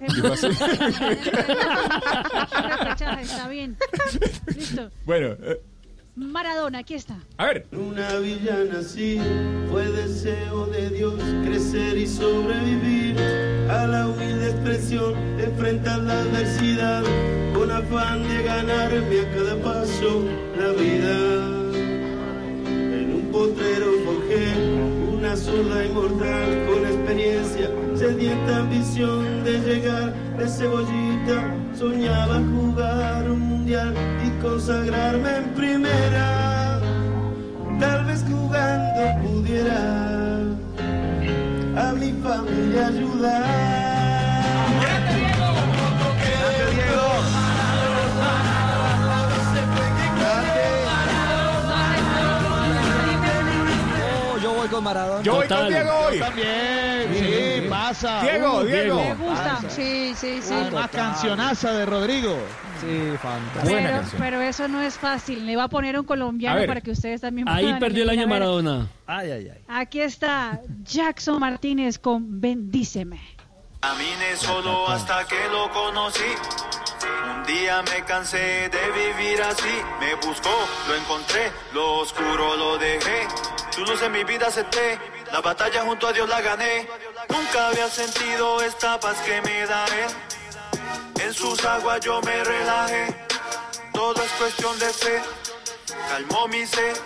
Así. Repechaje, está bien. Listo. bueno, eh, Maradona, aquí está. a ver. Una villana así fue deseo de Dios crecer y sobrevivir a la humilde expresión, enfrentar la adversidad con afán de ganarme a cada paso la vida. En un potrero forjé una sola inmortal con experiencia, sedienta ambición de llegar de cebollita. Soñaba jugar un mundial y consagrarme en primera. Tal vez jugando pudiera a mi familia ayudar. Con Maradona. Yo voy Total. con Diego hoy. También, sí, pasa. Diego, Uh, Diego. Me gusta. Sí, sí, sí. Además, cancionaza de Rodrigo. Sí, fantástico. Pero, pero eso no es fácil. Le va a poner un colombiano ver. para que ustedes también Ahí puedan perdió el año Maradona. Ay, ay, ay. Aquí está Jackson Martínez con Bendíceme. Caminé solo hasta que lo conocí. Un día me cansé de vivir así. Me buscó, lo encontré, lo oscuro lo dejé. Su luz en mi vida acepté. La batalla junto a Dios la gané. Nunca había sentido esta paz que me da Él. En sus aguas yo me relajé. Todo es cuestión de fe. Calmó mi sed.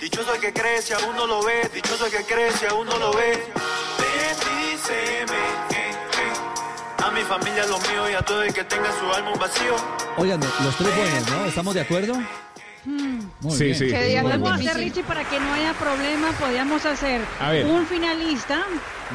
Dichoso el que crece, aún no lo ve. Dichoso el que crece, aún no lo ve. Bendíceme. eh, eh. A mi familia, lo mío y a todo el que tenga su alma un vacío. Oigan, los tres buenos, ¿no? ¿Estamos de acuerdo? Sí, sí. Qué día tan Podemos hacer. Richie, para que no haya problema, podríamos hacer A ver. un finalista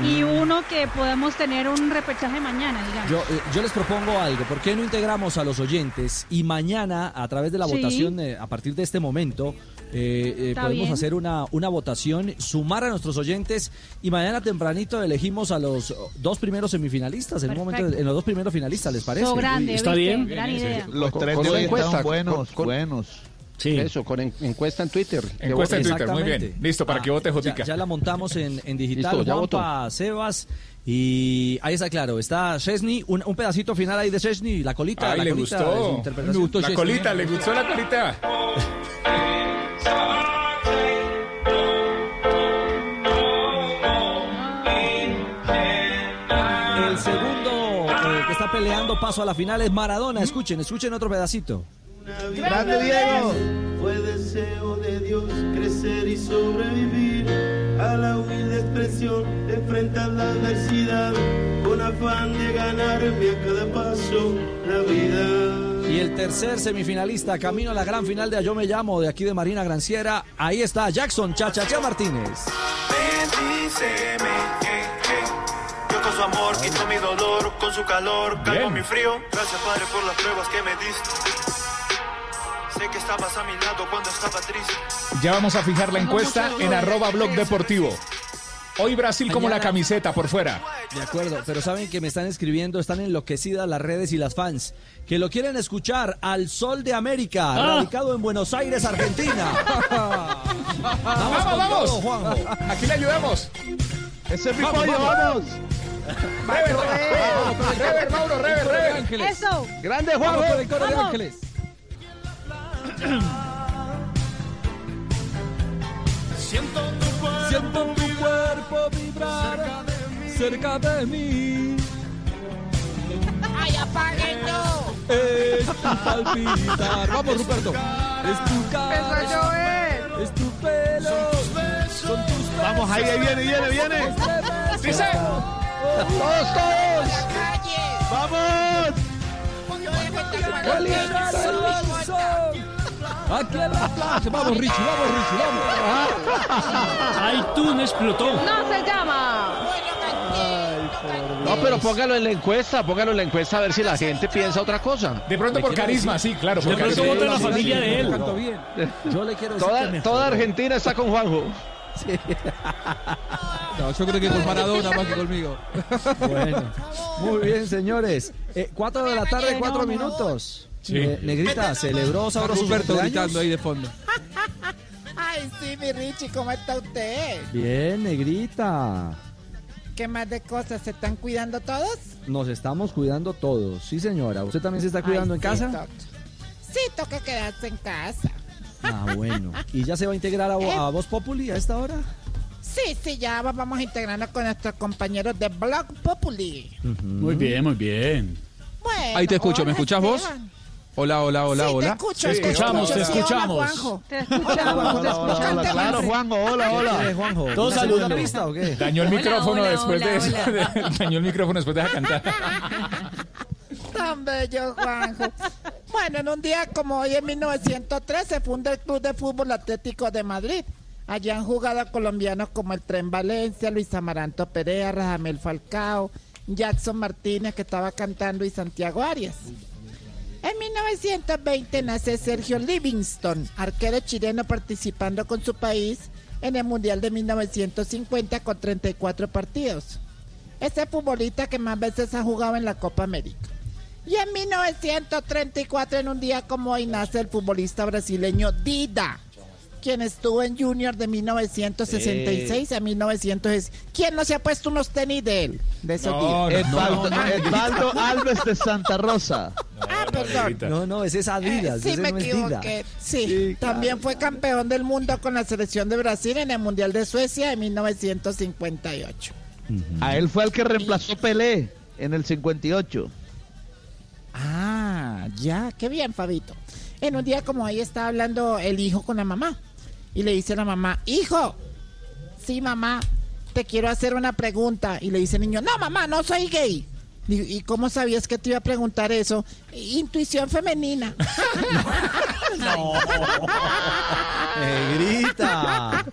y Mm. uno que podamos tener un repechaje mañana, digamos. Yo, eh, yo les propongo algo. ¿Por qué no integramos a los oyentes y mañana, a través de la Sí. votación, eh, a partir de este momento, eh, eh, podemos bien. hacer una, una votación, sumar a nuestros oyentes y mañana tempranito elegimos a los dos primeros semifinalistas, en, un momento, en los dos primeros finalistas, ¿les parece? So grande, ¿Está bien? Gran idea. Los tres de hoy encuesta, están buenos, con- con- buenos. Sí. Eso, con en- encuesta en Twitter. Encuesta en. Twitter, muy bien. Listo, para que vote ya, Jotica. ya la montamos en, en digital, Listo, ya Juanpa, Sebas. Y ahí está claro, está Chesney, un, un pedacito final ahí de Chesney, la colita, Ay, la le colita gustó. interpretación. Me gustó La Chesney. colita, le gustó la colita. El segundo eh, que está peleando paso a la final es Maradona. Escuchen, escuchen otro pedacito. Grande Diego. Fue deseo de Dios crecer y sobrevivir a la humilde expresión, enfrentar la adversidad con afán de ganarme a cada paso la vida. Y el tercer semifinalista, camino a la gran final de A Yo Me Llamo, de aquí de Marina Granciera. Ahí está Jackson Chachacha Martínez. Bendíceme. eh, eh. Yo con su amor quito mi dolor, con su calor calmo mi frío. Gracias Padre por las pruebas que me diste. Sé que estabas a mi lado cuando estaba triste. Ya vamos a fijar la encuesta en arroba blog deportivo. Hoy Brasil como la camiseta por fuera. De acuerdo, pero saben que me están escribiendo, están enloquecidas las redes y las fans, que lo quieren escuchar al Sol de América, Ah. radicado en Buenos Aires, Argentina. vamos, Vamos, con vamos. todo, Juanjo. Aquí le ayudamos. Ese es mi Vamos, pollo, vamos. vamos. Rever, rever, Mauro, rever, rever. Eso. Grande Vamos Juanjo. con el coro de Vamos. Ángeles. Siento tu cuerpo vibrar cerca de mí. ¡Ay, apáguenlo! Es tu palpitar. Vamos, Ruperto. Es tu ¡Empezó a cara. Es tu pelo. Son tus besos. Vamos, ahí, ahí viene, viene, viene. Dice. Todos, todos. Vamos. ¡Yo dejo esta ¡Qué lindo Alonso! Aquí en la plaza. Vamos, Richie, vamos, Richie, vamos. iTunes explotó. No se llama. No, pero póngalo en la encuesta, póngalo en la encuesta a ver si la gente piensa otra cosa. De pronto por carisma, decir, sí, claro. De pronto vota la Sí, familia sí, de él. bien. Yo le quiero decir Toda, Argentina está con Juanjo. No, yo creo que con Maradona más que conmigo. Bueno, muy bien, señores. Eh, cuatro de la tarde, cuatro no, minutos. Sí. Eh, Negrita, celebró sabroso cumpleaños? gritando ahí de fondo. ¡Ay, sí, mi Richie! ¿Cómo está usted? Bien, Negrita. ¿qué más de cosas? ¿Se están cuidando todos? Nos estamos cuidando todos. Sí, señora. ¿Usted también se está cuidando Ay, en sí, casa? Sí, toca quedarse en casa. Ah, bueno. ¿Y ya se va a integrar a, a Voz Populi a esta hora? Sí, sí, ya vamos integrando con nuestros compañeros de Blog Populi. Muy bien, muy bien. Bueno, Ahí te escucho, ¿me escuchas vos? Esteban. Hola, hola, hola, sí, te hola. escucho, te te escuchamos, te hola, escuchamos. Juanjo. Te escuchamos, te escuchamos. Cante Claro. Juanjo, hola, ¿Qué, hola. Juanjo? Todos ¿Una segunda saludando. pista o qué? Dañó el micrófono hola, después de hola, eso. Dañó el micrófono después de esa cantar. Tan bello, Juanjo. Bueno, en un día como hoy, en 1903, se funda el Club de Fútbol Atlético de Madrid. Allí han jugado colombianos como el Tren Valencia, Luis Amaranto Perea, Radamel Falcao, Jackson Martínez, que estaba cantando, y Santiago Arias. En 1920 nace Sergio Livingston, arquero chileno participando con su país en el Mundial de 1950 con 34 partidos. Es el futbolista que más veces ha jugado en la Copa América. Y en 1934, en un día como hoy, nace el futbolista brasileño Dida, quien estuvo en Junior de 1966 a 1900. ¿Quién no se ha puesto unos tenis de él? De esos No, días. Edvaldo, Edvaldo Alves de Santa Rosa. Ah, perdón. No, no, ese es Adidas. Sí, ese me no equivoqué. Sí, Sí, claro. también fue campeón del mundo con la selección de Brasil en el Mundial de Suecia de 1958. A él fue el que reemplazó Pelé en el 58. Ah, ya, qué bien, Fabito. En un día como hoy estaba hablando el hijo con la mamá y le dice a la mamá, hijo, sí, mamá, te quiero hacer una pregunta. Y le dice el niño, no, mamá, no soy gay. ¿Y, cómo sabías que te iba a preguntar eso? Intuición femenina. Negrita.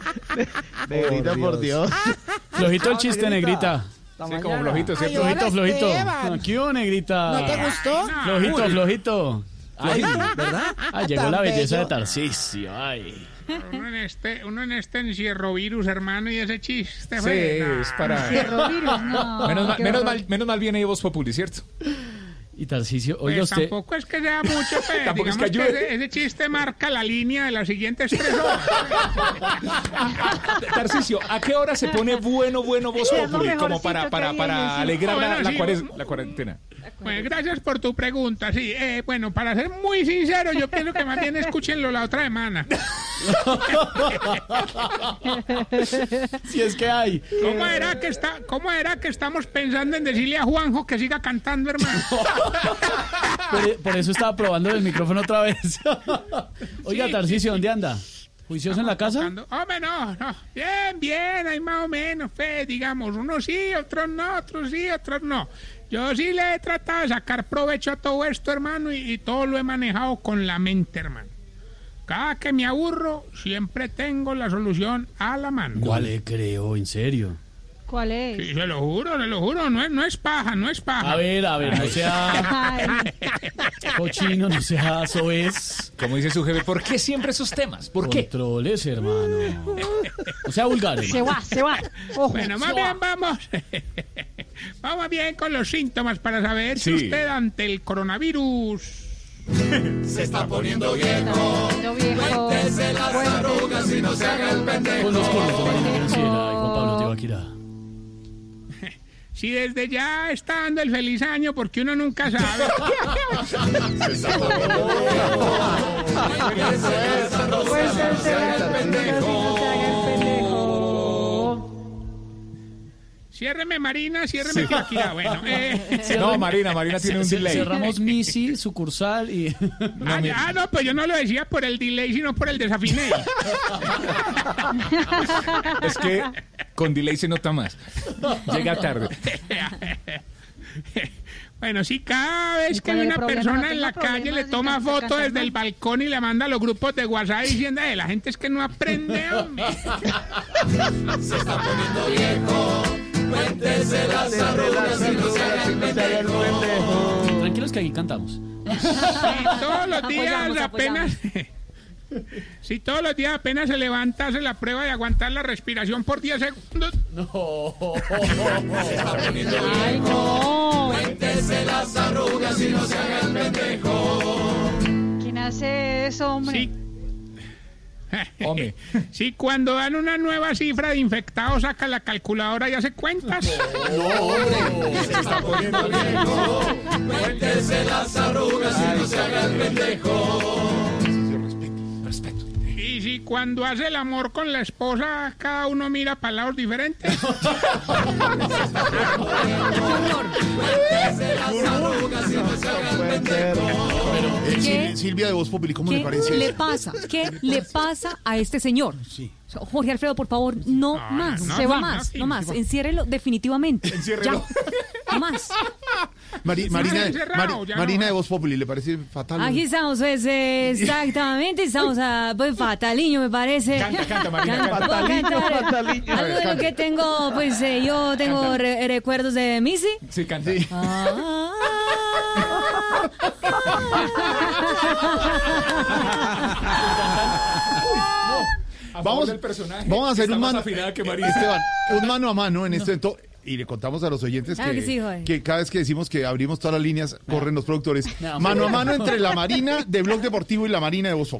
Negrita, por Dios. Flojito el chiste, negrita. Sí, como flojito, hola, Flojito, flojito. Hubo, negrita. ¿No te gustó? Flojito, flojito. Ay, ¿Verdad? llegó la belleza de Tarcisio. Ay. Uno en este, uno en este encierro virus, hermano, y ese chiste Sí, fue. es para. No. Menos mal, menos, mal, menos mal viene ahí Voz Populi, ¿cierto? Y Tarcisio, Pues oiga usted. tampoco es que sea mucho, pero Tampoco es digamos que que, ayude. ese, ese chiste marca la línea de las siguientes tres horas. Tarcicio, ¿a qué hora se pone bueno, bueno Voz es lo Populi? Como para, para, para alegrar la, Bueno, la sí, cuares- no. la cuarentena. Pues gracias por tu pregunta, sí. Eh, bueno, para ser muy sincero, yo pienso que más bien escúchenlo la otra semana. Si es que hay. ¿Cómo era que está, cómo era que estamos pensando en decirle a Juanjo que siga cantando, hermano? Por, por eso estaba probando el micrófono otra vez. Oiga, Sí, Tarcisio, ¿dónde anda? ¿Juicioso en la casa? Cuando- Hombre, no, no. Bien, bien, hay más o menos, fe, digamos. Unos sí, otros no, otros sí, otros no. Yo sí le he tratado de sacar provecho a todo esto, hermano, y, y todo lo he manejado con la mente, hermano. Cada que me aburro, siempre tengo la solución a la mano. ¿Cuál le creo? ¿En serio? ¿Cuál es? Sí, se lo juro, se lo juro, no es, no es paja, no es paja. A ver, a ver, no sea cochino, no sea soez. Como dice su jefe, ¿por qué siempre esos temas? ¿Por qué? Controles, hermano. O sea, vulgar. se va, se va. Ojo, Bueno, más bien va. vamos. Vamos bien con los síntomas para saber Sí. si usted ante el coronavirus. Lo viejo. Cuéntese. Con los coros de María Graciela y Juan Pablo Tibaquirá. Si desde ya está dando el feliz año, porque uno nunca sabe. Cuéntese las pendejas y no se haga el Ciérreme Marina, ciérreme Tibaquirá. Bueno, eh, No, Marina, Marina tiene un delay. Cerramos Misi, sucursal y. ah, ah, no, pues yo no lo decía por el delay, sino por el desafiné. Es que con delay se nota más. Llega tarde. Bueno, sí, cada vez ¿Y que hay una problema? persona No en la calle le toma foto desde el balcón y le manda a los grupos de WhatsApp diciendo, eh, la gente es que no aprende, hombre. Tranquilos que aquí cantamos. todos los días Apoyamos, apenas... Si todos los días apenas se levanta, hace la prueba de aguantar la respiración por 10 segundos. Ay, no. ¿Quién hace eso, hombre? Sí. Hombre. Si cuando dan una nueva cifra de infectados saca la calculadora y hace cuentas. Se está poniendo viejo. Cuéntese las arrugas y no se haga el pendejo. Y si cuando hace el amor con la esposa cada uno mira para lados diferentes. ¿Qué? Sil- Silvia de Voz Populi, ¿cómo le ¿Qué parece? le pasa? ¿Qué le pasa a este señor? Sí. Jorge Alfredo, por favor, no, No, más, no, se no, va no, más, no más, enciérrelo definitivamente. Enciérrelo. Ya, más. Mari- Marina, encerrado, Mari- ya Marina no. de Voz Populi, ¿le parece fatal? Aquí estamos, pues, eh, exactamente, estamos a, pues, fataliño, me parece. Canta, canta, Marina, Canta, canta. ¿puedo cantar? fataliño. Algo de lo que tengo, pues, eh, yo tengo re- recuerdos de Missy. Sí, canta. Ah. A favor Vamos, del personaje. vamos a hacer un mano, que María. Esteban, un mano a mano en este momento. Y le contamos a los oyentes Claro que, que sí, Jorge. que cada vez que decimos que abrimos todas las líneas, corren los productores. No, Mano a mano entre la Marina de Blog Deportivo y la Marina de Voz.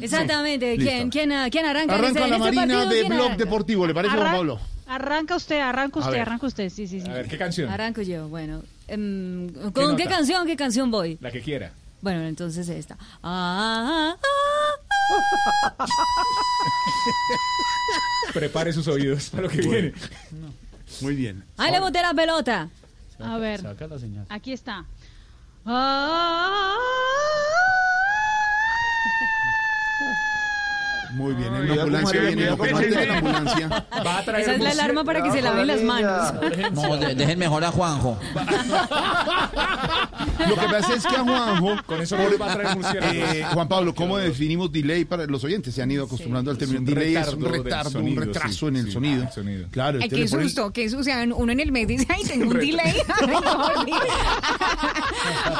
Exactamente. ¿quién, quién, ah, quién arranca? Arranca ese- la ese Marina partido? de ¿Quién Blog arranca? Deportivo, ¿le parece, Juan Arran- Pablo? Arranca usted, arranca usted, arranca usted, sí, sí, sí. A ver, ¿qué canción? Arranco yo, bueno. em, ¿Con qué canción, qué canción voy? La que quiera. Bueno, entonces esta. Ah, ah, ah. Prepare sus oídos para lo que viene. Muy bien. Ahí le boté la pelota. A ver, Saca la señal. aquí está. Ah, Muy bien. En la ambulancia de María. la ambulancia. Va a traer Esa es la alarma para que se laven las manos. No, de- dejen mejor a Juanjo. Lo que pasa es que a Juanjo, Con eso no le va a traer eh, Juan Pablo, ¿cómo definimos delay para los oyentes? Se han ido acostumbrando al término. un delay es un retardo retraso sí, en el sí, sonido. Claro, Ay, usted qué susto, qué susto. O sea, uno en el mes dice, ay, tengo un delay.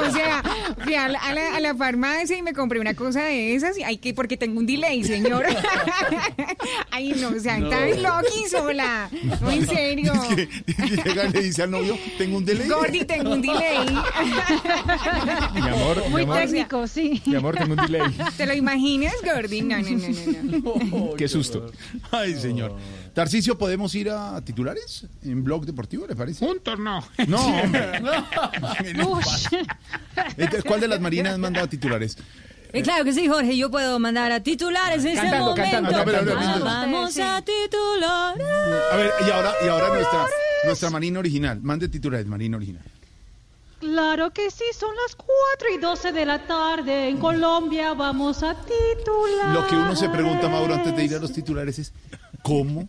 o sea, fui a la, a la- a la farmacia y me compré una cosa de esas. Y, ay, que porque tengo un delay, señor. ay, no, o sea, tan loqui sola. No, en serio. que llega y le dice al novio, tengo un delay. Gordi, tengo un delay. Mi amor, mi muy amor, técnico, sí. mi amor, tengo un delay. ¿Te lo imaginas, Gordi? No, no, no, no. no. Qué susto. Ay, señor. Tarcicio, ¿podemos ir a titulares en Blog Deportivo, le parece? Juntos no. No, hombre. Entonces, ¿Cuál de las marinas manda a titulares? Eh, claro que sí, Jorge, yo puedo mandar a titulares en este Cantando, momento. cantando, a ver, Ah, a ver. vamos a titular. A ver, y ahora, y ahora nuestra, nuestra marina original. Mande titulares, marina original. Claro que sí, son las 4 y 12 de la tarde. En Colombia vamos a titular. Lo que uno se pregunta, Mauro, antes de ir a los titulares es, ¿cómo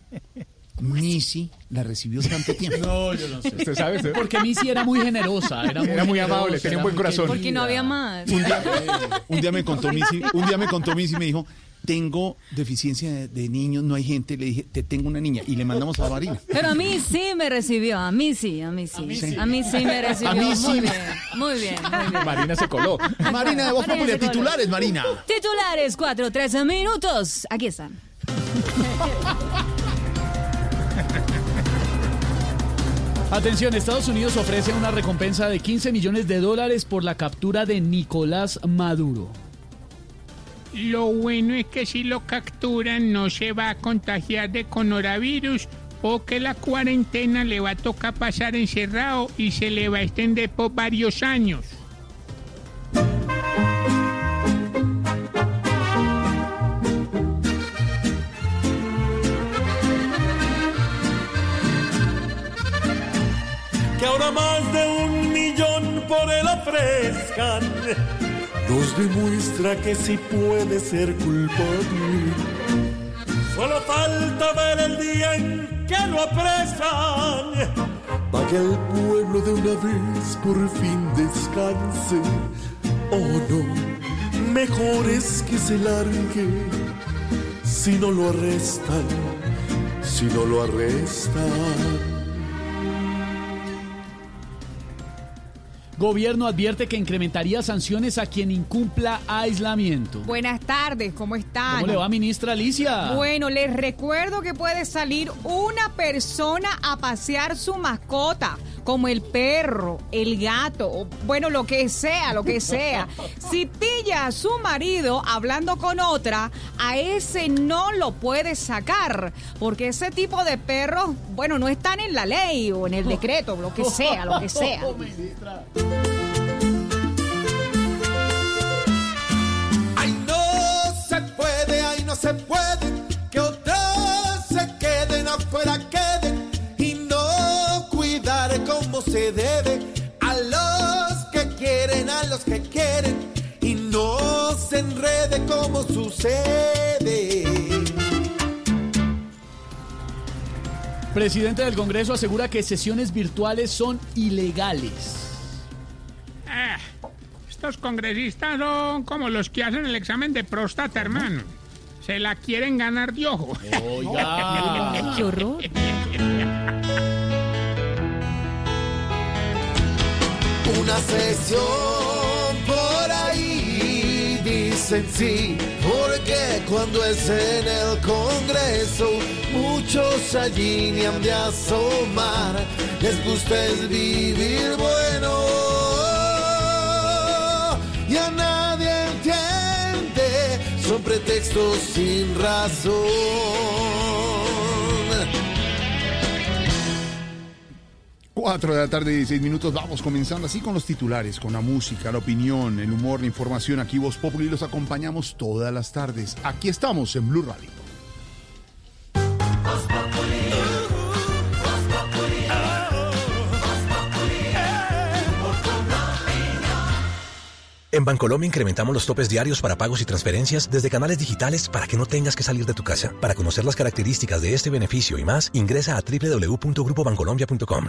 Missy la recibió tanto tiempo? No, yo no sé. ¿Usted sabe? usted? Porque Missy era muy generosa. Era muy, Era muy generosa, amable, tenía un buen corazón. Porque no había más. Un día, un día me contó Missy, un día me contó Missy y me dijo, tengo deficiencia de, de niños, no hay gente. Le dije, te tengo una niña. Y le mandamos a Marina. Pero a mí sí me recibió, a mí sí, a mí sí. A mí sí, me recibió. A mí sí. Muy bien, muy bien, muy bien. Marina se coló. Marina de Voz coló. titulares, Marina. Titulares, 4, 13 minutos. Aquí están. Atención, Estados Unidos ofrece una recompensa de 15 millones de dólares por la captura de Nicolás Maduro. Lo bueno es que si lo capturan no se va a contagiar de coronavirus o que la cuarentena le va a tocar pasar encerrado y se le va a extender por varios años. Ahora más de un millón por él ofrezcan, nos demuestra que sí puede ser culpable. Solo falta ver el día en que lo apresan, para que el pueblo de una vez por fin descanse. Oh no, mejor es que se largue si no lo arrestan, si no lo arrestan. Gobierno advierte que incrementaría sanciones a quien incumpla aislamiento. Buenas tardes, ¿cómo están? ¿Cómo le va, ministra Alicia? Bueno, les recuerdo que puede salir una persona a pasear su mascota como el perro, el gato, o bueno, lo que sea, lo que sea. Si pilla a su marido hablando con otra, a ese no lo puede sacar, porque ese tipo de perros, bueno, no están en la ley o en el decreto, lo que sea, lo que sea. Ay, no se puede, ay, no se puede, que otros se queden afuera, se debe a los que quieren, a los que quieren y no se enrede como sucede. Presidente del Congreso asegura que sesiones virtuales son ilegales. Ah, estos congresistas son como los que hacen el examen de próstata, hermano. Se la quieren ganar de ojo. Oiga. Qué horror. Una sesión por ahí dicen sí, porque cuando es en el Congreso, muchos allí ni han de asomar. Les gusta es vivir bueno y a nadie entiende, son pretextos sin razón. Cuatro de la tarde, 16 minutos. Vamos comenzando así con los titulares, con la música, la opinión, el humor, la información. Aquí Voz Populi los acompañamos todas las tardes. Aquí estamos en Blue Radio. En Bancolombia incrementamos los topes diarios para pagos y transferencias desde canales digitales para que no tengas que salir de tu casa. Para conocer las características de este beneficio y más, ingresa a www.grupobancolombia.com.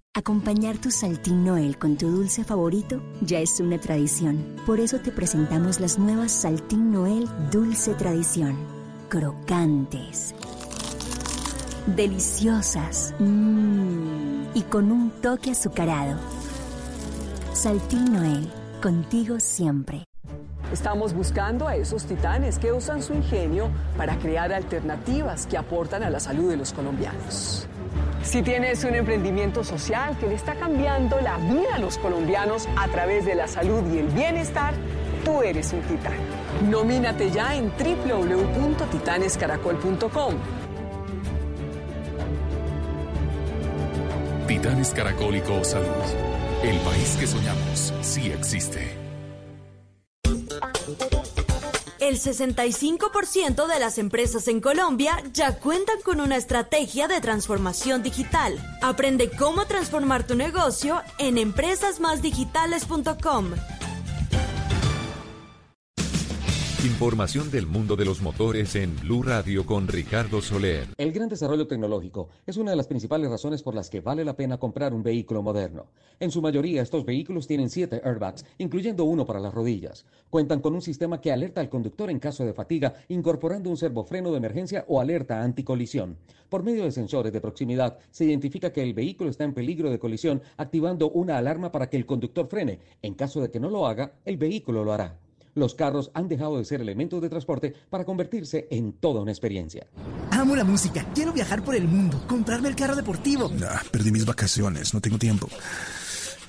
Acompañar tu Saltín Noel con tu dulce favorito ya es una tradición. Por eso te presentamos las nuevas Saltín Noel Dulce Tradición. Crocantes. Deliciosas. Mmm. Y con un toque azucarado. Saltín Noel, contigo siempre. Estamos buscando a esos titanes que usan su ingenio para crear alternativas que aportan a la salud de los colombianos. Si tienes un emprendimiento social que le está cambiando la vida a los colombianos a través de la salud y el bienestar, tú eres un titán. Nomínate ya en www.titanescaracol.com. Titanes Caracólico Salud. El país que soñamos sí existe. El 65% de las empresas en Colombia ya cuentan con una estrategia de transformación digital. Aprende cómo transformar tu negocio en empresasmásdigitales.com. Información del mundo de los motores en Blue Radio con Ricardo Soler. El gran desarrollo tecnológico es una de las principales razones por las que vale la pena comprar un vehículo moderno. En su mayoría, estos vehículos tienen 7 airbags, incluyendo uno para las rodillas. Cuentan con un sistema que alerta al conductor en caso de fatiga, incorporando un servofreno de emergencia o alerta anticolisión. Por medio de sensores de proximidad, se identifica que el vehículo está en peligro de colisión, activando una alarma para que el conductor frene. En caso de que no lo haga, el vehículo lo hará. Los carros han dejado de ser elementos de transporte para convertirse en toda una experiencia. Amo la música, quiero viajar por el mundo, comprarme el carro deportivo. Ah, perdí mis vacaciones, no tengo tiempo.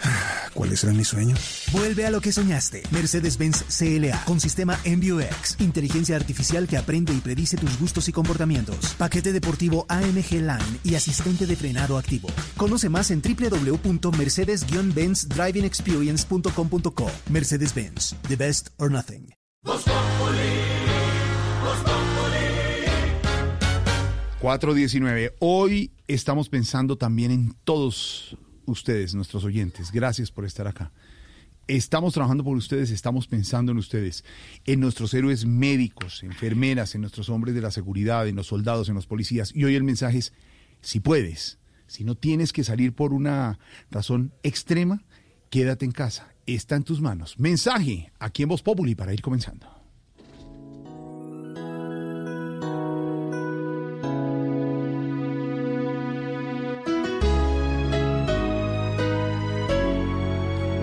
¿Cuáles eran mis sueños? Vuelve a lo que soñaste. Mercedes-Benz CLA con sistema MBUX, inteligencia artificial que aprende y predice tus gustos y comportamientos. Paquete deportivo AMG Line y asistente de frenado activo. Conoce más en www.mercedes-benzdrivingexperience.com.co. Mercedes-Benz, the best or nothing. 419. Hoy estamos pensando también en todos ustedes, nuestros oyentes. Gracias por estar acá. Estamos trabajando por ustedes, estamos pensando en ustedes, en nuestros héroes médicos, enfermeras, en nuestros hombres de la seguridad, en los soldados, en los policías. Y hoy el mensaje es, si puedes, Si no tienes que salir por una razón extrema, quédate en casa. Está en tus manos. Mensaje aquí en Voz Populi para ir comenzando.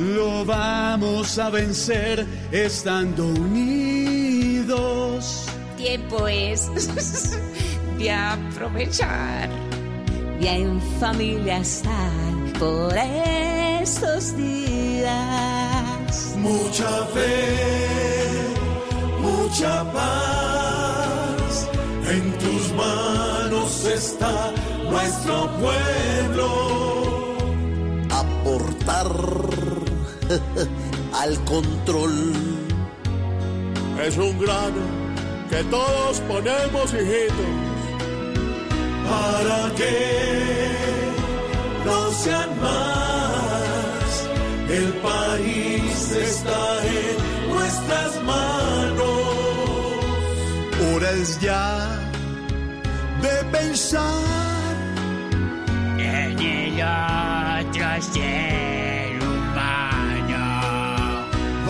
lo vamos a vencer estando unidos. Tiempo es de aprovechar, de en familia estar por estos días. Mucha fe, mucha paz, en tus manos está nuestro pueblo. Aportar al control. Es un grano que todos ponemos, hijitos, para que no sean más. El país está en nuestras manos. Hora es ya de pensar en el otro ser.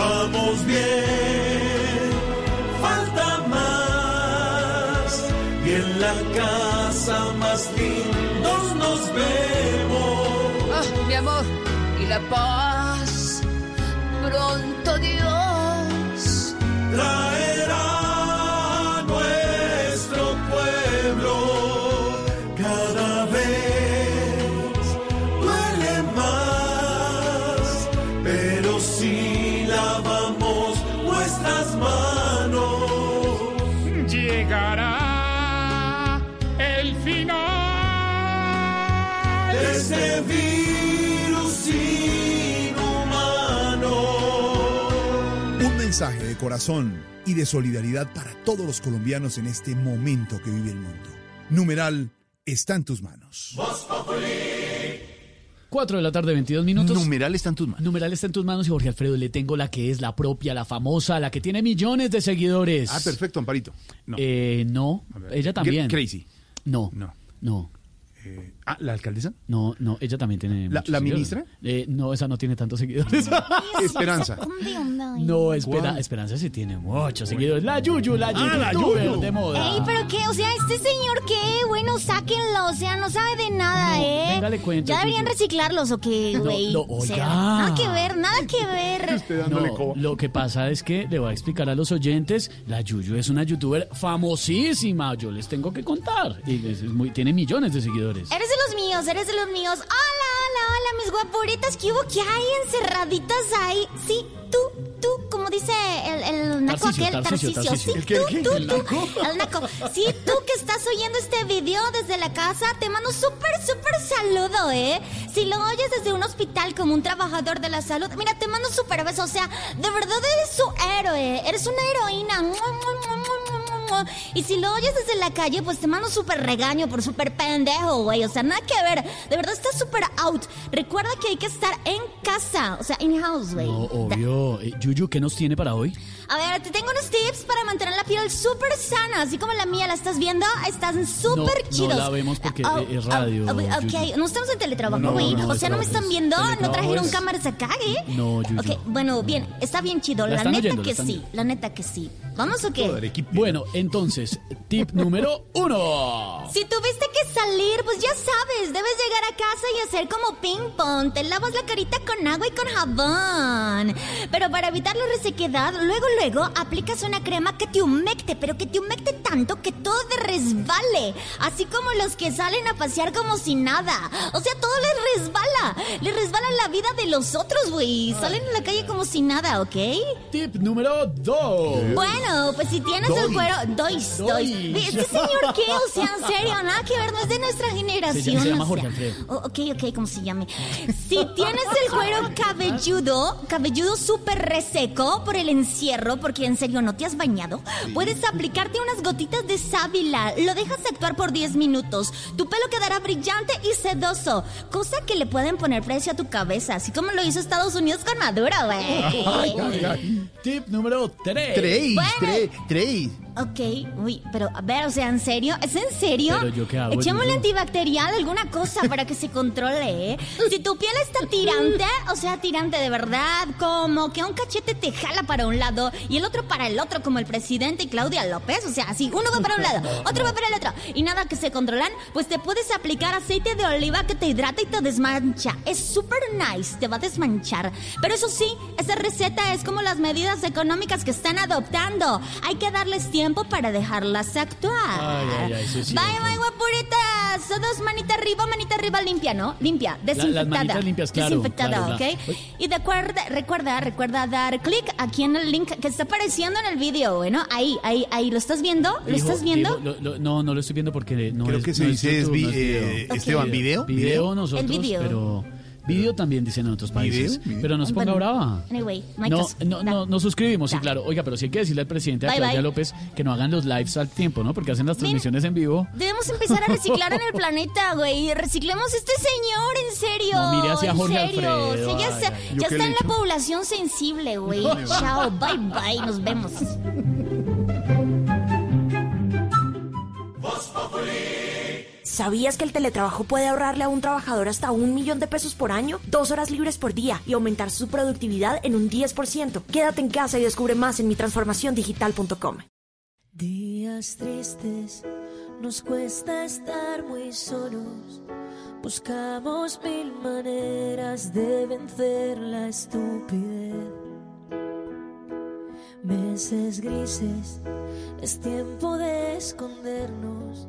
Vamos bien, falta más. Y en la casa más lindos nos vemos. Ah, mi amor, y la paz. Pronto Dios traerá corazón y de solidaridad para todos los colombianos en este momento que vive el mundo. Numeral está en tus manos. 4 de la tarde, 22 minutos. Numeral está en tus manos. Numeral está en tus manos y Jorge Alfredo le tengo la que es la propia, la famosa, la que tiene millones de seguidores. Ah, perfecto, Amparito. No. Eh, no, ella también. Crazy. No, No. no. Eh, ah, ¿la alcaldesa? No, no, ella también tiene. ¿La- ministra? Eh, no, esa no tiene tantos seguidores. Esperanza. no, espera, Esperanza sí tiene muchos seguidores. La Yuyu, la Yuyu, Ah, la Yuyu. de moda. Ey, pero qué, o sea, este señor qué, bueno, sáquenlo, o sea, no sabe de nada, No, ¿eh? venga, le cuento, ya deberían Yuyu. reciclarlos o qué, No, güey. no, O sea, oiga. nada que ver, nada que ver. No, lo que pasa es que le voy a explicar a los oyentes, la Yuyu es una youtuber famosísima, yo les tengo que contar. Y es muy- tiene millones de seguidores. Eres de los míos, eres de los míos. Hola, hola, hola, mis guapuritas, ¿qué hubo? ¿Qué hay encerraditas ahí? Sí, tú, tú, como dice el, el naco Tarcisio, aquel. Tarcisio. Sí, ¿El qué, tú, qué? tú, ¿El tú. naco? El naco. Sí, tú que estás oyendo este video desde la casa, te mando súper, súper saludo, ¿eh? Si lo oyes desde un hospital como un trabajador de la salud, mira, te mando súper beso. O sea, de verdad eres su héroe, eres una heroína. Mua, mua, mua, Y si lo oyes desde la calle, pues te mando súper regaño por súper pendejo, güey. O sea, nada que ver. De verdad estás súper out. Recuerda que hay que estar en casa, o sea, in-house, güey. No, obvio. Eh, Yuyu, ¿qué nos tiene para hoy? A ver, te tengo unos tips para mantener la piel súper sana, así como la mía, ¿la estás viendo? Están súper no chidos. la vemos porque Ah, es ah, radio, ah, ok, Yuyu. no estamos en teletrabajo, No, no, güey. no, o sea, no me están es- viendo, no trajeron es- cámaras acá, ¿eh? No, Yuyu. Ok, bueno, bien, está bien chido. La neta oyendo, que sí, la neta que sí. ¿Vamos o qué? Bueno, entonces, tip número uno. Si tuviste que salir, pues ya sabes, debes llegar a casa y hacer como ping pong. Te lavas la carita con agua y con jabón. Pero para evitar la resequedad, luego, luego aplicas una crema que te humecte, pero que te humecte tanto que todo te resbale. Así como los que salen a pasear como si nada. O sea, todo les resbala. Les resbala la vida de los otros, güey. Salen en la calle como si nada, ¿ok? Tip número 2. Bueno, pues si tienes el cuero. Dois, dois. Dois. ¿Este señor qué? O sea, en serio, nada que ver, no es de nuestra generación. Se llama- se llama o Jorge. Alfredo. Oh, ok, ok, como se llame. Si tienes el cuero cabelludo, cabelludo súper reseco por el encierro, porque en serio no te has bañado, puedes aplicarte unas gotitas de sábila. Lo dejas actuar por 10 minutos. Tu pelo quedará brillante y sedoso, cosa que le pueden poner precio a tu cabeza, así como lo hizo Estados Unidos con Maduro, güey. Tip número 3. Tres, Bueno. tres, tres. Ok, uy, pero a ver, o sea, ¿en serio? ¿Es en serio? Pero yo qué hago, Echémosle Yuyu? antibacterial, alguna cosa para que se controle, ¿eh? Si tu piel está tirante, o sea, tirante de verdad, como que un cachete te jala para un lado y el otro para el otro, como el presidente y Claudia López, o sea, así, uno va para un lado, otro va para el otro, y nada que se controlan, pues te puedes aplicar aceite de oliva que te hidrata y te desmancha. Es súper nice, te va a desmanchar. Pero eso sí, esa receta es como las medidas económicas que están adoptando. Hay que darles tiempo para dejarlas actuar. Ay, ay, ay, sí, sí. Bye, bye, guapuritas. Todos manita arriba, manita arriba limpia, ¿no? Limpia, las desinfectada. manitas limpias, claro, Desinfectada, claro, ¿ok? claro. Y de recuerda, recuerda dar clic aquí en el link que está apareciendo en el video, bueno, ahí, ahí, ahí, ¿lo estás viendo? ¿Lo Dijo- estás viendo? dijo- lo- lo- no, no lo estoy viendo porque no Creo es- que se no dice es YouTube, vi- no video. eh, Esteban, ¿video? Video ¿Video? nosotros, El video. pero video también dicen en otros países. ¿Video? ¿Video? Pero no se ponga brava. Anyway, no No, no, no, nos suscribimos, sí, claro. Oiga, pero sí hay que decirle al presidente a Bye, Claudia bye. López que no hagan los lives al tiempo, ¿no? Porque hacen las transmisiones en vivo. Debemos empezar a reciclar en el planeta, güey. Reciclemos este señor, en serio. No, mire hacia en Jorge serio. Alfredo, sea, ya está, ay, ¿Yo ya está en he la población sensible, güey. Chao, bye bye, nos vemos. ¿Sabías que el teletrabajo puede ahorrarle a un trabajador hasta un millón de pesos por año, dos horas libres por día y aumentar su productividad en un 10%? Quédate en casa y descubre más en mitransformaciondigital.com. Días tristes, nos cuesta estar muy solos. Buscamos mil maneras de vencer la estupidez. Meses grises, es tiempo de escondernos.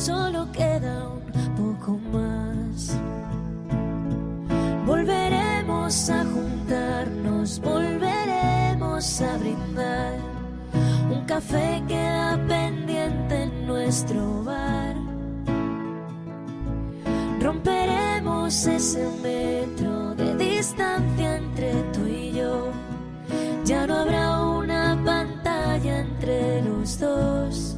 solo queda un poco más. Volveremos a juntarnos, volveremos a brindar. Un café queda pendiente en nuestro bar. Romperemos ese metro de distancia entre tú y yo. Ya no habrá una pantalla entre los dos.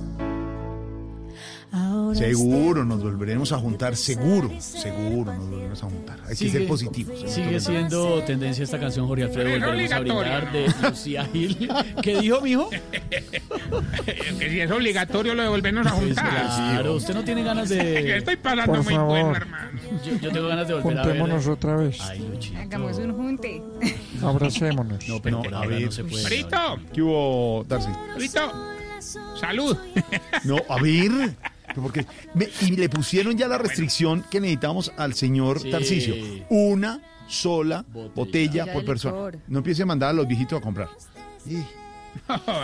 Ahora Seguro nos volveremos a juntar, seguro, seguro nos volveremos a juntar. Hay que Sigue- ser positivos. Sigue siendo tendencia esta canción, Jorge Alfredo. Volveremos a obligatorio. brindar de Lucía Gil. ¿Qué dijo, mijo? que si es obligatorio lo de volvernos a Pues juntar. claro, usted no tiene ganas Yo de. estoy pasando Por muy favor. bueno, hermano. Yo, yo tengo ganas de volver a ver. Juntémonos otra vez. Ay, Luchito. Hagamos un junte. Abracémonos. No, pero No, a ahora ver. no se puede. Frito, ¿Qué hubo, Darcy? Frito. Salud. No, a ver. Porque me- y le pusieron ya la restricción que necesitamos al señor Sí. Tarcisio. Una sola Botella. por persona. licor. No empiece a mandar a los viejitos a comprar. Y,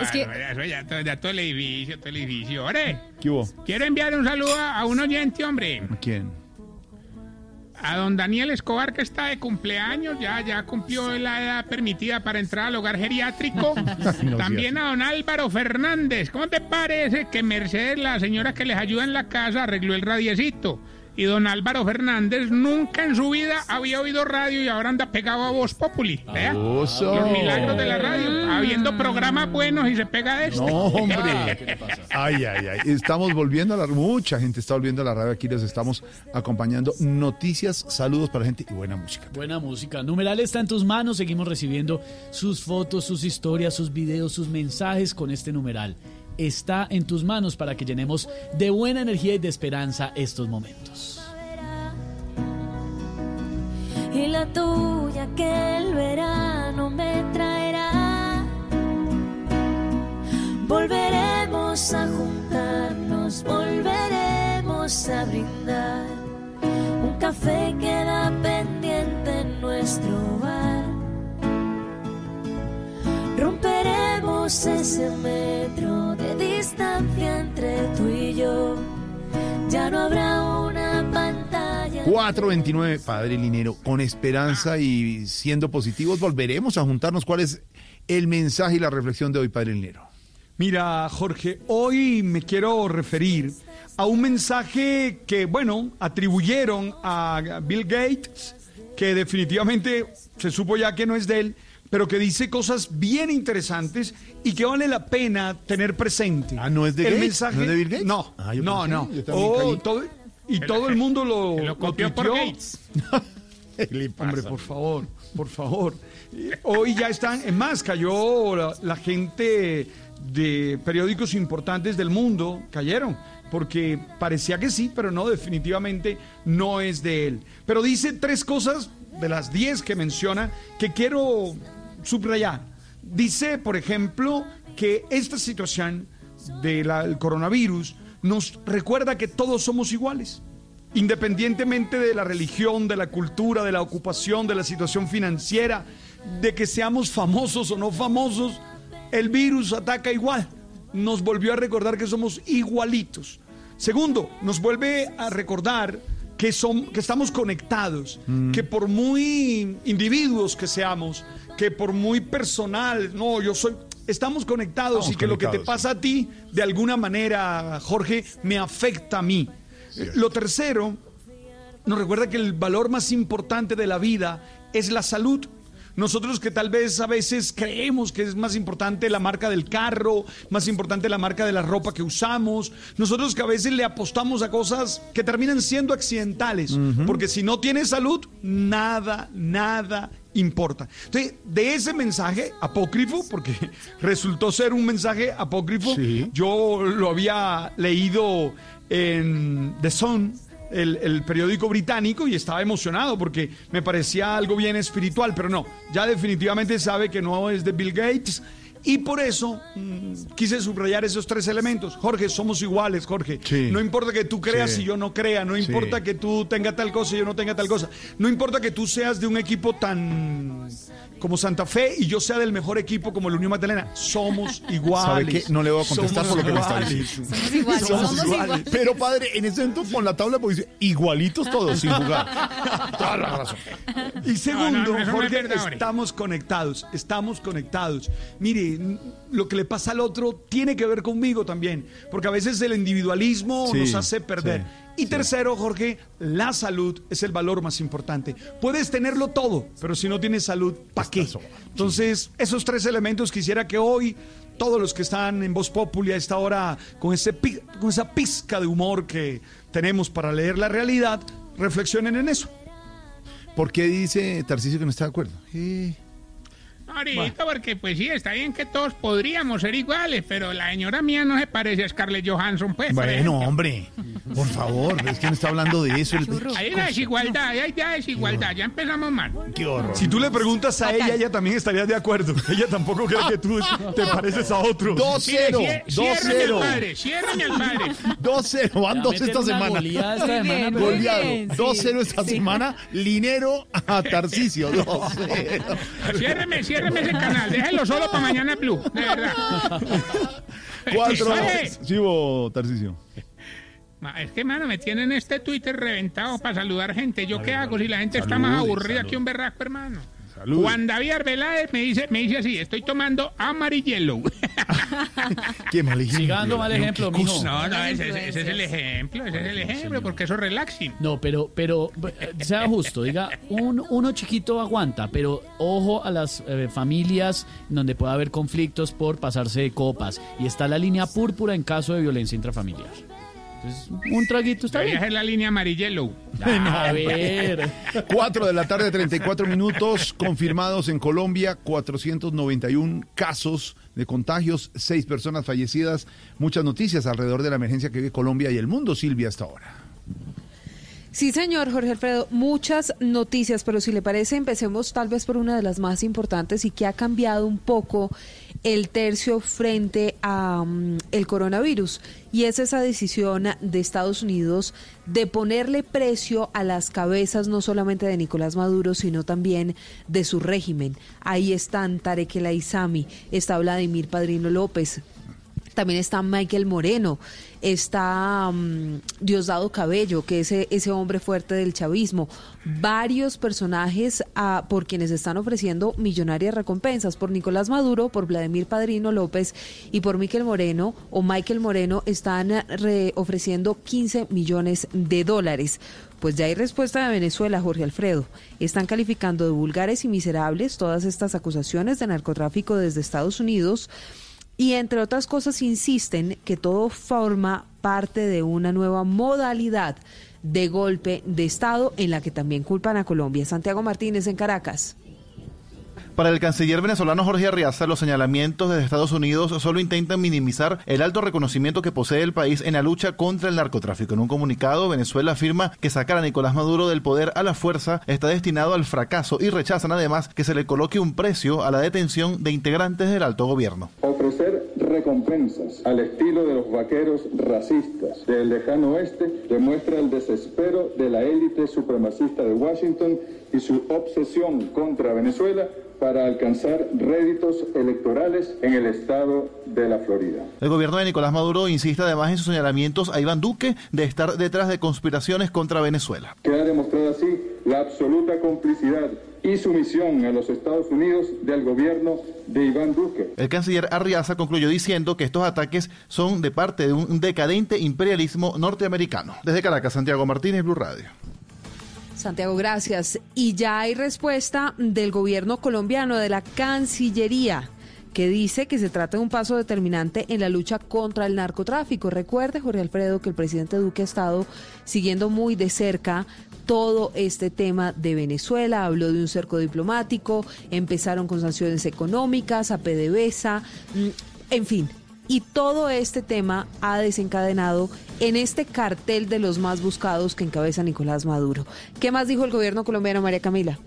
Es que- Bueno, ya, todo- ya todo el edificio, todo el edificio. Ore, ¿Qué hubo? quiero enviar un saludo a, a un oyente, hombre. ¿A quién? A don Daniel Escobar, que está de cumpleaños, ya, ya cumplió la edad permitida para entrar al hogar geriátrico. También a don Álvaro Fernández. ¿Cómo te parece que Mercedes, la señora que les ayuda en la casa, arregló el radiecito? Y don Álvaro Fernández nunca en su vida había oído radio y ahora anda pegado a Voz Populi. Vea. Oso. Los milagros de la radio. Habiendo programas buenos y se pega de esto. No, hombre. Ay, ay, ay. Estamos volviendo a la mucha gente está volviendo a la radio aquí les estamos acompañando. Noticias, saludos para la gente y buena música. Buena música. Numeral está en tus manos. Seguimos recibiendo sus fotos, sus historias, sus videos, sus mensajes con este numeral. Está en tus manos para que llenemos de buena energía y de esperanza estos momentos. y la tuya que el verano me traerá. Volveremos a juntarnos, volveremos a brindar. Un café queda pendiente en nuestro bar. Ese metro de distancia entre tú y yo. Ya no habrá una pantalla. 429, Padre Linero, con esperanza y siendo positivos, volveremos a juntarnos. ¿Cuál es el mensaje y la reflexión de hoy, Padre Linero? Mira, Jorge, hoy me quiero referir a un mensaje que, bueno, atribuyeron a Bill Gates, que definitivamente se supo ya que no es de él, pero que dice cosas bien interesantes y que vale la pena tener presente. Ah, ¿no es de el Gates? mensaje, ¿No es de Bill Gates? No, Ah, yo no, pensé, no. yo también Oh, caí. todo- y todo el mundo lo, lo copió por tuiteó. Gates. Hombre, por favor, por favor. Hoy ya están, es más, cayó la, la gente de periódicos importantes del mundo, cayeron, porque parecía que sí, pero no, definitivamente no es de él. Pero dice tres cosas de las diez que menciona que quiero subrayar. Dice, por ejemplo, que esta situación del coronavirus nos recuerda que todos somos iguales independientemente de la religión, de la cultura, de la ocupación, de la situación financiera, de que seamos famosos o no famosos, el virus ataca igual. Nos volvió a recordar que somos igualitos. Segundo, nos vuelve a recordar que, son, que estamos conectados, que por muy individuos que seamos, que por muy personal, no, yo soy, estamos conectados Estamos y que lo que te pasa a ti, de alguna manera, Jorge, me afecta a mí. Lo tercero, nos recuerda que el valor más importante de la vida es la salud. Nosotros que tal vez a veces creemos que es más importante la marca del carro, más importante la marca de la ropa que usamos, nosotros que a veces le apostamos a cosas que terminan siendo accidentales, porque si no tienes salud, nada, nada importa. Entonces, de ese mensaje apócrifo, porque resultó ser un mensaje apócrifo, yo lo había leído en The Sun, el, el periódico británico y estaba emocionado porque me parecía algo bien espiritual, pero no, ya definitivamente sabe que no es de Bill Gates. Y por eso mm, quise subrayar esos tres elementos. Jorge, somos iguales, Jorge. Sí. No importa que tú creas Sí. y yo no crea, no Sí. importa que tú tengas tal cosa y yo no tenga tal cosa. No importa que tú seas de un equipo tan como Santa Fe y yo sea del mejor equipo como la Unión Magdalena. Somos iguales. ¿Sabe qué? No le voy a contestar Somos por lo que me está diciendo. Somos iguales, somos iguales. Pero padre, en ese momento con la tabla pues dice igualitos todos sin jugar. Toda la razón. Y segundo, No, no, Jorge, estamos conectados, estamos conectados. Mire, lo que le pasa al otro tiene que ver conmigo también, porque a veces el individualismo Sí, nos hace perder. sí, y tercero, Jorge, la salud es el valor más importante. Puedes tenerlo todo, pero si no tienes salud, ¿para qué? Entonces, esos tres elementos quisiera que hoy todos los que están en Voz Populi a esta hora, con, ese, con esa pizca de humor que tenemos para leer la realidad, reflexionen en eso. ¿Por qué dice Tarcisio que no está de acuerdo? Ahorita, porque pues sí, está bien que todos podríamos ser iguales, pero la señora mía no se parece a Scarlett Johansson, pues. Bueno, hombre, por favor, es que no está hablando de eso. el- Hay una desigualdad, hay ya desigualdad, ya empezamos mal. Qué horror. Si tú le preguntas a ella, ella también estaría de acuerdo. Ella tampoco cree que tú te pareces a otro. 2-0, Mire, cie- ciérreme al padre, 2-0. ciérreme al padre. 2-0, van Ya 2 meten esta semana. Goleado. bien, sí, 2-0 esta semana. Linero a Tarcisio. 2-0. Ciérreme, ciérreme ese canal, déjelo solo para mañana Blue, de verdad. 4 Oye, Sí, vos, Tarcisio. ma, Es que, mano, me tienen este Twitter reventado para saludar gente. ¿Yo qué hago si la gente está más aburrida que un berraco, hermano? Juan David Arbeláez me dice, me dice así, estoy tomando amarillelo. Qué mal ejemplo. Sigando mal ejemplo, mijo. No, no, ese, ese- ese es el ejemplo, ese es el ejemplo, porque eso es relaxing. No, pero, pero sea justo, diga, un, uno chiquito aguanta, pero ojo a las eh, familias donde pueda haber conflictos por pasarse de copas. Y está la línea púrpura en caso de violencia intrafamiliar. Entonces, un traguito está Debería bien. ser la línea amarillelo. A ver. 4 de la tarde, 34 minutos, confirmados en Colombia, 491 casos de contagios, 6 personas fallecidas, muchas noticias alrededor de la emergencia que vive Colombia y el mundo, Silvia, hasta ahora. Sí, señor Jorge Alfredo, muchas noticias, pero si le parece, empecemos tal vez por una de las más importantes y que ha cambiado un poco el tercio frente a mm, el coronavirus y es esa decisión de Estados Unidos de ponerle precio a las cabezas no solamente de Nicolás Maduro, sino también de su régimen. Ahí están Tarek El Aizami, está Vladimir Padrino López, también está Michael Moreno, está mm, Diosdado Cabello, que es ese, ese hombre fuerte del chavismo. Varios personajes ah, por quienes están ofreciendo millonarias recompensas. Por Nicolás Maduro, por Vladimir Padrino López y por Michael Moreno o Michael Moreno están ah, re- ofreciendo 15 millones de dólares. Pues ya hay respuesta de Venezuela, Jorge Alfredo. Están calificando de vulgares y miserables todas estas acusaciones de narcotráfico desde Estados Unidos. Y entre otras cosas insisten que todo forma parte de una nueva modalidad de golpe de Estado en la que también culpan a Colombia. Santiago Martínez en Caracas. Para el canciller venezolano Jorge Arriaza, los señalamientos desde Estados Unidos solo intentan minimizar el alto reconocimiento que posee el país en la lucha contra el narcotráfico. En un comunicado, Venezuela afirma que sacar a Nicolás Maduro del poder a la fuerza está destinado al fracaso y rechazan además que se le coloque un precio a la detención de integrantes del alto gobierno. Ofrecer recompensas al estilo de los vaqueros racistas del lejano oeste demuestra el desespero de la élite supremacista de Washington y su obsesión contra Venezuela para alcanzar réditos electorales en el estado de la Florida. El gobierno de Nicolás Maduro insiste además en sus señalamientos a Iván Duque de estar detrás de conspiraciones contra Venezuela. Queda demostrada así la absoluta complicidad y sumisión a los Estados Unidos del gobierno de Iván Duque. El canciller Arriaza concluyó diciendo que estos ataques son de parte de un decadente imperialismo norteamericano. Desde Caracas, Santiago Martínez, Blue Radio. Santiago, gracias. Y ya hay respuesta del gobierno colombiano, de la Cancillería, que dice que se trata de un paso determinante en la lucha contra el narcotráfico. Recuerde, Jorge Alfredo, que el presidente Duque ha estado siguiendo muy de cerca todo este tema de Venezuela, habló de un cerco diplomático, empezaron con sanciones económicas, a PDVSA, mm, en fin, y todo este tema ha desencadenado en este cartel de los más buscados que encabeza Nicolás Maduro. ¿Qué más dijo el gobierno colombiano, María Camila?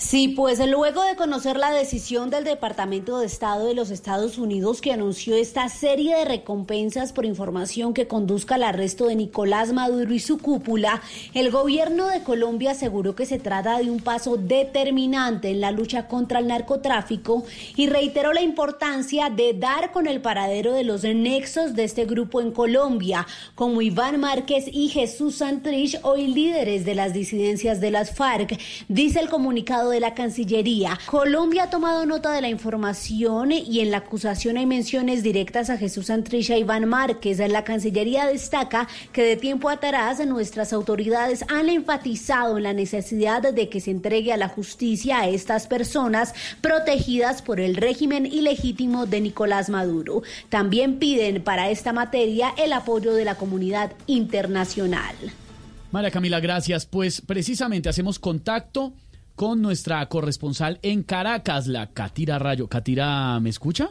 Sí, pues luego de conocer la decisión del Departamento de Estado de los Estados Unidos que anunció esta serie de recompensas por información que conduzca al arresto de Nicolás Maduro y su cúpula, el gobierno de Colombia aseguró que se trata de un paso determinante en la lucha contra el narcotráfico y reiteró la importancia de dar con el paradero de los nexos de este grupo en Colombia, como Iván Márquez y Jesús Santrich, hoy líderes de las disidencias de las FARC, dice el comunicado de la Cancillería. Colombia ha tomado nota de la información y en la acusación hay menciones directas a Jesús Santrich y Iván Márquez. La Cancillería destaca que de tiempo atrás nuestras autoridades han enfatizado en la necesidad de que se entregue a la justicia a estas personas protegidas por el régimen ilegítimo de Nicolás Maduro. También piden para esta materia el apoyo de la comunidad internacional. María Camila, gracias. Pues precisamente hacemos contacto con nuestra corresponsal en Caracas, la Catira Rayo. Catira, ¿me escucha?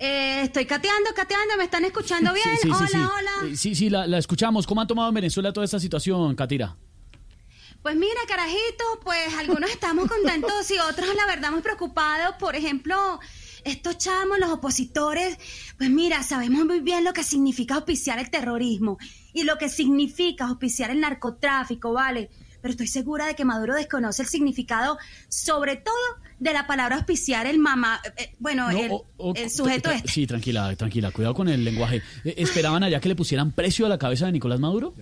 Eh, estoy cateando, cateando, ¿me están escuchando bien? Sí, sí, hola, sí, sí. hola. Eh, Sí, sí, la, la escuchamos. ¿Cómo han tomado en Venezuela toda esta situación, Catira? Pues mira, carajito, pues algunos estamos contentos y otros, la verdad, muy preocupados. Por ejemplo, estos chamos, los opositores, pues mira, sabemos muy bien lo que significa auspiciar el terrorismo y lo que significa auspiciar el narcotráfico, ¿vale? Pero estoy segura de que Maduro desconoce el significado, sobre todo de la palabra auspiciar el mamá, eh, bueno, No, el, o- o- el sujeto este. Sí, tranquila, tranquila. Cuidado con el lenguaje. Eh, ¿Esperaban allá que le pusieran precio a la cabeza de Nicolás Maduro?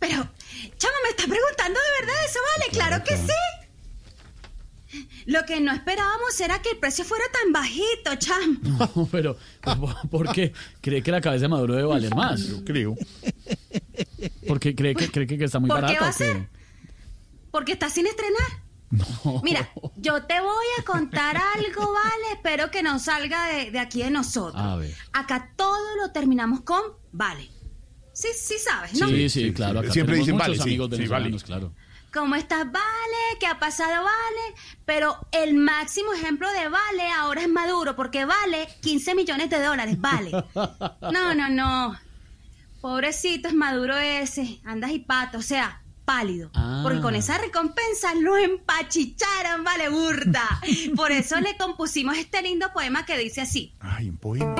Pero, chama, ¿me está preguntando de verdad eso, vale? Claro, que sí. Lo que no esperábamos era que el precio fuera tan bajito, cham. No, pero ¿por qué cree que la cabeza de Maduro debe valer más? Yo creo. Porque cree que cree que está muy ¿Por barato. qué va a ser? Porque está sin estrenar. Mira, yo te voy a contar algo, ¿vale? Espero que no salga de, de aquí de nosotros. A ver. Acá todo lo terminamos con vale. Sí, sí sabes, ¿no? Sí, sí, claro. Acá Siempre dicen muchos vale, sí, amigos sí, venezolanos, claro. ¿Cómo estás, Vale? ¿Qué ha pasado, Vale? Pero el máximo ejemplo de Vale ahora es Maduro, porque vale 15 millones de dólares, Vale. No, no, no. Pobrecito es Maduro ese. Andas y pato, o sea, pálido. Ah. Porque con esa recompensa lo empachicharon, Vale, burda. Por eso le compusimos este lindo poema que dice así. Ay, un poema,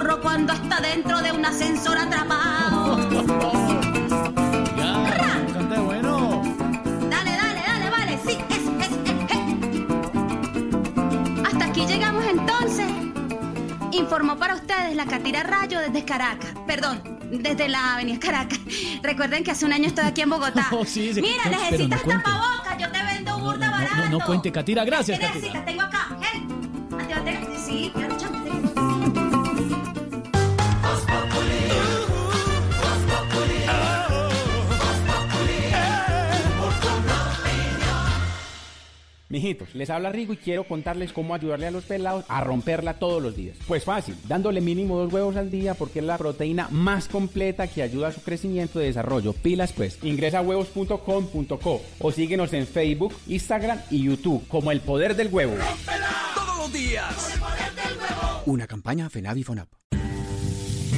burro cuando está dentro de un ascensor atrapado. Canta bueno. Dale, dale, dale, vale, sí, es, es, es, es. Hasta aquí llegamos entonces. Informó para ustedes la Catira Rayo desde Caracas. Perdón, desde la Avenida Caracas. Recuerden que hace un año estoy aquí en Bogotá. Oh, sí, sí. Mira, No, necesitas no tapabocas, yo te vendo burda barato. No, no cuente, Catira, gracias, ¿Qué Catira. necesitas? Tengo acá, gel. Antibacterial. Sí, Mijitos, les habla Rigo y quiero contarles cómo ayudarle a los pelados a romperla todos los días. Pues fácil, dándole mínimo dos huevos al día porque es la proteína más completa que ayuda a su crecimiento y desarrollo. Pilas pues, ingresa a huevos.com.co o síguenos en Facebook, Instagram y YouTube como El Poder del Huevo. Todos los días. Una campaña FENAVI FONAP.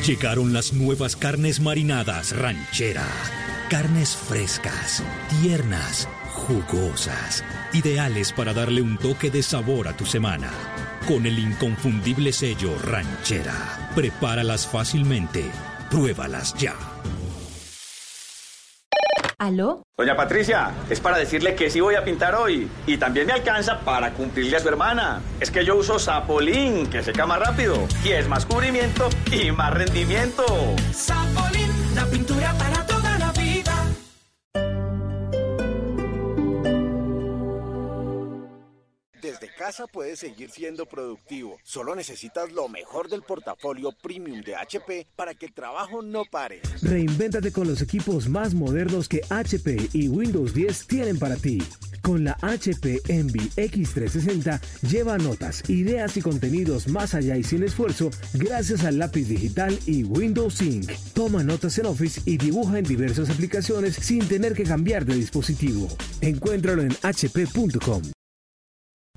Llegaron las nuevas carnes marinadas ranchera. Carnes frescas, tiernas, jugosas, ideales para darle un toque de sabor a tu semana. Con el inconfundible sello ranchera. Prepáralas fácilmente. Pruébalas ya. ¿Aló? Doña Patricia, es para decirle que sí voy a pintar hoy. Y también me alcanza para cumplirle a su hermana. Es que yo uso Sapolín, que seca más rápido. Y es más cubrimiento y más rendimiento. Sapolín, la pintura para casa puedes seguir siendo productivo. Solo necesitas lo mejor del portafolio premium de HP para que el trabajo no pare. Reinvéntate con los equipos más modernos que HP y Windows 10 tienen para ti. Con la HP Envy X360 lleva notas, ideas y contenidos más allá y sin esfuerzo gracias al lápiz digital y Windows Sync. Toma notas en Office y dibuja en diversas aplicaciones sin tener que cambiar de dispositivo. Encuéntralo en hp.com.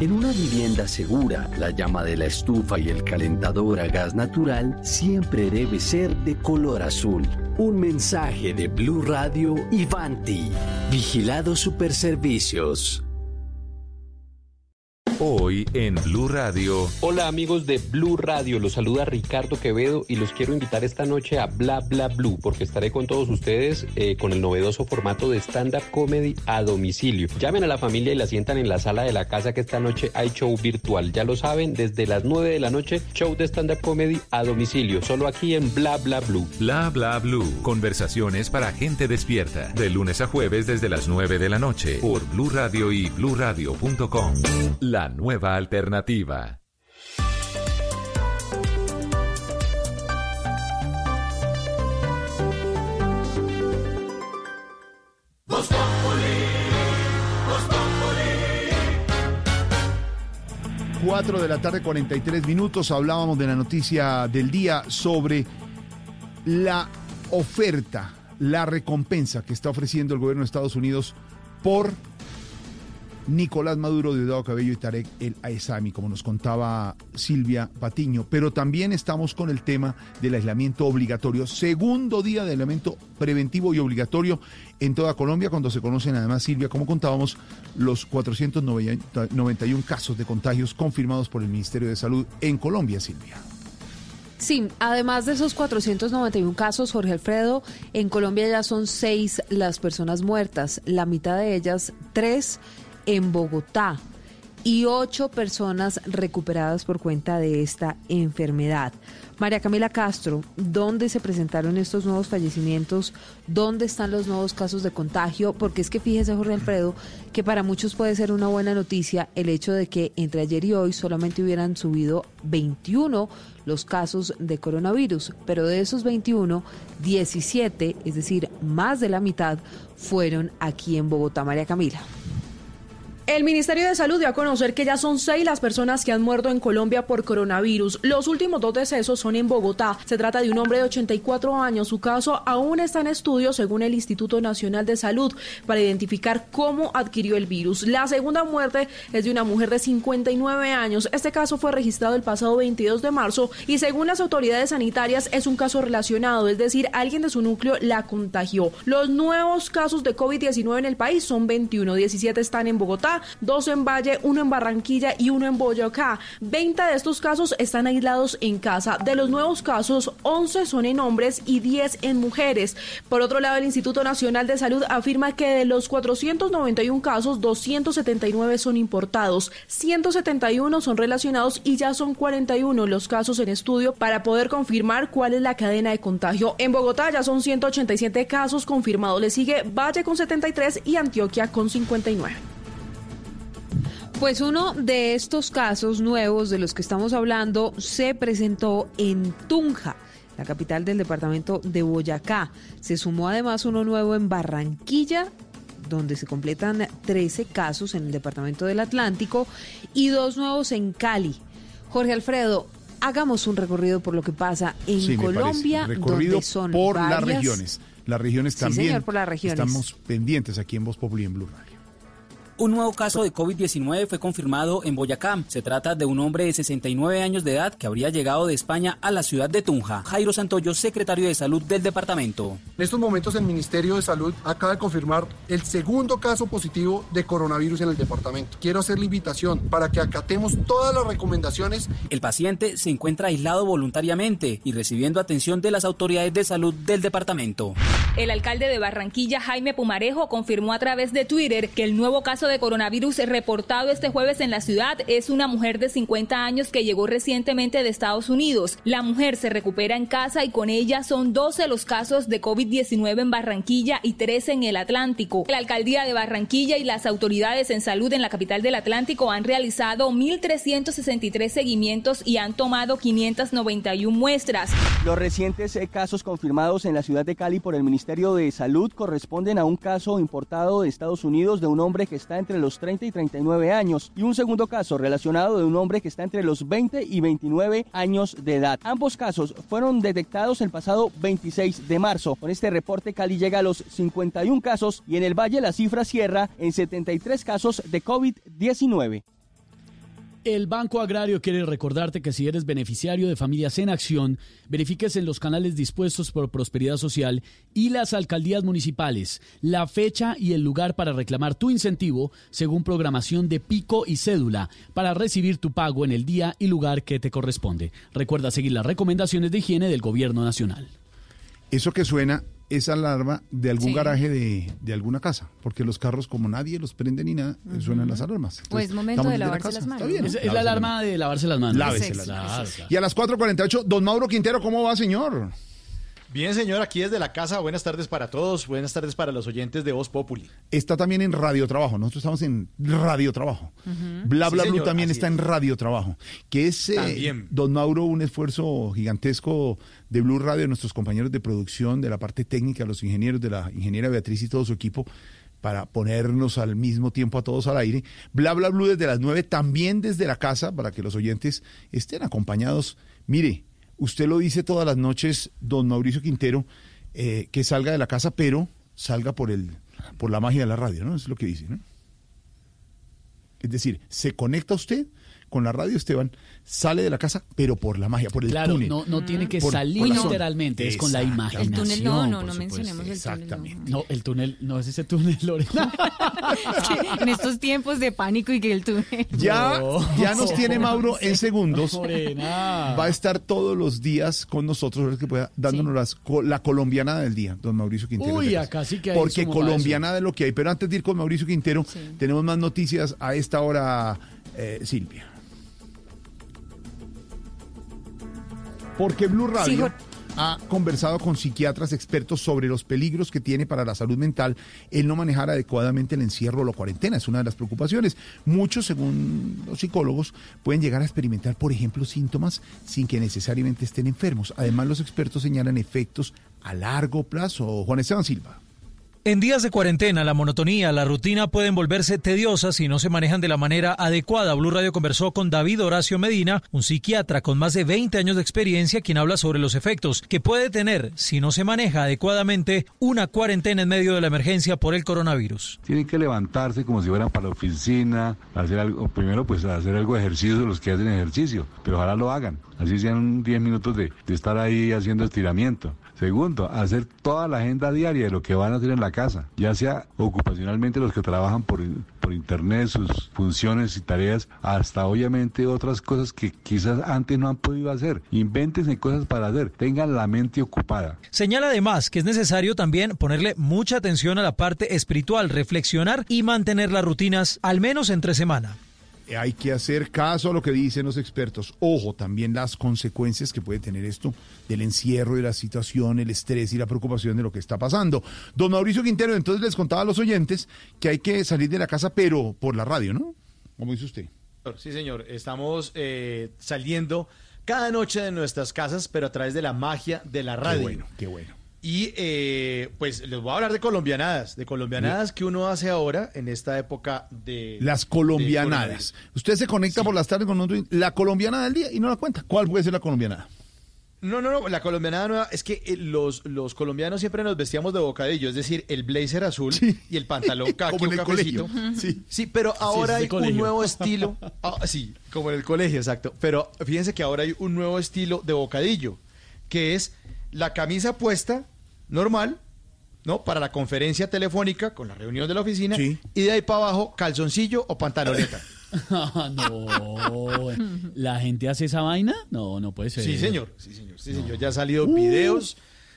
En una vivienda segura, la llama de la estufa y el calentador a gas natural siempre debe ser de color azul. Un mensaje de Blue Radio y Vanti. Vigilado Superservicios. Hoy en Blue Radio. Hola amigos de Blue Radio, los saluda Ricardo Quevedo y los quiero invitar esta noche a Bla Bla Blue porque estaré con todos ustedes eh, con el novedoso formato de stand-up comedy a domicilio. Llamen a la familia y la sientan en la sala de la casa que esta noche hay show virtual. Ya lo saben, desde las 9 de la noche, show de stand-up comedy a domicilio, solo aquí en Bla Bla Blue. Bla Bla Blue. Conversaciones para gente despierta. De lunes a jueves desde las 9 de la noche por Blue Radio y bluradio.com. La nueva alternativa. Cuatro de la tarde, 43 minutos. Hablábamos de la noticia del día sobre la oferta, la recompensa que está ofreciendo el gobierno de Estados Unidos por Nicolás Maduro, Diosdado Cabello y Tarek El Aesami, como nos contaba Silvia Patiño. Pero también estamos con el tema del aislamiento obligatorio, segundo día de aislamiento preventivo y obligatorio en toda Colombia, cuando se conocen además, Silvia, como contábamos, los 491 casos de contagios confirmados por el Ministerio de Salud en Colombia, Silvia. Sí, además de esos 491 casos, Jorge Alfredo, en Colombia ya son seis las personas muertas, la mitad de ellas, tres en Bogotá y ocho personas recuperadas por cuenta de esta enfermedad. María Camila Castro, ¿dónde se presentaron estos nuevos fallecimientos? ¿Dónde están los nuevos casos de contagio? Porque es que fíjese, Jorge Alfredo, que para muchos puede ser una buena noticia el hecho de que entre ayer y hoy solamente hubieran subido 21 los casos de coronavirus, pero de esos 21, 17, es decir, más de la mitad, fueron aquí en Bogotá. María Camila. El Ministerio de Salud dio a conocer que ya son seis las personas que han muerto en Colombia por coronavirus. Los últimos dos decesos son en Bogotá. Se trata de un hombre de 84 años. Su caso aún está en estudio según el Instituto Nacional de Salud para identificar cómo adquirió el virus. La segunda muerte es de una mujer de 59 años. Este caso fue registrado el pasado 22 de marzo y según las autoridades sanitarias es un caso relacionado, es decir, alguien de su núcleo la contagió. Los nuevos casos de COVID-19 en el país son 21, 17 están en Bogotá, dos en Valle, uno en Barranquilla y uno en Boyacá. 20 de estos casos están aislados en casa. De los nuevos casos, 11 son en hombres y 10 en mujeres. Por otro lado, el Instituto Nacional de Salud afirma que de los 491 casos, 279 son importados, 171 son relacionados y ya son 41 los casos en estudio para poder confirmar cuál es la cadena de contagio. En Bogotá ya son 187 casos confirmados. Le sigue Valle con 73 y Antioquia con 59. Pues uno de estos casos nuevos de los que estamos hablando se presentó en Tunja, la capital del departamento de Boyacá. Se sumó además uno nuevo en Barranquilla, donde se completan 13 casos en el departamento del Atlántico y dos nuevos en Cali. Jorge Alfredo, hagamos un recorrido por lo que pasa en Sí, Colombia. Recorrido donde son por las varias- regiones. Las regiones Sí, también. señor, por las regiones. Estamos pendientes aquí en Voz Populi y en Blue Radio. Un nuevo caso de COVID-19 fue confirmado en Boyacá. Se trata de un hombre de 69 años de edad que habría llegado de España a la ciudad de Tunja. Jairo Santoyo, secretario de Salud del departamento. En estos momentos el Ministerio de Salud acaba de confirmar el segundo caso positivo de coronavirus en el departamento. Quiero hacer la invitación para que acatemos todas las recomendaciones. El paciente se encuentra aislado voluntariamente y recibiendo atención de las autoridades de salud del departamento. El alcalde de Barranquilla, Jaime Pumarejo, confirmó a través de Twitter que el nuevo caso de coronavirus reportado este jueves en la ciudad es una mujer de 50 años que llegó recientemente de Estados Unidos. La mujer se recupera en casa y con ella son 12 los casos de COVID-19 en Barranquilla y 13 en el Atlántico. La alcaldía de Barranquilla y las autoridades en salud en la capital del Atlántico han realizado 1.363 seguimientos y han tomado 591 muestras. Los recientes eh, casos confirmados en la ciudad de Cali por el Ministerio de Salud corresponden a un caso importado de Estados Unidos de un hombre que está entre los 30 y 39 años y un segundo caso relacionado de un hombre que está entre los 20 y 29 años de edad. Ambos casos fueron detectados el pasado 26 de marzo. Con este reporte Cali llega a los 51 casos y en el Valle la cifra cierra en 73 casos de COVID-19. El Banco Agrario quiere recordarte que si eres beneficiario de Familias en Acción, verifiques en los canales dispuestos por Prosperidad Social y las alcaldías municipales la fecha y el lugar para reclamar tu incentivo según programación de pico y cédula para recibir tu pago en el día y lugar que te corresponde. Recuerda seguir las recomendaciones de higiene del Gobierno Nacional. Eso que suena es alarma de algún Sí. garaje de, de alguna casa, porque los carros, como nadie los prende ni nada, suenan las alarmas. Pues Entonces, momento estamos de en la lavarse casa, las manos. está bien. Es, es Lávese la alarma de lavarse las manos. Lávese Es las manos. Y a las 4.48, don Mauro Quintero, ¿cómo va, señor? Bien, señor, aquí desde la casa. Buenas tardes para todos. Buenas tardes para los oyentes de Voz Populi. Está también en Radio Trabajo. Nosotros estamos en Radio Trabajo. Bla Sí, Bla Blue señor, también así está es. en Radio Trabajo. Que es, eh, También. don Mauro, un esfuerzo gigantesco de Blue Radio, de nuestros compañeros de producción, de la parte técnica, los ingenieros, de la ingeniera Beatriz y todo su equipo, para ponernos al mismo tiempo a todos al aire. Bla, bla, blue desde las 9, también desde la casa, para que los oyentes estén acompañados. Mire, usted lo dice todas las noches, don Mauricio Quintero, eh, que salga de la casa, pero salga por, el, por la magia de la radio, ¿no? Es lo que dice, ¿no? Es decir, se conecta usted con la radio, Esteban, sale de la casa, pero por la magia, por el Claro, túnel. no, no tiene que Por- salir por literalmente, es con la imaginación. El túnel no, no, no mencionemos el túnel, no. Exactamente. No, el túnel no es ese túnel, Lorena. En estos tiempos de pánico y que el túnel. Ya, ya nos tiene Mauro en segundos. Lorena. Va a estar todos los días con nosotros, que pueda, dándonos las co- la colombiana del día, don Mauricio Quintero. Uy, acá sí que hay Porque colombiana de lo que hay. Pero antes de ir con Mauricio Quintero, tenemos más noticias a esta hora, eh, Silvia. Porque Blue Radio ha conversado con psiquiatras expertos sobre los peligros que tiene para la salud mental el no manejar adecuadamente el encierro o la cuarentena. Es una de las preocupaciones. Muchos, según los psicólogos, pueden llegar a experimentar, por ejemplo, síntomas sin que necesariamente estén enfermos. Además, los expertos señalan efectos a largo plazo. Juan Esteban Silva. En días de cuarentena, la monotonía, la rutina pueden volverse tediosas si no se manejan de la manera adecuada. Blue Radio conversó con David Horacio Medina, un psiquiatra con más de 20 años de experiencia, quien habla sobre los efectos que puede tener, si no se maneja adecuadamente, una cuarentena en medio de la emergencia por el coronavirus. Tienen que levantarse como si fueran para la oficina, hacer algo, primero pues hacer algo de ejercicio los que hacen ejercicio, pero ojalá lo hagan, así sean 10 minutos de, de estar ahí haciendo estiramiento. Segundo, hacer toda la agenda diaria de lo que van a hacer en la casa, ya sea ocupacionalmente los que trabajan por, por internet, sus funciones y tareas, hasta obviamente otras cosas que quizás antes no han podido hacer. Invéntense cosas para hacer, tengan la mente ocupada. Señala además que es necesario también ponerle mucha atención a la parte espiritual, reflexionar y mantener las rutinas al menos entre semana. Hay que hacer caso a lo que dicen los expertos. Ojo, también las consecuencias que puede tener esto del encierro, de la situación, el estrés y la preocupación de lo que está pasando. Don Mauricio Quintero, entonces les contaba a los oyentes que hay que salir de la casa, pero por la radio, ¿no? Como dice usted. Sí, señor. Estamos eh, saliendo cada noche de nuestras casas, pero a través de la magia de la radio. Qué bueno, qué bueno. Y eh, pues les voy a hablar de colombianadas, de colombianadas que uno hace ahora en esta época de... Las de colombianadas. coronavirus. Usted se conecta por las tardes con nosotros, la colombiana del día y no la cuenta. ¿Cuál puede ser la colombianada? No, no, no, la colombianada nueva es que eh, los, los colombianos siempre nos vestíamos de bocadillo, es decir, el blazer azul y el pantalón caqui Como en el cafecito. colegio. Sí. Sí, pero ahora de hay colegio. un nuevo estilo. Ah, sí, como en el colegio, exacto. Pero fíjense que ahora hay un nuevo estilo de bocadillo, que es la camisa puesta, normal, ¿no? Para la conferencia telefónica, con la reunión de la oficina, y de ahí para abajo, calzoncillo o pantaloneta. Ah, no. ¿La gente hace esa vaina? No, no puede ser. Sí, señor, sí, señor, sí, señor. Ya han salido videos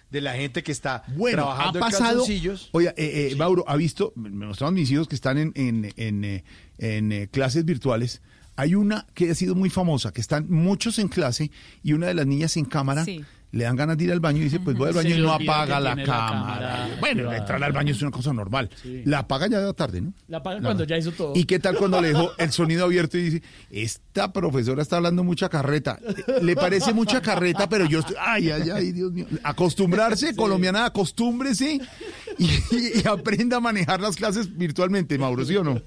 de la gente que está Bueno, trabajando ha en pasado. calzoncillos. Oye, eh, eh, Mauro, ha visto, me mostraron mis hijos que están en, en, en, eh, en, eh, clases virtuales. Hay una que ha sido muy famosa, que están muchos en clase y una de las niñas en cámara Sí. Le dan ganas de ir al baño y dice, pues voy al baño y no apaga la la cámara. bueno, Claro. entrar al baño es una cosa normal. La apaga ya de tarde, ¿no? La No. cuando ya hizo todo. ¿Y qué tal cuando le dejó el sonido abierto y dice, esta profesora está hablando mucha carreta? Le parece mucha carreta, pero yo estoy, ay, ay, ay, Dios mío. Acostumbrarse, colombiana, acostúmbrese y, y aprenda a manejar las clases virtualmente, Mauro, ¿sí o no?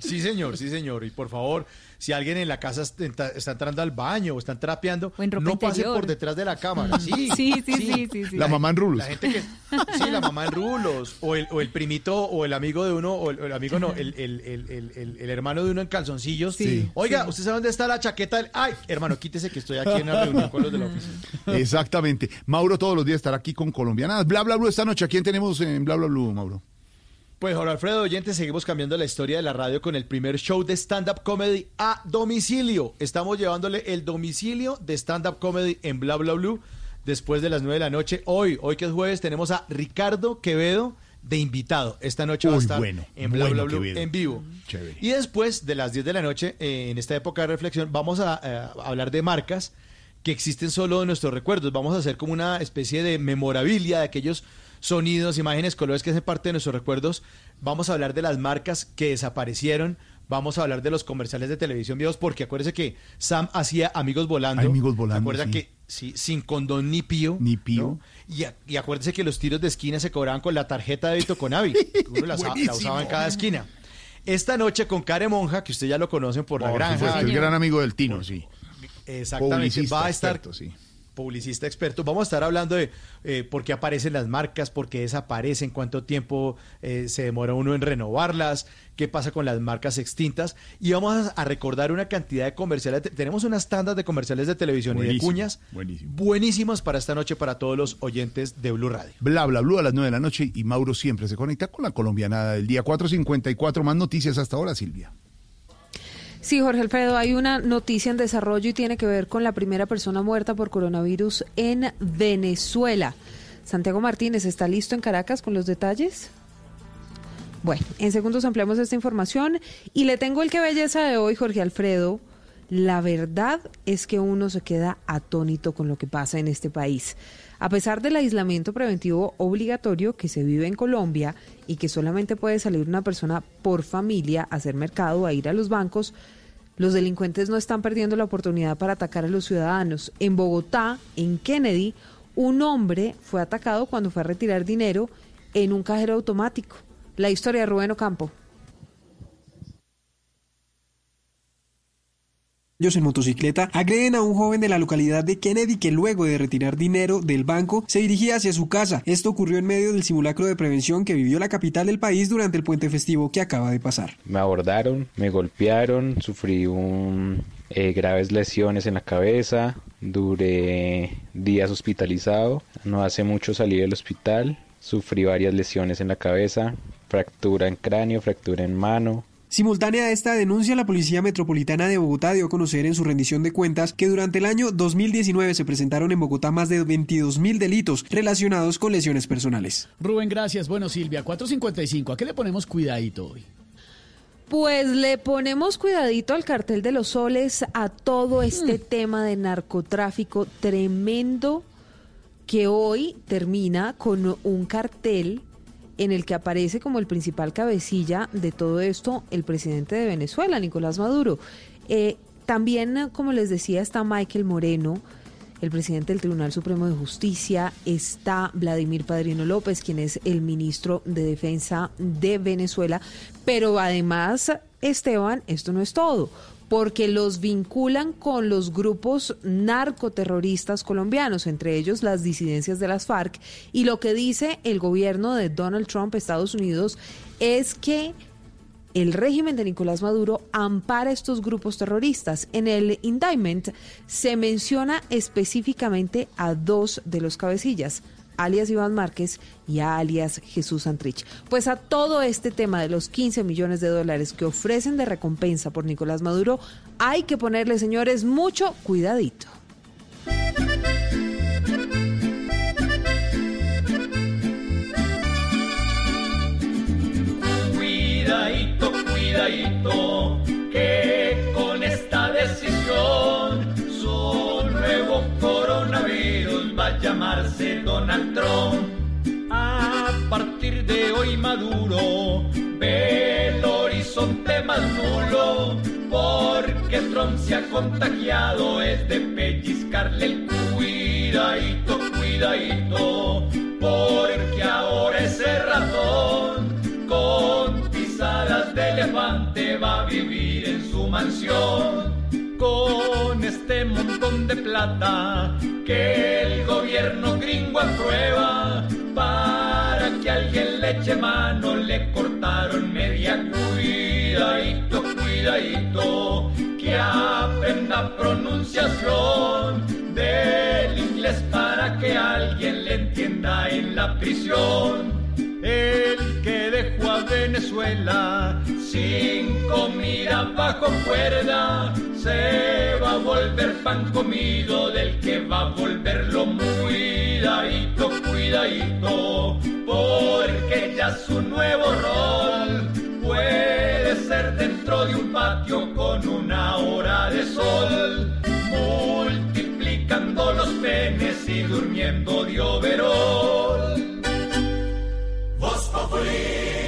Sí, señor, sí, señor. Y por favor, si alguien en la casa está, está entrando al baño o están trapeando, no pase interior. por detrás de la cámara. Sí, Sí, sí, sí, sí, sí. La mamá en rulos. La gente que, sí, la mamá en rulos, o el, o el primito, o el amigo de uno, o el, amigo no, el, el, el, el, el- el hermano de uno en calzoncillos. Sí. Oiga, Sí. ¿usted sabe dónde está la chaqueta? del- Ay, hermano, quítese que estoy aquí en una reunión con los de la oficina. Exactamente. Mauro todos los días estará aquí con colombianas. Bla, bla, bla, esta noche. ¿A quién tenemos en Bla, bla, bla, Mauro? Pues Jorge Alfredo Oyente, seguimos cambiando la historia de la radio con el primer show de stand-up comedy a domicilio. Estamos llevándole el domicilio de stand-up comedy en Bla Bla Blue después de las 9 de la noche. Hoy, hoy que es jueves, tenemos a Ricardo Quevedo de invitado. Esta noche va a estar bueno, en Bla bueno, Bla Blue Quevedo. en vivo. Chévere. Y después de las 10 de la noche, eh, en esta época de reflexión, vamos a, eh, hablar de marcas que existen solo en nuestros recuerdos. Vamos a hacer como una especie de memorabilia de aquellos sonidos, imágenes, colores que hacen parte de nuestros recuerdos. Vamos a hablar de las marcas que desaparecieron vamos a hablar de los comerciales de televisión viejos, porque acuérdese que Sam hacía Amigos Volando. Amigos Volando, ¿Se acuerda sí. que sí, sin condón ni pío? Ni pío. ¿no? Y, acuérdese que los tiros de esquina se cobraban con la tarjeta de débito con Avi. Uno la, la usaba en cada esquina. Esta noche con Care Monja, que usted ya lo conocen por la granja. supuesto, el gran amigo del Tino, sí. Exactamente. Va a estar experto, sí. Publicista experto. Vamos a estar hablando de eh, por qué aparecen las marcas, por qué desaparecen, cuánto tiempo eh, se demora uno en renovarlas, qué pasa con las marcas extintas. Y vamos a, recordar una cantidad de comerciales. Te- Tenemos unas tandas de comerciales de televisión y de cuñas buenísimo. buenísimas para esta noche para todos los oyentes de Blue Radio. Bla, bla, bla, a las 9 de la noche y Mauro siempre se conecta con la colombianada del día 454. Más noticias hasta ahora, Silvia. Sí, Jorge Alfredo, hay una noticia en desarrollo y tiene que ver con la primera persona muerta por coronavirus en Venezuela. Santiago Martínez, ¿está listo en Caracas con los detalles? Bueno, en segundos ampliamos esta información y le tengo el que belleza de hoy, Jorge Alfredo. La verdad es que uno se queda atónito con lo que pasa en este país. A pesar del aislamiento preventivo obligatorio que se vive en Colombia y que solamente puede salir una persona por familia a hacer mercado, a ir a los bancos, los delincuentes no están perdiendo la oportunidad para atacar a los ciudadanos. En Bogotá, en Kennedy, un hombre fue atacado cuando fue a retirar dinero en un cajero automático. La historia de Rubén Ocampo. Ellos en motocicleta agreden a un joven de la localidad de Kennedy que luego de retirar dinero del banco se dirigía hacia su casa. Esto ocurrió en medio del simulacro de prevención que vivió la capital del país durante el puente festivo que acaba de pasar. Me abordaron, me golpearon, sufrí un, eh, graves lesiones en la cabeza, duré días hospitalizado, no hace mucho salí del hospital, sufrí varias lesiones en la cabeza, fractura en cráneo, fractura en mano, Simultánea a esta denuncia, la Policía Metropolitana de Bogotá dio a conocer en su rendición de cuentas que durante el año 2019 se presentaron en Bogotá más de 22 mil delitos relacionados con lesiones personales. Rubén, gracias. Bueno, Silvia, 455. ¿A qué le ponemos cuidadito hoy? Pues le ponemos cuidadito al cartel de los soles, a todo este tema de narcotráfico tremendo que hoy termina con un cartel en el que aparece como el principal cabecilla de todo esto el presidente de Venezuela, Nicolás Maduro. Eh, también, como les decía, está Michael Moreno, el presidente del Tribunal Supremo de Justicia, está Vladimir Padrino López, quien es el ministro de Defensa de Venezuela, pero además, Esteban, esto no es todo, porque los vinculan con los grupos narcoterroristas colombianos, entre ellos las disidencias de las FARC, y lo que dice el gobierno de Donald Trump, Estados Unidos, es que el régimen de Nicolás Maduro ampara estos grupos terroristas. En el indictment se menciona específicamente a dos de los cabecillas, alias Iván Márquez y alias Jesús Santrich. Pues a todo este tema de los 15 millones de dólares que ofrecen de recompensa por Nicolás Maduro, hay que ponerle, señores, mucho cuidadito. Cuidadito, cuidadito, que llamarse Donald Trump. A partir de hoy Maduro ve el horizonte más nulo, porque Trump se ha contagiado, es de pellizcarle el cuidadito, cuidadito, porque ahora ese ratón con pisadas de elefante va a vivir en su mansión. Con este montón de plata que el gobierno gringo aprueba para que alguien le eche mano, le cortaron media cuidadito, cuidadito, que aprenda pronunciación del inglés para que alguien le entienda en la prisión. El que dejó a Venezuela sin comida bajo cuerda se va a volver pan comido del que va a volverlo muy cuidadito, cuidadito, porque ya su nuevo rol puede ser dentro de un patio con una hora de sol, multiplicando los penes y durmiendo de overol. Voz Populi.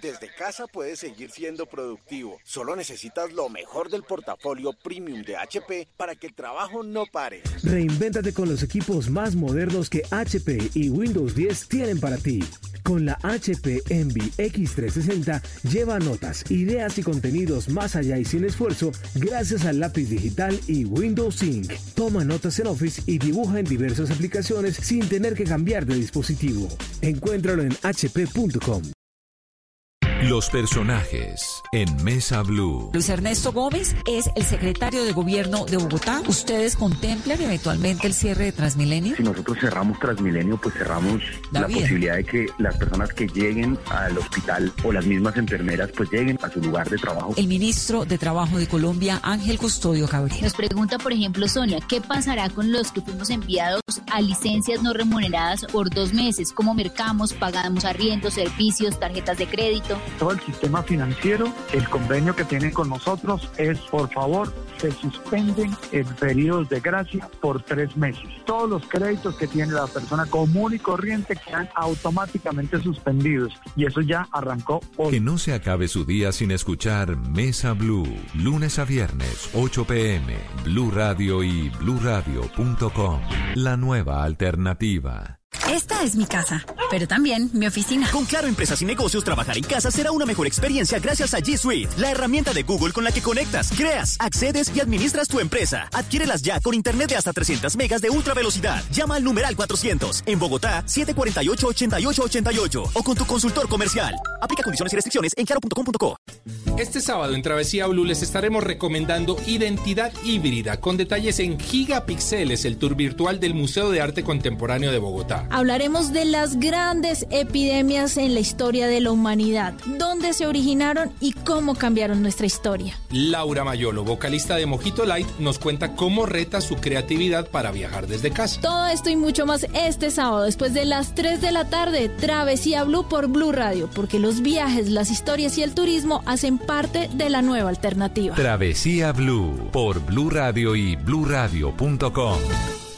Desde casa puedes seguir siendo productivo. Solo necesitas lo mejor del portafolio premium de HP para que el trabajo no pare. Reinvéntate con los equipos más modernos que HP y Windows 10 tienen para ti. Con la HP Envy X360 lleva notas, ideas y contenidos más allá y sin esfuerzo gracias al lápiz digital y Windows Sync. Toma notas en Office y dibuja en diversas aplicaciones sin tener que cambiar de dispositivo. Encuéntralo en hp.com. Los personajes en Mesa Blue. Luis Ernesto Gómez es el secretario de gobierno de Bogotá. ¿Ustedes contemplan eventualmente el cierre de Transmilenio? Si nosotros cerramos Transmilenio, pues cerramos la, posibilidad de que las personas que lleguen al hospital o las mismas enfermeras pues lleguen a su lugar de trabajo. El ministro de Trabajo de Colombia, Ángel Custodio Cabrera. Nos pregunta, por ejemplo, Sonia, ¿qué pasará con los que fuimos enviados a licencias no remuneradas por dos meses? ¿Cómo mercamos, pagamos arriendos, servicios, tarjetas de crédito? Todo el sistema financiero, el convenio que tienen con nosotros es, por favor, se suspenden en periodos de gracia por tres meses. Todos los créditos que tiene la persona común y corriente quedan automáticamente suspendidos y eso ya arrancó hoy. Que no se acabe su día sin escuchar Mesa Blue, lunes a viernes, 8 pm, Blue Radio y bluradio.com. La nueva alternativa. Esta es mi casa, pero también mi oficina. Con Claro Empresas y Negocios, trabajar en casa será una mejor experiencia gracias a G Suite, la herramienta de Google con la que conectas, creas, accedes y administras tu empresa. Adquiérelas ya con internet de hasta 300 megas de ultra velocidad. Llama al numeral 400 en Bogotá 748-8888 o con tu consultor comercial. Aplica condiciones y restricciones en claro.com.co. Este sábado en Travesía Blue les estaremos recomendando Identidad Híbrida con detalles en Gigapixeles, el tour virtual del Museo de Arte Contemporáneo de Bogotá. Hablaremos de las grandes epidemias en la historia de la humanidad, dónde se originaron y cómo cambiaron nuestra historia. Laura Mayolo, vocalista de Mojito Light, nos cuenta cómo reta su creatividad para viajar desde casa. Todo esto y mucho más este sábado después de las 3 de la tarde, Travesía Blue por Blue Radio, porque los viajes, las historias y el turismo hacen parte de la nueva alternativa. Travesía Blue por Blue Radio y bluradio.com.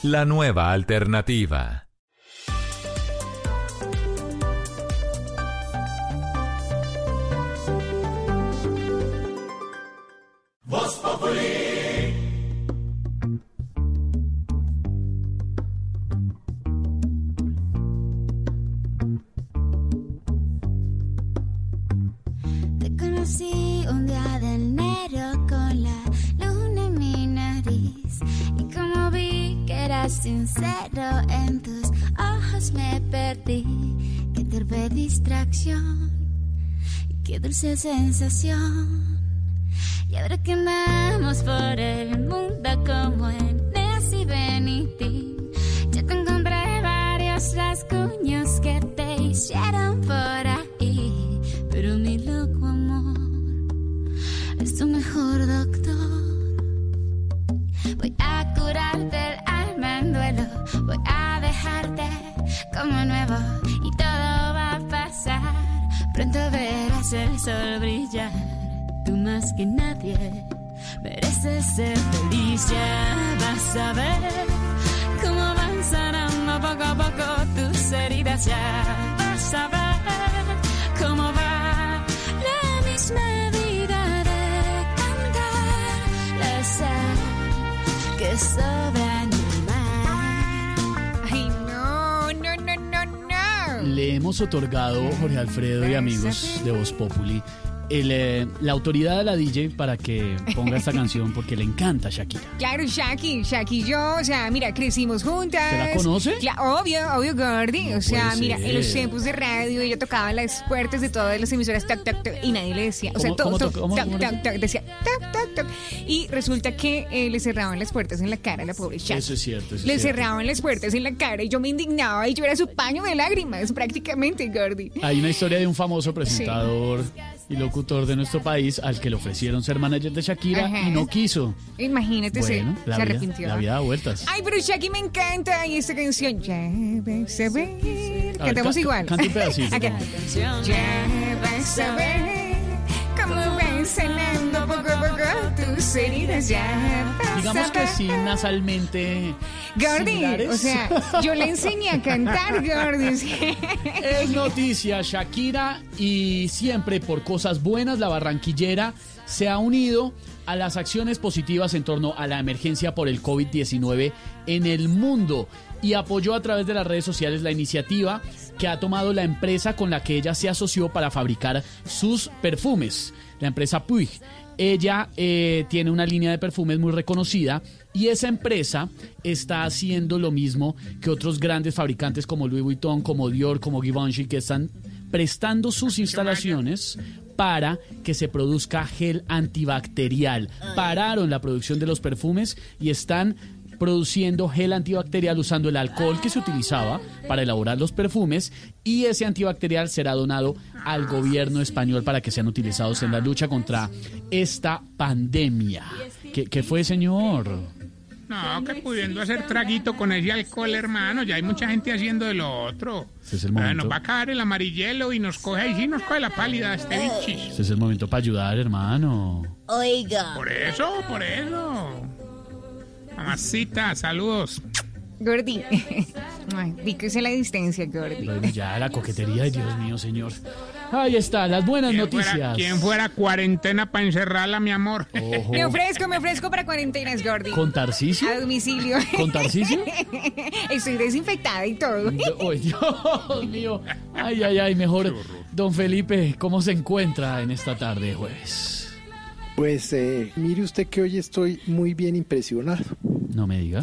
La nueva alternativa. Voz Populi. Te conocí un día de enero con la luna en mi nariz y como vi que eras sincero en tus ojos me perdí. Qué torpe distracción qué dulce sensación. Y ahora que andamos por el mundo como en Nancy Benitín, ya te encontré varios rasguños que te hicieron por ahí. Pero mi loco amor es tu mejor doctor. Voy a curarte el alma en duelo, voy a dejarte como nuevo y todo va a pasar. Pronto verás el sol brillar más que nadie mereces ser feliz. Ya vas a ver cómo van sanando poco a poco tus heridas. Ya vas a ver cómo va la misma vida de cantar la sal que sobra en el mar. Ay, no, no, no, no, no. Le hemos otorgado, Jorge Alfredo y amigos de Voz Populi, el, eh, la autoridad de la DJ para que ponga esta canción porque le encanta Shakira. Claro, Shaki, Shaki y yo, o sea, mira, crecimos juntas. ¿Se la conoce? Cla- obvio, obvio, Gordy. o sea, puede mira, en los tiempos de radio ella tocaba las puertas de todas las emisoras, toc, toc, toc, y nadie le decía. O sea, ¿Cómo- todo, cómo cómo- cómo decía? toc, toc, toc. Y resulta que eh, le cerraban las puertas en la cara a la pobre Shaki. Eso es cierto. eso Le es cierto. cerraban las puertas en la cara y yo me indignaba y yo era su paño de lágrimas, prácticamente, Gordy. Hay una historia de un famoso presentador y locutor de nuestro país al que le ofrecieron ser manager de Shakira Ajá. y no quiso. Imagínate, se- Bueno, se, la vida, arrepintió. la vida da vueltas. Ay, pero Shaki me encanta y esta canción. Vas a ver. A ver, Cantamos ca- igual. canta un pedacito, Ya vas a ver cómo poco tus heridas. Ya Digamos que sí, nasalmente. Gordy, similares. o sea, yo le enseñé a cantar, Gordy. Es noticia, Shakira y siempre por cosas buenas la barranquillera se ha unido a las acciones positivas en torno a la emergencia por el COVID-19 en el mundo y apoyó a través de las redes sociales la iniciativa que ha tomado la empresa con la que ella se asoció para fabricar sus perfumes, la empresa Puig. Ella eh, tiene una línea de perfumes muy reconocida y esa empresa está haciendo lo mismo que otros grandes fabricantes como Louis Vuitton, como Dior, como Givenchy, que están prestando sus instalaciones para que se produzca gel antibacterial. Pararon la producción de los perfumes y están produciendo gel antibacterial usando el alcohol que se utilizaba para elaborar los perfumes y ese antibacterial será donado al gobierno español para que sean utilizados en la lucha contra esta pandemia. ¿Qué, qué fue, señor? No, que pudiendo hacer traguito con ese alcohol, hermano. Ya hay mucha gente haciendo de lo otro. Ese es el Ah, momento. nos va a caer el amarillelo y nos coge ahí, sí, nos coge la pálida este bichis. Ese es el momento para ayudar, hermano. Oiga. Por eso, por eso. Mamacita, saludos. Gordy. Ay, píquese la distancia, Gordy. Bueno, ya la coquetería, ay, Dios mío, señor. Ahí está, las buenas ¿Quién noticias. fuera, ¿Quién fuera cuarentena para encerrarla, mi amor? Ojo. Me ofrezco, me ofrezco para cuarentenas, Gordy. ¿Con Tarcisio? A domicilio. ¿Con Tarcisio? Estoy desinfectada y todo. Ay, Dios mío. Ay, ay, ay, mejor. Don Felipe, ¿cómo se encuentra en esta tarde de jueves? Pues eh, mire usted que hoy estoy muy bien impresionado. No me diga.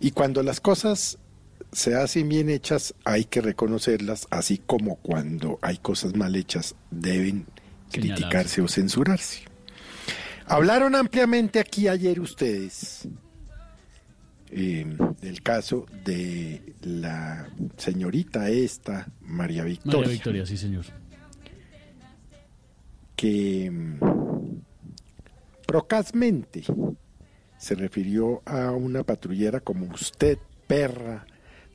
Y cuando las cosas se hacen bien hechas, hay que reconocerlas, así como cuando hay cosas mal hechas, deben Señalarse. criticarse o censurarse. Hablaron ampliamente aquí ayer ustedes eh, del caso de la señorita esta, María Victoria. María Victoria, sí, señor. que mm, procazmente se refirió a una patrullera como usted, perra,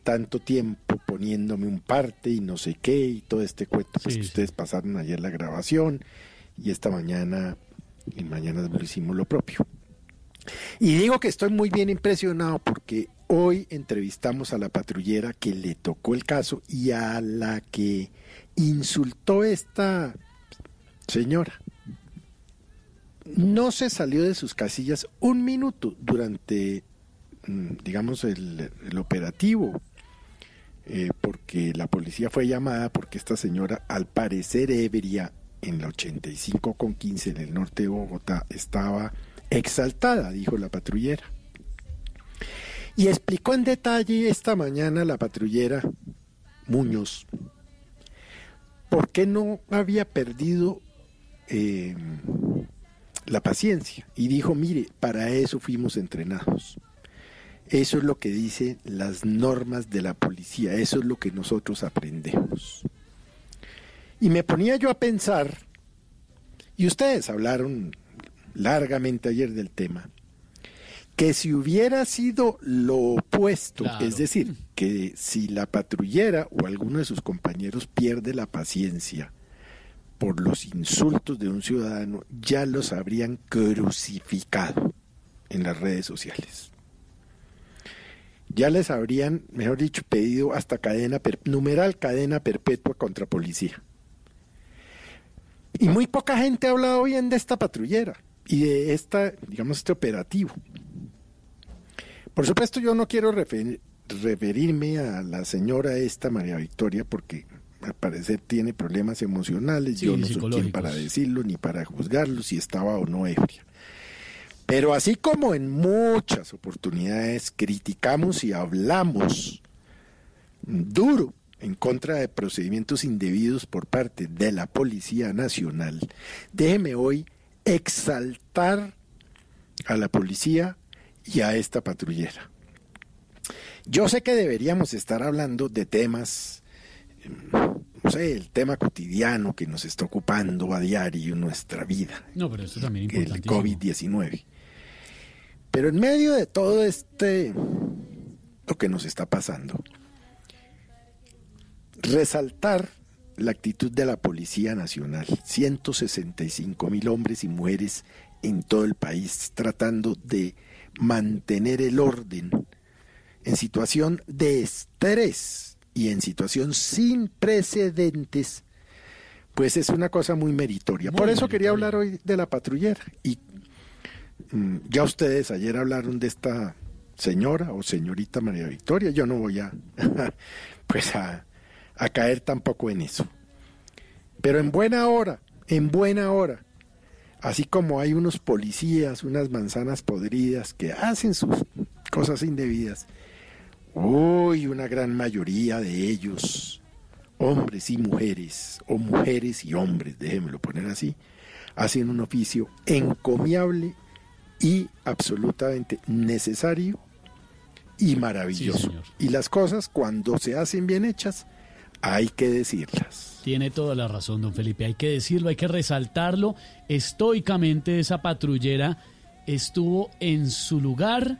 tanto tiempo poniéndome un parte y no sé qué y todo este cuento, pues Sí, que sí. ustedes pasaron ayer la grabación y esta mañana, y mañana hicimos lo propio. Y digo que estoy muy bien impresionado porque hoy entrevistamos a la patrullera que le tocó el caso y a la que insultó esta señora. No se salió de sus casillas un minuto durante, mm, digamos, el, operativo, eh, porque la policía fue llamada porque esta señora, al parecer ebria, en la 85 con 15 en el norte de Bogotá, estaba exaltada, dijo la patrullera. Y explicó en detalle esta mañana la patrullera Muñoz por qué no había perdido eh, la paciencia. Y dijo, mire, para eso fuimos entrenados. Eso es lo que dicen las normas de la policía, eso es lo que nosotros aprendemos. Y me ponía yo a pensar, y ustedes hablaron largamente ayer del tema, que si hubiera sido lo opuesto, Claro. es decir, que si la patrullera o alguno de sus compañeros pierde la paciencia por los insultos de un ciudadano, ya los habrían crucificado en las redes sociales. Ya les habrían, mejor dicho, pedido hasta cadena, per- numeral cadena perpetua contra policía. Y muy poca gente ha hablado bien de esta patrullera y de esta, digamos, este operativo. Por supuesto, yo no quiero refer- referirme a la señora esta, María Victoria, porque al parecer tiene problemas emocionales, Sí, yo no soy quien para decirlo ni para juzgarlo si estaba o no ebria. Pero así como en muchas oportunidades criticamos y hablamos duro en contra de procedimientos indebidos por parte de la Policía Nacional, déjeme hoy exaltar a la policía y a esta patrullera. Yo sé que deberíamos estar hablando de temas, mm, no sé, el tema cotidiano que nos está ocupando a diario nuestra vida, No, pero esto también es el importantísimo. COVID-19. Pero en medio de todo este, lo que nos está pasando, resaltar la actitud de la Policía Nacional, 165 mil hombres y mujeres en todo el país tratando de mantener el orden en situación de estrés y en situación sin precedentes, pues es una cosa muy meritoria. Muy Por eso quería hablar hoy de la patrullera. Y mm, ya ustedes ayer hablaron de esta señora o señorita María Victoria. Yo no voy a, pues a, a caer tampoco en eso. Pero en buena hora, en buena hora. Así como hay unos policías, unas manzanas podridas que hacen sus cosas indebidas. Uy, una gran mayoría de ellos, hombres y mujeres, o mujeres y hombres, déjenmelo poner así, hacen un oficio encomiable y absolutamente necesario y maravilloso. y las cosas, cuando se hacen bien hechas, hay que decirlas. Tiene toda la razón, don Felipe. Hay que decirlo, hay que resaltarlo. Estoicamente esa patrullera estuvo en su lugar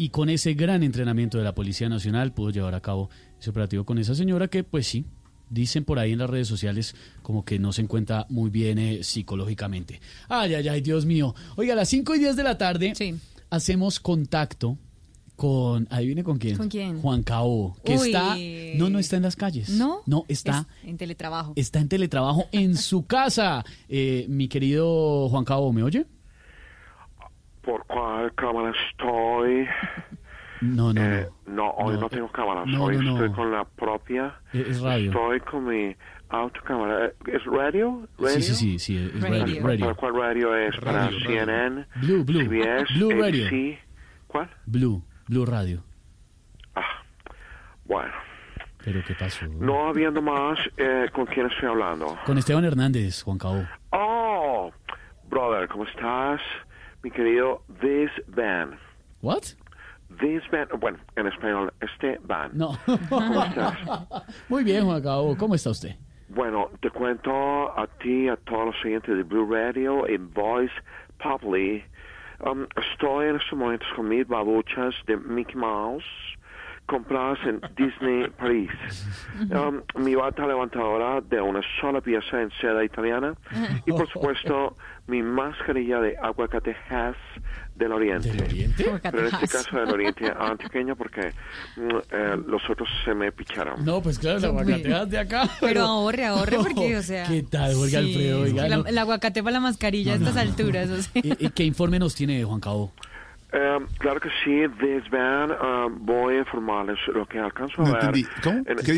y con ese gran entrenamiento de la Policía Nacional pudo llevar a cabo ese operativo con esa señora que, pues sí, dicen por ahí en las redes sociales como que no se encuentra muy bien eh, psicológicamente. Ay, ay, ay, Dios mío. Oiga, a las 5 y 10 de la tarde hacemos contacto con, adivine con quién. ¿Con quién? Juan Cao, que Uy. está, no, no está en las calles. ¿No? No, está Es en teletrabajo. está en teletrabajo en su casa. Eh, mi querido Juan Cabo, ¿me oye? ¿Por cuál cámara estoy? No, no, Eh, no, hoy no, No, tengo cámara. no, hoy no, no. estoy con la propia. Eh, es radio. Estoy con mi autocámara. Eh, ¿Es radio? radio? Sí, sí, sí, sí, es radio. ¿Para- radio. ¿Para cuál radio es? ¿Para Radio, radio. CNN? Blue, Blue. CBS? Blue Radio. ABC? ¿Cuál? Blue, Blue Radio. Bueno, ¿Pero qué pasó? no habiendo más, eh, ¿con quién estoy hablando? Con Esteban Hernández, Juan Cabo. Oh, brother, ¿cómo estás? Mi querido This Van. ¿What? This Van, bueno, en español, este Van. No. ¿Cómo estás? Muy bien, Juan Cabo. ¿Cómo está usted? Bueno, te cuento a ti, a todos los siguientes de Blue Radio y Voice Populi. Um, estoy en estos momentos con mis babuchas de Mickey Mouse compradas en Disney París. Um, mi bata levantadora de una sola pieza en seda italiana y por supuesto mi mascarilla de aguacate Hass del Oriente. Pero en este caso del Oriente antioqueño porque mm, eh, los otros se me picharon. No, pues claro, la aguacateas de acá. Pero ahorre, ahorre, porque, o sea. ¿Qué tal, Jorge sí, Alfredo? Oiga, la- no. el aguacate para la mascarilla a estas alturas. o sea. ¿Y- y ¿Qué informe nos tiene Juan Cabo? Um, claro que sí, This Van, um, voy a informarles lo que alcanzo a No ver. entendí.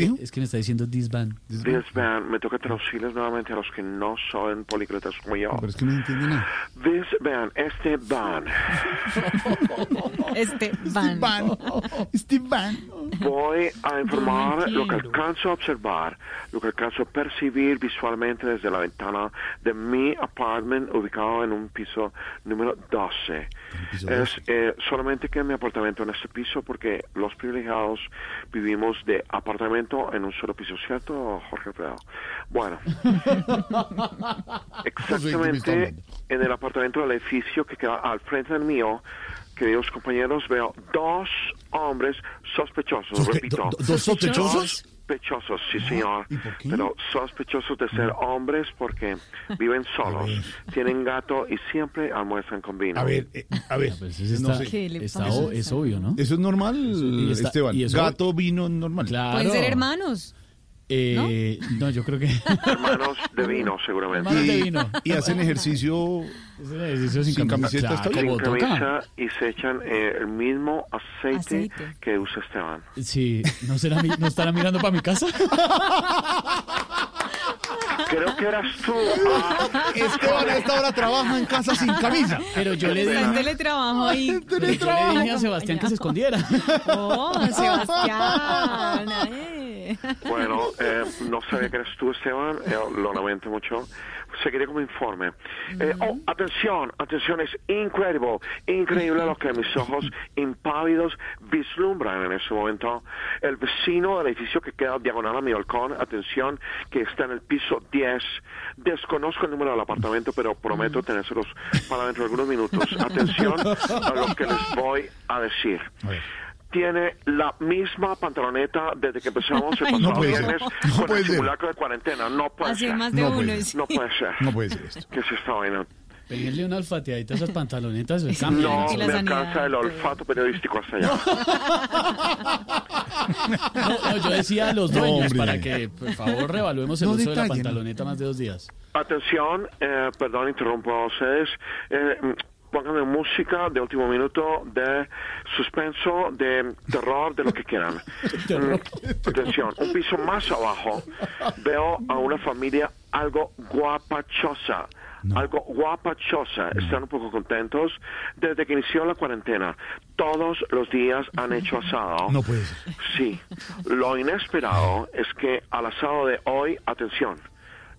En- Es que me está diciendo Disban. This Van, me toca traducirles nuevamente a los que no son políglotas como yo. Pero es que no entiende nada. This Van, este Van, Este van. voy a informar No lo que entiendo. alcanzo a observar, lo que alcanzo a percibir visualmente desde la ventana de mi apartment ubicado en un piso número 12. Es eh, solamente que mi apartamento en este piso porque los privilegiados vivimos de apartamento en un solo piso, ¿cierto, Jorge Alfredo? Bueno, exactamente en el apartamento del edificio que queda al frente del mío, queridos compañeros, veo dos hombres sospechosos, ¿Sospe- repito. do- do- dos sospechosos? Sospechosos, sí, señor. Pero sospechosos de ser hombres porque viven solos, tienen gato y siempre almuerzan con vino. A ver, eh, a ver. Pues no está- sé. Es obvio, ¿no? Eso es normal, y está- Esteban. y eso- Gato, vino, normal. Claro. Pueden ser hermanos. Eh, ¿No? yo creo que... Hermanos de vino, seguramente. Hermanos de vino. Y hacen ejercicio, ejercicio sin, sin camiseta. Claro, Sin camisa y se echan eh, el mismo aceite, Aceite. que usa Esteban. Sí, ¿no, será, mi- ¿no estará mirando para mi casa? Creo que eras tú. Ah, Esteban a esta hora trabaja en casa sin camisa. Pero yo le dije, en teletrabajo ahí. pero yo le dije a Sebastián que se escondiera. Oh, Sebastián. Bueno, eh, no sabía que eras tú, Esteban. eh, lo lamento mucho. Seguiré con mi informe. Eh, oh, atención, atención, es increíble, increíble lo que mis ojos impávidos vislumbran en este momento. El vecino del edificio que queda diagonal a mi balcón, atención, que está en el piso 10. Desconozco el número del apartamento, pero prometo tenérselos para dentro de algunos minutos. Atención a lo que les voy a decir tiene la misma pantaloneta desde que empezamos el pasado no viernes No con el simulacro de cuarentena. No puede Así ser. más de No uno. puede. sí. No puede ser. No puede ser esto. ¿Qué es esta vaina? Peguenle una alfateadita a esas pantalonetas. se cambian. No me alcanza el olfato periodístico hasta allá. No, no, yo decía a los No, dueños hombre. para que, por favor, revaluemos el No uso de la pantaloneta más de dos días. Atención, eh, perdón, interrumpo a ustedes. Eh, pónganme música de último minuto, de suspenso, de terror, de lo que quieran. Mm, atención, un piso más abajo veo a una familia algo guapachosa. Algo guapachosa. Están un poco contentos desde que inició la cuarentena. Todos los días han hecho asado. No puede ser. Sí, lo inesperado es que al asado de hoy, atención,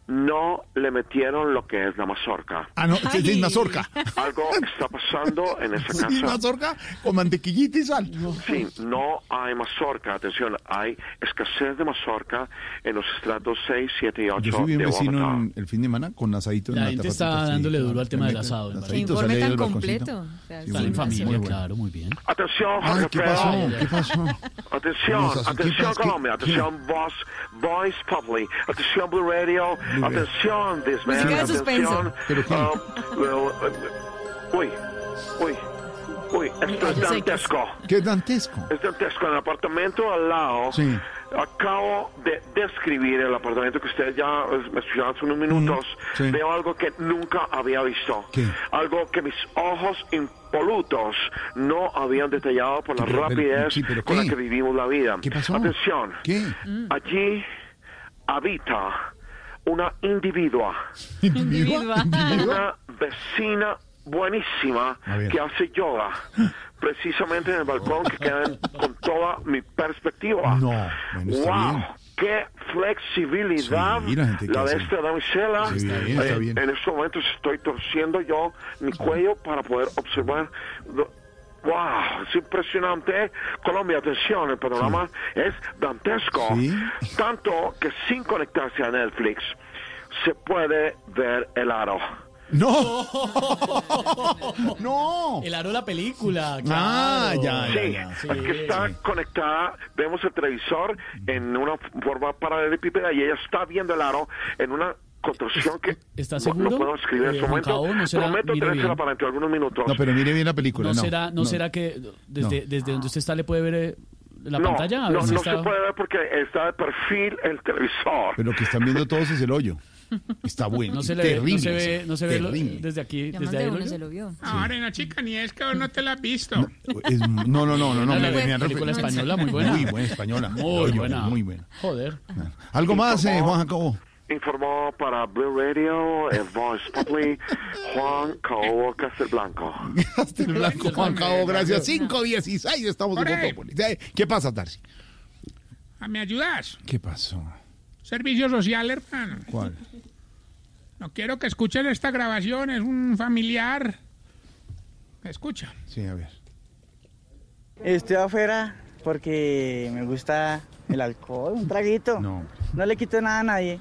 no le metieron lo que es la mazorca. Ah, no, es de mazorca. Algo está pasando en esa Sí, casa. mazorca con mantequillita y sal. Sí, no hay mazorca, atención, hay escasez de mazorca en los estratos 6, 7 y 8 Yo fui bien de vecino en el fin de semana con asadito en La la gente está sí, dándole duro al tema del asado, asadito, parece. informe tan completo. O sea, Sí, Están en familia, muy bueno. claro, muy bien. Atención, Ay, Jorge ¿qué Alfredo. pasó? ¿Qué pasó? Atención, Vamos a- ¿qué atención Colombia, atención Voice Public, atención Blue Radio. Atención suspenso. atención. Uh, uy, uy, uy, esto es dantesco. ¿Qué dantesco? Es dantesco. En el apartamento al lado, Sí. acabo de describir el apartamento que ustedes ya me escucharon hace unos minutos. sí. Veo algo que nunca había visto. ¿Qué? Algo que mis ojos impolutos no habían detallado por la Pero, pero, rapidez sí, pero con la que vivimos la vida. ¿Qué pasó? Atención. ¿Qué? Allí habita una individua, ¿Individua? una vecina buenísima que hace yoga. Precisamente en el balcón que queda en- con toda mi perspectiva. No, bueno, ¡Wow! bien. ¡Qué flexibilidad! Sí, la gente de esta damisela. Sí, bien, Eh, bien. En estos momentos estoy torciendo yo mi cuello para poder observar. lo- ¡Wow! Es impresionante. Colombia, atención, el panorama es dantesco. Sí. Tanto que sin conectarse a Netflix se puede ver el aro. ¡No! ¡No! El aro de la película, Ah, claro. ya, ya, Sí, ya. Sí, es que está sí. conectada, vemos el televisor en una forma paralelepípeda y ella está viendo el aro en una construcción que ¿Está no- seguro? no puedo escribir en Eh, este Juan momento. Cabo, ¿no será- Prometo tenérsela para dentro de algunos minutos. No, pero mire bien la película. ¿No, No, será, no, será que desde, No. desde donde usted está le puede ver eh, la no, pantalla? A ver no, si no está... se puede ver porque está de perfil el televisor. Pero lo que están viendo todos es el hoyo. Está bueno. No se, le ve, terrible. no se ve, no se ve lo- desde aquí, Ya desde de ahí. uno ¿lo se lo vio. Ahora, no, chica, ni es que no te la has visto. Es- no, no, no, no, no. La me- me han película española, muy buena. Muy buena española. Muy buena. Muy buena. Joder. ¿Algo más, eh, Juan Jacobo? Informó para Blue Radio, el Voice Public, Juan Caobo Castelblanco. Castel Blanco, Juan Cabo, gracias. 516, estamos en. Votópolis. Eh, ¿Qué pasa, Tarsi? Ah, ¿Me ayudas? ¿Qué pasó? Servicio social, hermano. ¿Cuál? No quiero que escuchen esta grabación, es un familiar. Escucha. Sí, a ver. Estoy afuera porque me gusta el alcohol, un traguito. No. No le quito nada a nadie.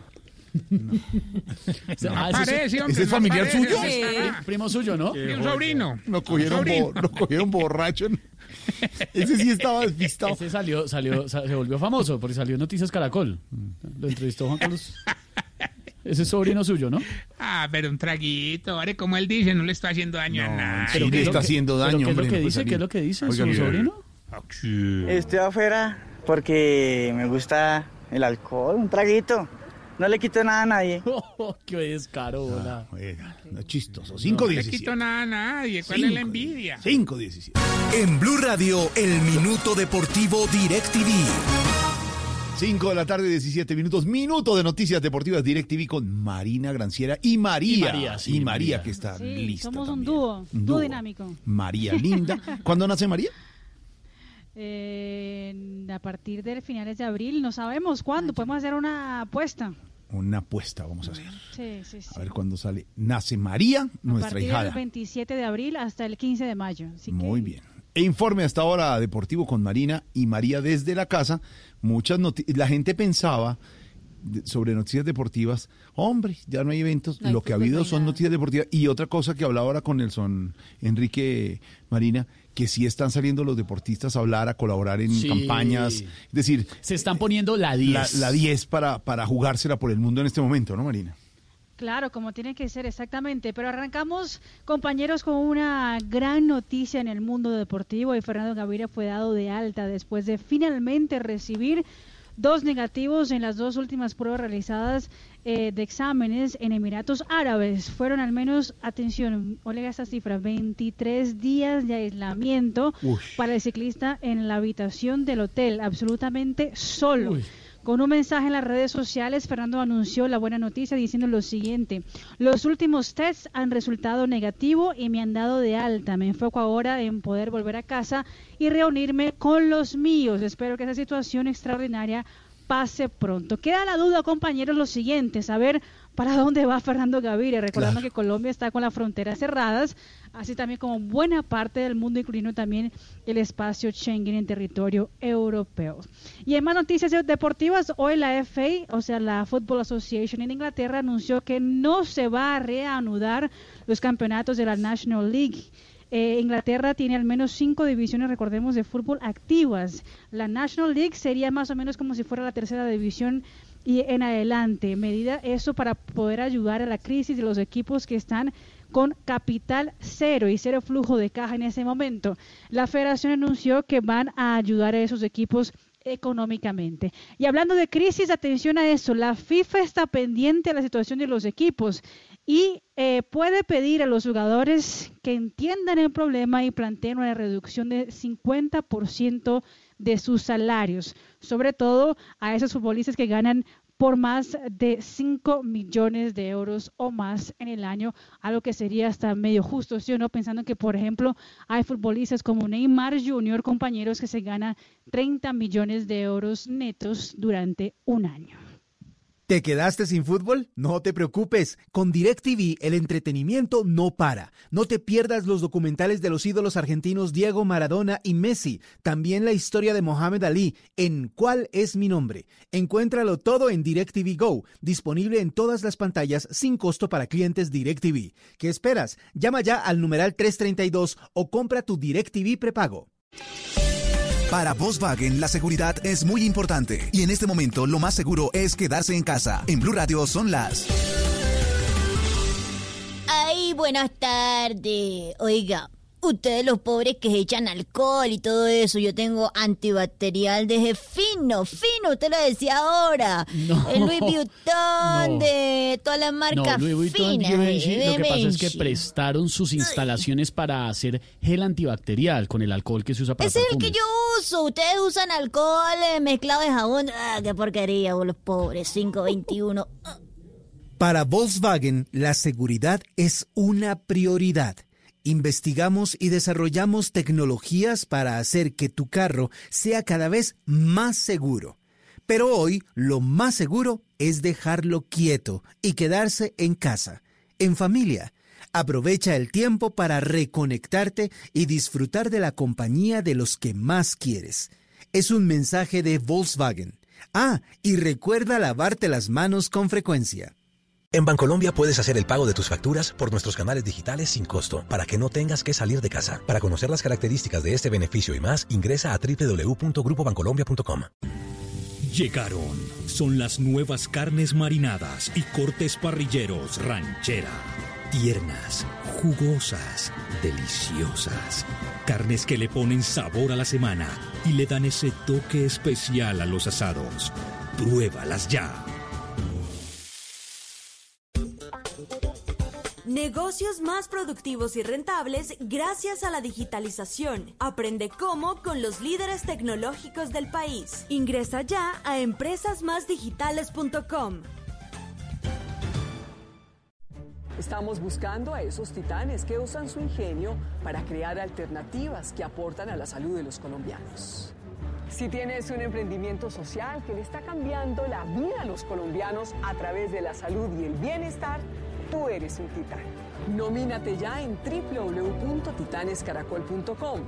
No Ah, ese es- parece, hombre, ¿ese es no familiar parece, suyo? sí, está. Primo suyo, ¿no? Y un sobrino. Lo cogieron, Sobrino. bo- lo cogieron borracho. en- Ese sí estaba despistado. Ese salió, salió, sa- se volvió famoso porque salió en Noticias Caracol. Lo entrevistó Juan Carlos. Ese es sobrino suyo, ¿no? Ah, pero un traguito. Ahora, como él dice, no le está haciendo daño a nadie. sí, le ¿qué es lo está que- haciendo pero daño, ¿Qué es hombre, lo que no dice? ¿Qué es lo que dice Oiga, su sobrino? Estoy afuera porque me gusta el alcohol, un traguito. No le quito nada a nadie. ¡Qué descaro! Ah, oiga, no es chistoso. No 5 le quito nada a nadie. ¿Cuál es la envidia? 5 17. En Blue Radio, el minuto deportivo DirecTV. 5 de la tarde, 17 minutos. Minuto de noticias deportivas DirecTV con Marina Granciera y María. Y María, sí, Y María, María. que está Sí, lista. somos un también. dúo, Un dúo dúo. dinámico. María linda. ¿Cuándo nace María? Eh, a partir de finales de abril, no sabemos cuándo, podemos hacer una apuesta. Una apuesta vamos a hacer. Sí, sí, sí. A ver cuándo sale. Nace María, a nuestra partir hijada. del 27 de abril hasta el 15 de mayo. Así que Muy bien. E informe hasta ahora deportivo con Marina y María desde la casa. Muchas noticias. La gente pensaba sobre noticias deportivas, hombre, ya no hay eventos, No hay lo que ha habido son noticias deportivas. Y otra cosa que hablaba ahora con Nelson Enrique Marina, que sí están saliendo los deportistas a hablar, a colaborar en Sí. campañas. Es decir, Se están poniendo la la, 10. la 10 para, para jugársela por el mundo en este momento, ¿no, Marina? Claro, como tiene que ser exactamente. Pero arrancamos, compañeros, con una gran noticia en el mundo deportivo y Fernando Gaviria fue dado de alta después de finalmente recibir dos negativos en las dos últimas pruebas realizadas eh, de exámenes en Emiratos Árabes. Fueron al menos, atención, oiga esta cifra, 23 días de aislamiento para el ciclista en la habitación del hotel, absolutamente solo. Con un mensaje en las redes sociales, Fernando anunció la buena noticia diciendo lo siguiente. Los últimos tests han resultado negativo y me han dado de alta. Me enfoco ahora en poder volver a casa y reunirme con los míos. Espero que esa situación extraordinaria pase pronto. Queda la duda, compañeros, lo siguiente, saber para dónde va Fernando Gaviria, recordando Claro. que Colombia está con las fronteras cerradas, así también como buena parte del mundo, incluyendo también el espacio Schengen en territorio europeo. Y en más noticias deportivas, hoy la FA, o sea, la Football Association en Inglaterra, anunció que no se va a reanudar los campeonatos de la National League. Eh, Inglaterra tiene al menos cinco divisiones, recordemos, de fútbol activas. La National League sería más o menos como si fuera la tercera división y en adelante. Medida eso para poder ayudar a la crisis de los equipos que están con capital cero y cero flujo de caja en ese momento. La federación anunció que van a ayudar a esos equipos económicamente. Y hablando de crisis, atención a eso, la FIFA está pendiente de la situación de los equipos y eh, puede pedir a los jugadores que entiendan el problema y planteen una reducción de 50% de sus salarios, sobre todo a esos futbolistas que ganan por más de 5 millones de euros o más en el año, algo que sería hasta medio justo, ¿sí o no? Pensando que, por ejemplo, hay futbolistas como Neymar Jr., compañeros que se ganan 30 millones de euros netos durante un año. ¿Te quedaste sin fútbol? No te preocupes. Con DirecTV el entretenimiento no para. No te pierdas los documentales de los ídolos argentinos Diego Maradona y Messi. También la historia de Mohamed Ali en ¿Cuál es mi nombre? Encuéntralo todo en DirecTV Go, disponible en todas las pantallas sin costo para clientes DirecTV. ¿Qué esperas? Llama ya al numeral 332 o compra tu DirecTV prepago. Para Volkswagen, la seguridad es muy importante y en este momento lo más seguro es quedarse en casa. En Blue Radio son las. Ay, buenas tardes. Oiga, ustedes los pobres que echan alcohol y todo eso, yo tengo antibacterial de fino, fino, usted lo decía ahora. No, el Louis Vuitton no. de todas las marcas no, Louis Vuitton finas. Givenchy, de lo que pasa es que prestaron sus instalaciones para hacer gel antibacterial con el alcohol que se usa para Ese es el que yo uso. Ustedes usan alcohol eh, mezclado de jabón. Ah, qué porquería, vos los pobres. 521. Para Volkswagen, la seguridad es una prioridad. Investigamos y desarrollamos tecnologías para hacer que tu carro sea cada vez más seguro. Pero hoy lo más seguro es dejarlo quieto y quedarse en casa, en familia. Aprovecha el tiempo para reconectarte y disfrutar de la compañía de los que más quieres. Es un mensaje de Volkswagen. Ah, y recuerda lavarte las manos con frecuencia. En Bancolombia puedes hacer el pago de tus facturas por nuestros canales digitales sin costo, para que no tengas que salir de casa. Para conocer las características de este beneficio y más, ingresa a www.grupobancolombia.com. Llegaron. Son las nuevas carnes marinadas y cortes parrilleros ranchera. Tiernas, jugosas, deliciosas. Carnes que le ponen sabor a la semana y le dan ese toque especial a los asados. Pruébalas ya. Negocios más productivos y rentables gracias a la digitalización. Aprende cómo con los líderes tecnológicos del país. Ingresa ya a empresasmásdigitales.com. Estamos buscando a esos titanes que usan su ingenio para crear alternativas que aportan a la salud de los colombianos. Si tienes un emprendimiento social que le está cambiando la vida a los colombianos a través de la salud y el bienestar, tú eres un titán. Nomínate ya en www.titanescaracol.com.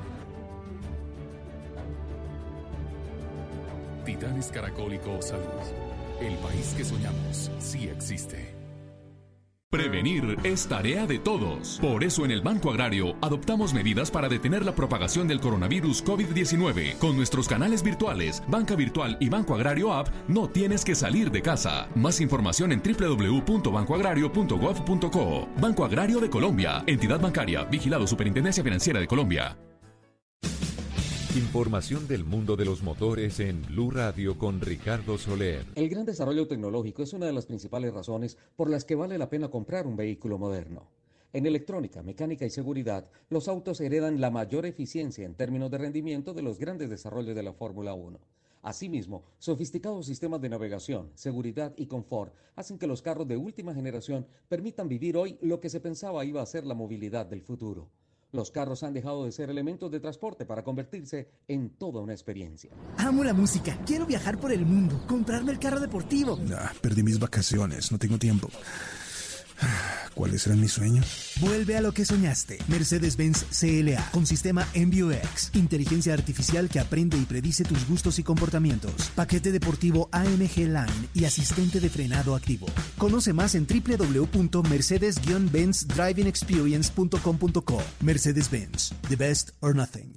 Titanes Caracólico Salud. El país que soñamos sí existe. Prevenir es tarea de todos. Por eso en el Banco Agrario adoptamos medidas para detener la propagación del coronavirus COVID-19. Con nuestros canales virtuales, Banca Virtual y Banco Agrario App, no tienes que salir de casa. Más información en www.bancoagrario.gov.co. Banco Agrario de Colombia, entidad bancaria, vigilado Superintendencia Financiera de Colombia. Información del mundo de los motores en Blue Radio con Ricardo Soler. El gran desarrollo tecnológico es una de las principales razones por las que vale la pena comprar un vehículo moderno. En electrónica, mecánica y seguridad, los autos heredan la mayor eficiencia en términos de rendimiento de los grandes desarrollos de la Fórmula 1. Asimismo, sofisticados sistemas de navegación, seguridad y confort hacen que los carros de última generación permitan vivir hoy lo que se pensaba iba a ser la movilidad del futuro. Los carros han dejado de ser elementos de transporte para convertirse en toda una experiencia. Amo la música, quiero viajar por el mundo, comprarme el carro deportivo. Nah, perdí mis vacaciones, no tengo tiempo. ¿Cuáles eran mis sueños? Vuelve a lo que soñaste. Mercedes-Benz CLA con sistema MBUX, inteligencia artificial que aprende y predice tus gustos y comportamientos. Paquete deportivo AMG Line y asistente de frenado activo. Conoce más en www.mercedes-benzdrivingexperience.com.co. Mercedes-Benz, the best or nothing.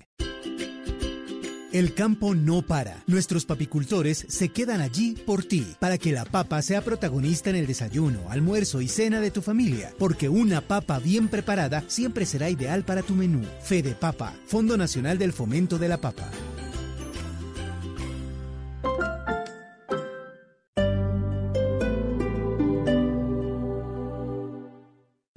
El campo no para. Nuestros papicultores se quedan allí por ti, para que la papa sea protagonista en el desayuno, almuerzo y cena de tu familia, porque una papa bien preparada siempre será ideal para tu menú. Fede Papa, Fondo Nacional del Fomento de la Papa.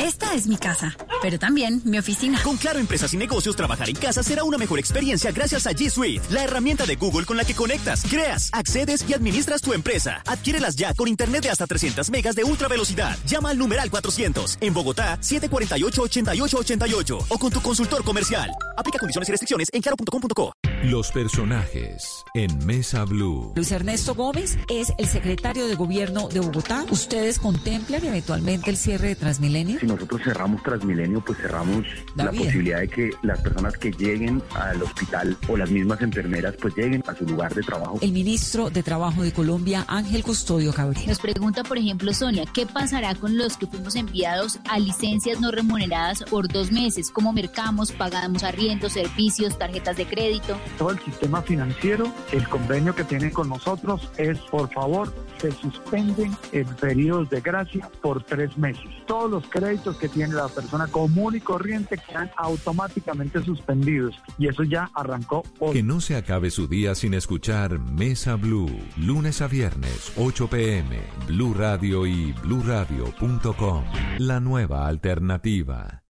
Esta es mi casa, pero también mi oficina. Con Claro Empresas y Negocios, trabajar en casa será una mejor experiencia gracias a G Suite, la herramienta de Google con la que conectas, creas, accedes y administras tu empresa. Adquiérelas ya con internet de hasta 300 megas de ultra velocidad. Llama al numeral 400 en Bogotá 748-8888 o con tu consultor comercial. Aplica condiciones y restricciones en claro.com.co. Los personajes en Mesa Blue. Luis Ernesto Gómez es el secretario de gobierno de Bogotá. ¿Ustedes contemplan eventualmente el cierre de Transmilenio? Si nosotros cerramos Transmilenio, pues cerramos la posibilidad de que las personas que lleguen al hospital o las mismas enfermeras pues lleguen a su lugar de trabajo. El ministro de Trabajo de Colombia, Ángel Custodio Cabrera. Nos pregunta, por ejemplo, Sonia, ¿qué pasará con los que fuimos enviados a licencias no remuneradas por dos meses? ¿Cómo mercamos, pagamos arriendos, servicios, tarjetas de crédito? Todo el sistema financiero, el convenio que tienen con nosotros es, por favor, se suspenden en periodos de gracia por tres meses. Todos los créditos que tiene la persona común y corriente quedan automáticamente suspendidos y eso ya arrancó hoy. Que no se acabe su día sin escuchar Mesa Blue, lunes a viernes, 8 pm, Blue Radio y bluradio.com. La nueva alternativa.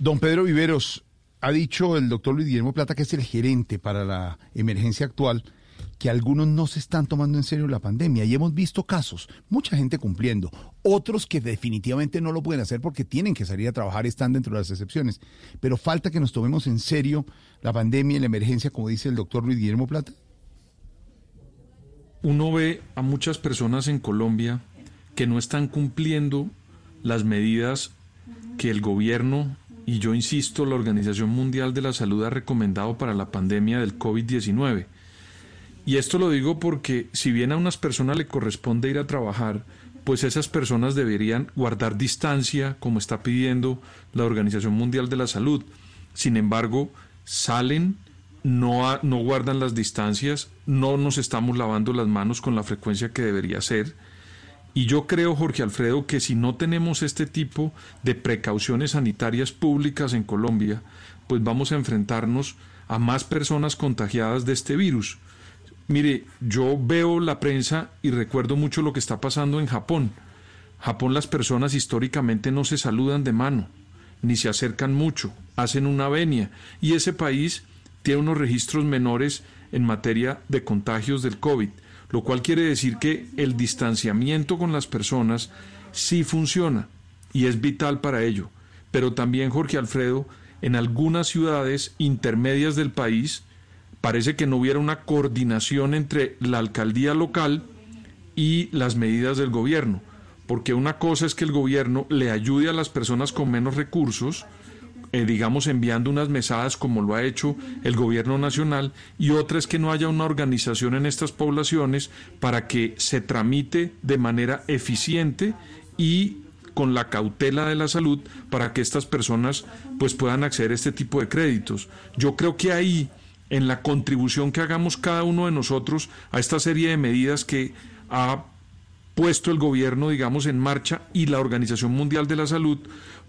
Don Pedro Viveros, ha dicho el doctor Luis Guillermo Plata, que es el gerente para la emergencia actual, que algunos no se están tomando en serio la pandemia y hemos visto casos, mucha gente cumpliendo, otros que definitivamente no lo pueden hacer porque tienen que salir a trabajar están dentro de las excepciones. Pero falta que nos tomemos en serio la pandemia y la emergencia, como dice el doctor Luis Guillermo Plata. Uno ve a muchas personas en Colombia que no están cumpliendo las medidas que el gobierno y yo insisto, la Organización Mundial de la Salud ha recomendado para la pandemia del COVID-19 y esto lo digo porque si bien a unas personas le corresponde ir a trabajar, pues esas personas deberían guardar distancia, como está pidiendo la Organización Mundial de la Salud. Sin embargo, salen, no, no guardan las distancias, no nos estamos lavando las manos con la frecuencia que debería ser. Y yo creo, Jorge Alfredo, que si no tenemos este tipo de precauciones sanitarias públicas en Colombia, pues vamos a enfrentarnos a más personas contagiadas de este virus. Mire, yo veo la prensa y recuerdo mucho lo que está pasando en Japón. Japón las personas históricamente no se saludan de mano, ni se acercan mucho, hacen una venia, y ese país tiene unos registros menores en materia de contagios del COVID, lo cual quiere decir que el distanciamiento con las personas sí funciona y es vital para ello. Pero también, Jorge Alfredo, en algunas ciudades intermedias del país, parece que no hubiera una coordinación entre la alcaldía local y las medidas del gobierno, porque una cosa es que el gobierno le ayude a las personas con menos recursos, eh, digamos enviando unas mesadas como lo ha hecho el gobierno nacional, y otra es que no haya una organización en estas poblaciones para que se tramite de manera eficiente y con la cautela de la salud para que estas personas pues puedan acceder a este tipo de créditos. Yo creo que ahí en la contribución que hagamos cada uno de nosotros a esta serie de medidas que ha puesto el gobierno, digamos, en marcha y la Organización Mundial de la Salud,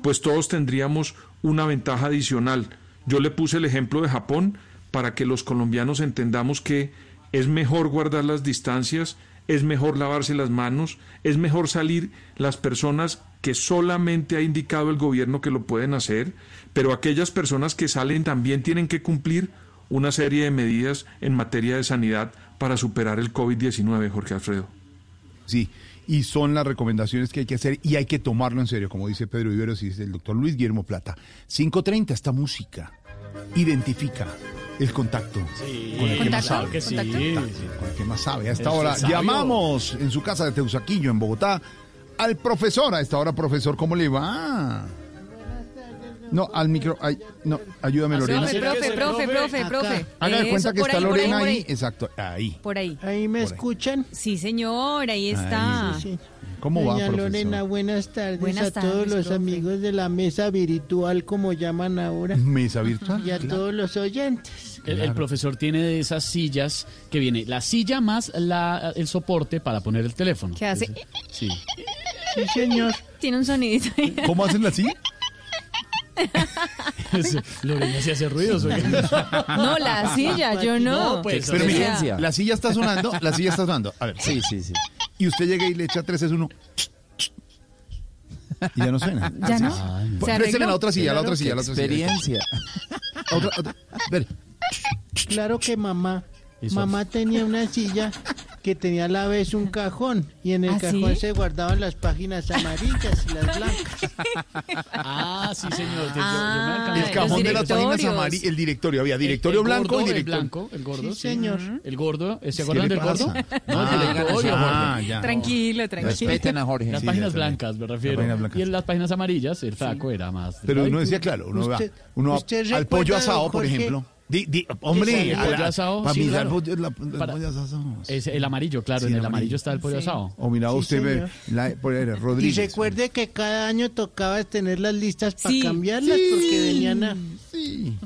pues todos tendríamos una ventaja adicional. Yo le puse el ejemplo de Japón para que los colombianos entendamos que es mejor guardar las distancias, es mejor lavarse las manos, es mejor salir las personas que solamente ha indicado el gobierno que lo pueden hacer, pero aquellas personas que salen también tienen que cumplir una serie de medidas en materia de sanidad para superar el COVID-19, Jorge Alfredo. Sí, y son las recomendaciones que hay que hacer y hay que tomarlo en serio, como dice Pedro Iberos y dice el doctor Luis Guillermo Plata. 5.30, esta música identifica el contacto con el que más sabe. Que sí, con el que más sabe. A esta hora llamamos en su casa de Teusaquillo, en Bogotá, al profesor. A esta hora, profesor, ¿cómo le va? No, al micro. Ay, no, ayúdame, Lorena. Profe, profe, profe, profe, profe. Haga de cuenta que está Lorena ahí, por ahí. ahí. Exacto, ahí. Por ahí. ¿Ahí me Por ahí. escuchan? Sí, señor, ahí está. Sí, sí. ¿Cómo va, profesor? Lorena, buenas tardes Buenas a todos los profe. amigos de la mesa virtual, como llaman ahora, Mesa virtual. y a claro. todos los oyentes. El, el profesor tiene de esas sillas que viene la silla más la, el soporte para poner el teléfono. ¿Qué hace? Sí. Sí, señor. Tiene un sonidito. ahí. ¿Cómo hacen así? Lorena se hace ruidos. oiga. No, la silla, yo no. No, pues, Pero mire, la silla está sonando, la silla está sonando. A ver. Sí, sí, sí. Y usted llega y le echa tres es uno. Y ya no suena. ¿Ya no? Pues, ¿Se présteme arregló? la otra silla, la otra silla, la otra silla. Experiencia. Otra, otra. Ver. Claro que mamá, Eso. mamá tenía una silla que tenía a la vez un cajón, y en el ¿Ah, cajón sí? se guardaban las páginas amarillas y las blancas. Ah, sí, señor. Yo- yo me Ah, El cajón de las páginas amarillas. El directorio. Había directorio el blanco gordo, y el directorio. blanco, el gordo, Sí, señor. El gordo, ¿se ¿Qué acuerdan del gordo? No, el Ah, directorio, ah, Jorge. ya. Tranquilo, tranquilo. Respeten a Jorge. Las páginas blancas, me refiero. blancas. Y en las páginas amarillas, el taco era más. Pero uno decía, claro, uno va. Uno usted al pollo asado, por ejemplo. Di- di- hombre, El asado, para sí, mirar claro. pollo- la- Para-. Es el amarillo, claro, Sí, en el el amarillo amarillo. está el pollo Sí. asado. O mira, Sí, usted ve, la, por ahí, Y Rodríguez. recuerde que cada año tocaba tener las listas para Sí. cambiarlas Sí, porque venían a, Sí,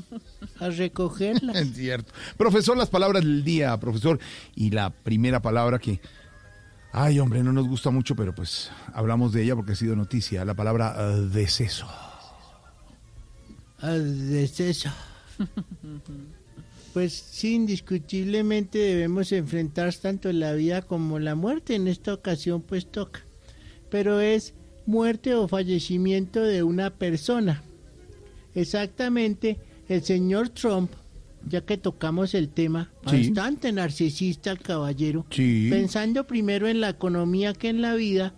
a recogerlas. es cierto. Profesor, las palabras del día, profesor. Y la primera palabra que, ay, hombre, no nos gusta mucho, pero pues hablamos de ella porque ha sido noticia. La palabra eh, deceso. Al deceso. Pues sí, indiscutiblemente debemos enfrentar tanto la vida como la muerte. En esta ocasión pues toca. Pero es muerte o fallecimiento de una persona. Exactamente, el señor Trump ya que tocamos el tema, Sí. bastante narcisista el caballero, Sí. pensando primero en la economía que en la vida,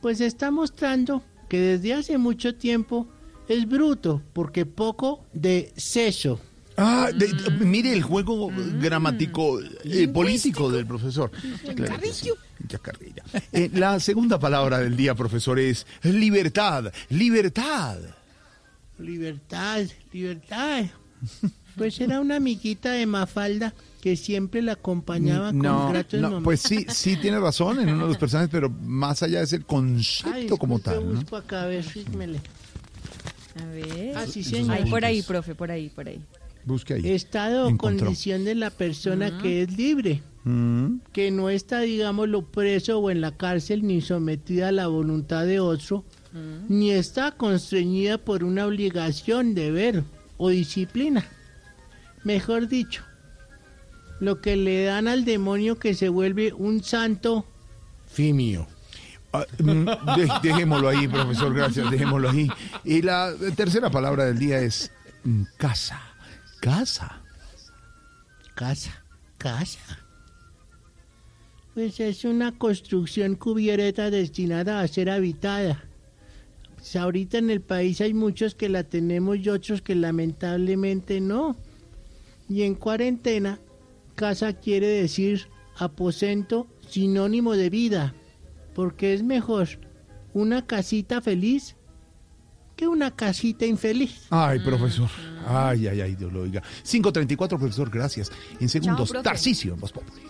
pues está mostrando que desde hace mucho tiempo es bruto, porque poco de seso. Ah, de- de- mire el juego gramático eh, político del profesor. Claro sí. Eh, la segunda palabra del día, profesor, es libertad. Libertad. Libertad, libertad. Pues era una amiguita de Mafalda que siempre la acompañaba con No, gratos no, pues sí, sí tiene razón en uno de los personajes, pero más allá es el concepto Ay, como tal. ¿no? busco acá, a ver, fíjmele. A ver. Ah, sí, señor. Ahí por ahí, profe, por ahí, por ahí. Busque ahí. Estado o condición de la persona que es libre, Mm. que no está, digámoslo, preso o en la cárcel ni sometida a la voluntad de otro, ni está constreñida por una obligación, deber o disciplina. Mejor dicho, lo que le dan al demonio que se vuelve un santo fimio. Ah, mm, de- dejémoslo ahí, profesor, gracias, dejémoslo ahí. Y la tercera palabra del día es mm, casa. Casa. Casa, casa. Pues es una construcción cubierta destinada a ser habitada. Pues ahorita en el país hay muchos que la tenemos y otros que lamentablemente no. Y en cuarentena, casa quiere decir aposento sinónimo de vida, porque es mejor una casita feliz que una casita infeliz. Ay, profesor. Ay, ay, ay, Dios lo oiga. 534, profesor, gracias. En segundos, profe. Tarcisio en Voz Populi.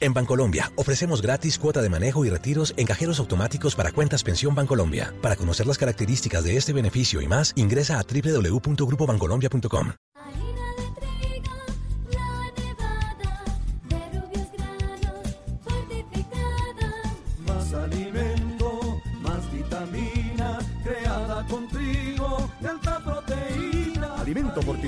En Bancolombia ofrecemos gratis cuota de manejo y retiros en cajeros automáticos para cuentas Pensión Bancolombia. Para conocer las características de este beneficio y más, ingresa a www.grupobancolombia.com.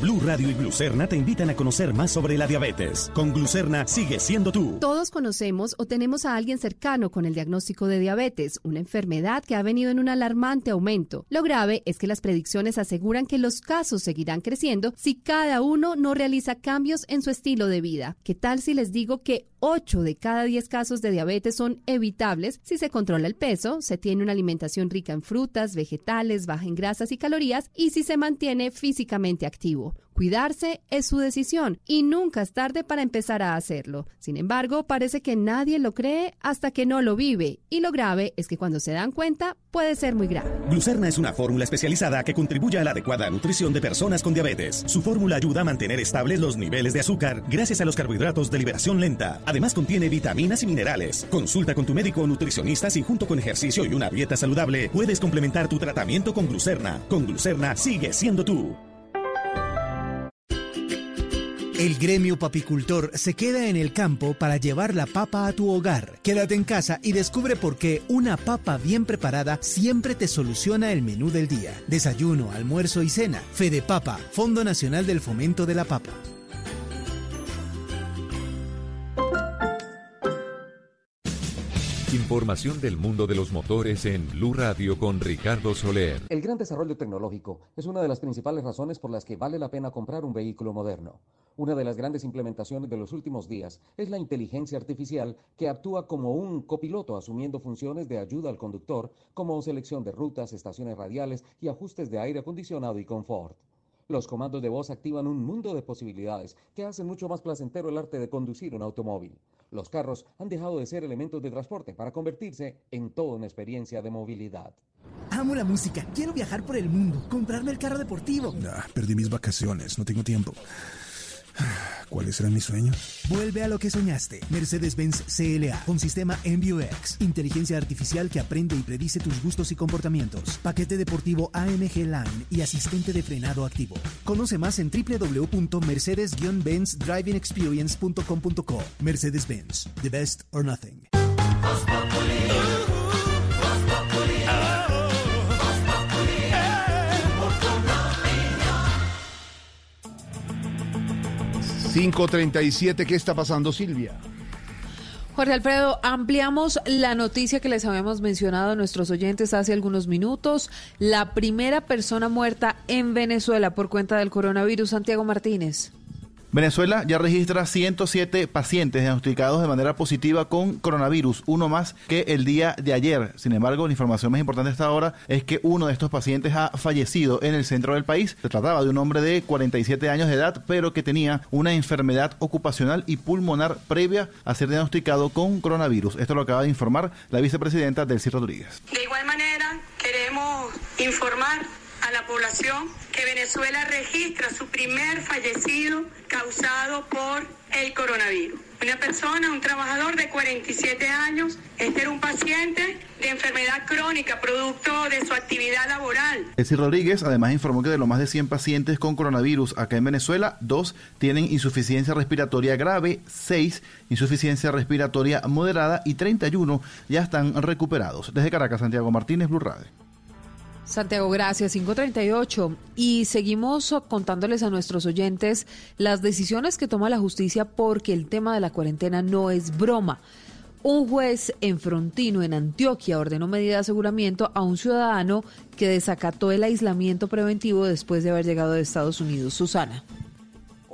Blue Radio y Glucerna te invitan a conocer más sobre la diabetes. Con Glucerna sigue siendo tú. Todos conocemos o tenemos a alguien cercano con el diagnóstico de diabetes, una enfermedad que ha venido en un alarmante aumento. Lo grave es que las predicciones aseguran que los casos seguirán creciendo si cada uno no realiza cambios en su estilo de vida. ¿Qué tal si les digo que 8 de cada 10 casos de diabetes son evitables si se controla el peso, se tiene una alimentación rica en frutas, vegetales, baja en grasas y calorías y si se mantiene físicamente activo? Cuidarse es su decisión y nunca es tarde para empezar a hacerlo. Sin embargo, parece que nadie lo cree hasta que no lo vive y lo grave es que cuando se dan cuenta puede ser muy grave. Glucerna es una fórmula especializada que contribuye a la adecuada nutrición de personas con diabetes. Su fórmula ayuda a mantener estables los niveles de azúcar gracias a los carbohidratos de liberación lenta. Además contiene vitaminas y minerales. Consulta con tu médico o nutricionista si junto con ejercicio y una dieta saludable puedes complementar tu tratamiento con Glucerna. Con Glucerna sigue siendo tú. El gremio papicultor se queda en el campo para llevar la papa a tu hogar. Quédate en casa y descubre por qué una papa bien preparada siempre te soluciona el menú del día. Desayuno, almuerzo y cena. Fede Papa, Fondo Nacional del Fomento de la Papa. Información del mundo de los motores en Blue Radio con Ricardo Soler. El gran desarrollo tecnológico es una de las principales razones por las que vale la pena comprar un vehículo moderno. Una de las grandes implementaciones de los últimos días es la inteligencia artificial que actúa como un copiloto asumiendo funciones de ayuda al conductor como selección de rutas, estaciones radiales y ajustes de aire acondicionado y confort. Los comandos de voz activan un mundo de posibilidades que hacen mucho más placentero el arte de conducir un automóvil. Los carros han dejado de ser elementos de transporte para convertirse en toda una experiencia de movilidad. Amo la música, quiero viajar por el mundo, comprarme el carro deportivo. Ah, perdí mis vacaciones, no tengo tiempo. ¿Cuáles eran mis sueños? Vuelve a lo que soñaste. Mercedes-Benz CLA con sistema MBUX, inteligencia artificial que aprende y predice tus gustos y comportamientos. Paquete deportivo AMG Line y asistente de frenado activo. Conoce más en www.mercedes-benzdrivingexperience.com.co. Mercedes-Benz, the best or nothing. 537, ¿qué está pasando, Silvia? Jorge Alfredo, ampliamos la noticia que les habíamos mencionado a nuestros oyentes hace algunos minutos. La primera persona muerta en Venezuela por cuenta del coronavirus, Santiago Martínez. Venezuela ya registra 107 pacientes diagnosticados de manera positiva con coronavirus, uno más que el día de ayer. Sin embargo, la información más importante hasta ahora es que uno de estos pacientes ha fallecido en el centro del país. Se trataba de un hombre de 47 años de edad, pero que tenía una enfermedad ocupacional y pulmonar previa a ser diagnosticado con coronavirus. Esto lo acaba de informar la vicepresidenta del Rodríguez. De igual manera, queremos informar a la población que Venezuela registra su primer fallecido causado por el coronavirus. Una persona, un trabajador de 47 años, este era un paciente de enfermedad crónica producto de su actividad laboral. Elsie Rodríguez además informó que de los más de 100 pacientes con coronavirus acá en Venezuela, dos tienen insuficiencia respiratoria grave, seis insuficiencia respiratoria moderada y 31 ya están recuperados. Desde Caracas, Santiago Martínez, Blue Radio. Santiago, gracias. 538. Y seguimos contándoles a nuestros oyentes las decisiones que toma la justicia porque el tema de la cuarentena no es broma. Un juez en Frontino, en Antioquia, ordenó medida de aseguramiento a un ciudadano que desacató el aislamiento preventivo después de haber llegado de Estados Unidos. Susana.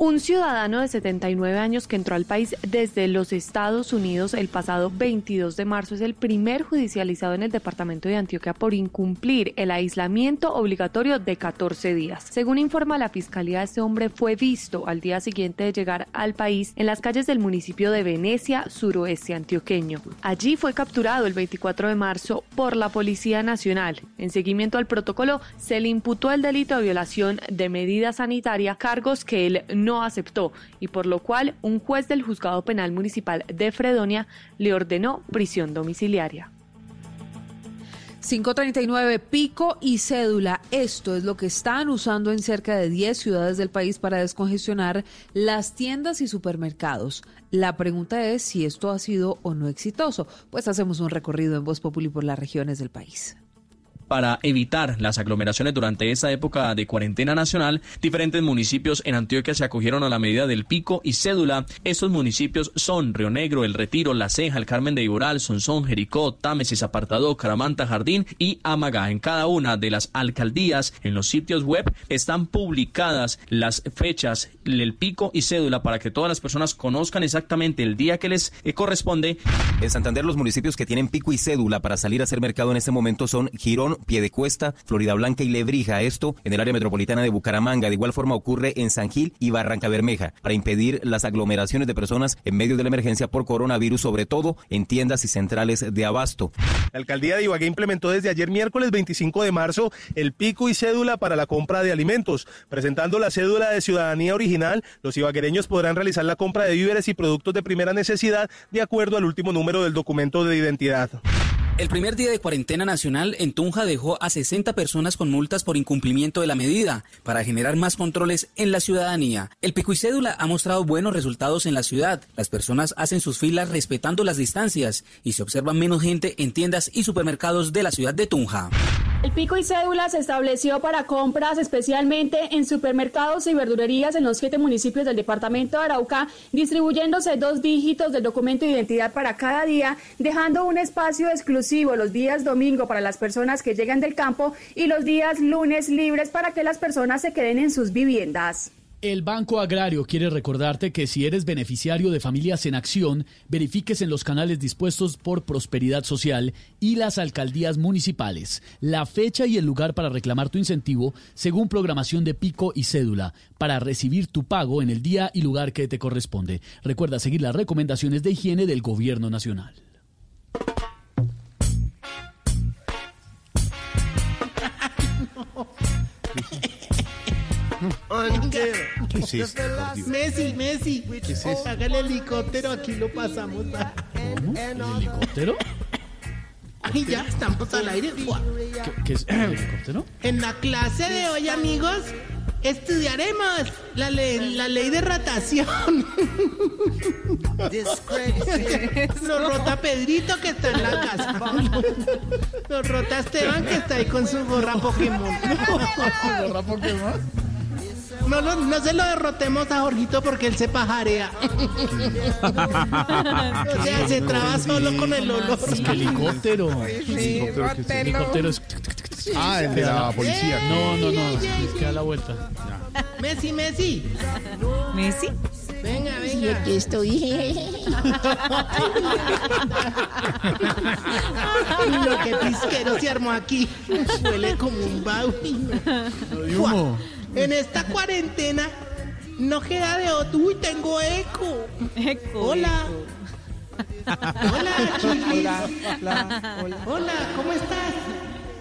Un ciudadano de 79 años que entró al país desde los Estados Unidos el pasado 22 de marzo es el primer judicializado en el departamento de Antioquia por incumplir el aislamiento obligatorio de 14 días. Según informa la fiscalía, este hombre fue visto al día siguiente de llegar al país en las calles del municipio de Venecia, suroeste antioqueño. Allí fue capturado el 24 de marzo por la Policía Nacional. En seguimiento al protocolo, se le imputó el delito de violación de medida sanitaria, cargos que él no aceptó y por lo cual un juez del Juzgado Penal Municipal de Fredonia le ordenó prisión domiciliaria. 539, pico y cédula. Esto es lo que están usando en cerca de 10 ciudades del país para descongestionar las tiendas y supermercados. La pregunta es si esto ha sido o no exitoso. Pues hacemos un recorrido en Voz Populi por las regiones del país para evitar las aglomeraciones durante esta época de cuarentena nacional, diferentes municipios en Antioquia se acogieron a la medida del pico y cédula. Estos municipios son Río Negro, El Retiro, La Ceja, El Carmen de Iboral, Sonsón, Jericó, Támesis, Apartado, Caramanta, Jardín y Amagá. En cada una de las alcaldías, en los sitios web, están publicadas las fechas, el pico y cédula para que todas las personas conozcan exactamente el día que les eh, corresponde. En Santander, los municipios que tienen pico y cédula para salir a hacer mercado en este momento son Girón, Piedecuesta, Florida Blanca y Lebrija. Esto en el área metropolitana de Bucaramanga. De igual forma ocurre en San Gil y Barranca Bermeja para impedir las aglomeraciones de personas en medio de la emergencia por coronavirus, sobre todo en tiendas y centrales de abasto. La alcaldía de Ibagué implementó desde ayer miércoles 25 de marzo el pico y cédula para la compra de alimentos. Presentando la cédula de ciudadanía original, los ibaguereños podrán realizar la compra de víveres y productos de primera necesidad de acuerdo al último número del documento de identidad. El primer día de cuarentena nacional en Tunja dejó a 60 personas con multas por incumplimiento de la medida para generar más controles en la ciudadanía. El pico y cédula ha mostrado buenos resultados en la ciudad. Las personas hacen sus filas respetando las distancias y se observa menos gente en tiendas y supermercados de la ciudad de Tunja. El pico y cédula se estableció para compras especialmente en supermercados y verdurerías en los siete municipios del departamento de Arauca, distribuyéndose dos dígitos del documento de identidad para cada día, dejando un espacio exclusivo los días domingo para las personas que llegan del campo y los días lunes libres para que las personas se queden en sus viviendas. El Banco Agrario quiere recordarte que si eres beneficiario de Familias en Acción, verifiques en los canales dispuestos por Prosperidad Social y las alcaldías municipales la fecha y el lugar para reclamar tu incentivo según programación de pico y cédula para recibir tu pago en el día y lugar que te corresponde. Recuerda seguir las recomendaciones de higiene del Gobierno Nacional. ¿Qué es esto? por Dios? Messi, Messi. ¿Qué es eso? Haga el helicóptero, aquí lo pasamos. ¿Cómo? ¿El helicóptero? Ay, ya, estamos al aire. Buah. ¿Qué, qué es el helicóptero? En la clase de hoy, amigos, estudiaremos la ley, la ley de rotación. Lo rota Pedrito que está en la casa. Lo rota Esteban que está ahí con su gorra Pokémon. ¿Gorra Pokémon? No, no, no se lo derrotemos a Jorgito porque él se pajarea. o sea, se traba solo con el olor. Es que helicóptero. Sí, Helicóptero es... Ah, el de la policía. No, no, no. es que da la vuelta. Messi, Messi. ¿Messi? Venga, Sí, venga. aquí estoy. Lo que pisquero se armó aquí. Huele como un baúl. En esta cuarentena no queda de otro. Uy, tengo eco. Hola. Hola, Chilis. Hola, hola, hola. Hola, ¿cómo estás?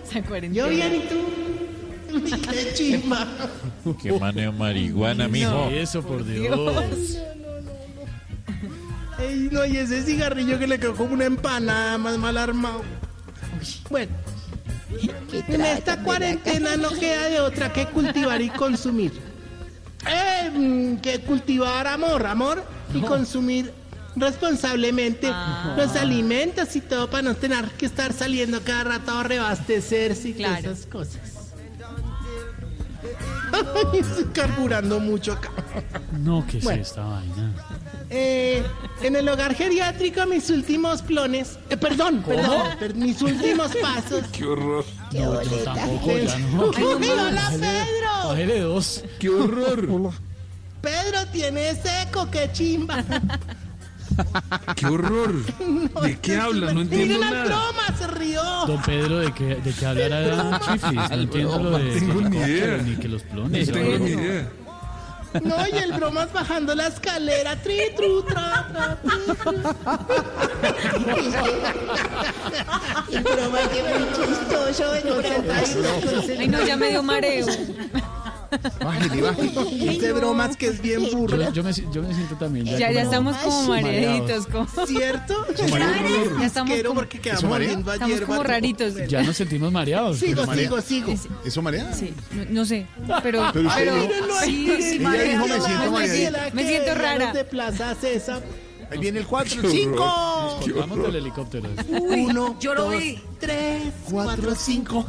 Esa cuarentena. Yo bien, ¿y tú? Qué chimba. Qué maneo marihuana, mijo. Eso, por Dios. Ey, no, y ese cigarrillo que le quedó como una empanada más mal armado. Bueno, en esta cuarentena no queda de otra que cultivar y consumir. Eh, mm, que cultivar amor, amor y consumir responsablemente Ah. los alimentos y todo para no tener que estar saliendo cada rato a reabastecerse y Claro. esas cosas. Estoy carburando mucho acá. No, ¿qué es Bueno. esta vaina? Eh, en el hogar geriátrico, mis últimos clones. eh, perdón, ¿Cómo? perdón, per- mis últimos pasos. Qué horror. No, yo tampoco, ya no. Hola, Pedro. Bájele dos. Qué horror. Pedro tiene seco, qué chimba. Qué horror. ¿De qué habla? No entiendo nada. broma, se rió. Don Pedro, ¿de qué, de qué hablará Chifis? No entiendo lo de... No tengo ni idea. Ni que los No clones. tengo ni idea. No, y el bromas bajando la escalera. Tri, tru, tra, tra, tri, tru. El broma que muy chistoso. Ay, no, ya me dio mareo. Bájele, bájele. Este bromas que es bien burro. Yo, yo me, yo me siento también. Ya, ya como- estamos como mareaditos. Como... ¿Cierto? Ya estamos como, porque quedamos estamos como raritos. Ya nos sentimos mareados. Sigo, marea. sigo, sigo. ¿Eso marea? Sí, no, no sé, pero, Pero pero sí, sí, marea. dijo, me siento Me mareadita. siento- Me siento rara. De Plaza César. Ahí viene el 4, Qué el 5. Nos colgamos del helicóptero. Uno, yo lo vi. tres, cuatro, cinco.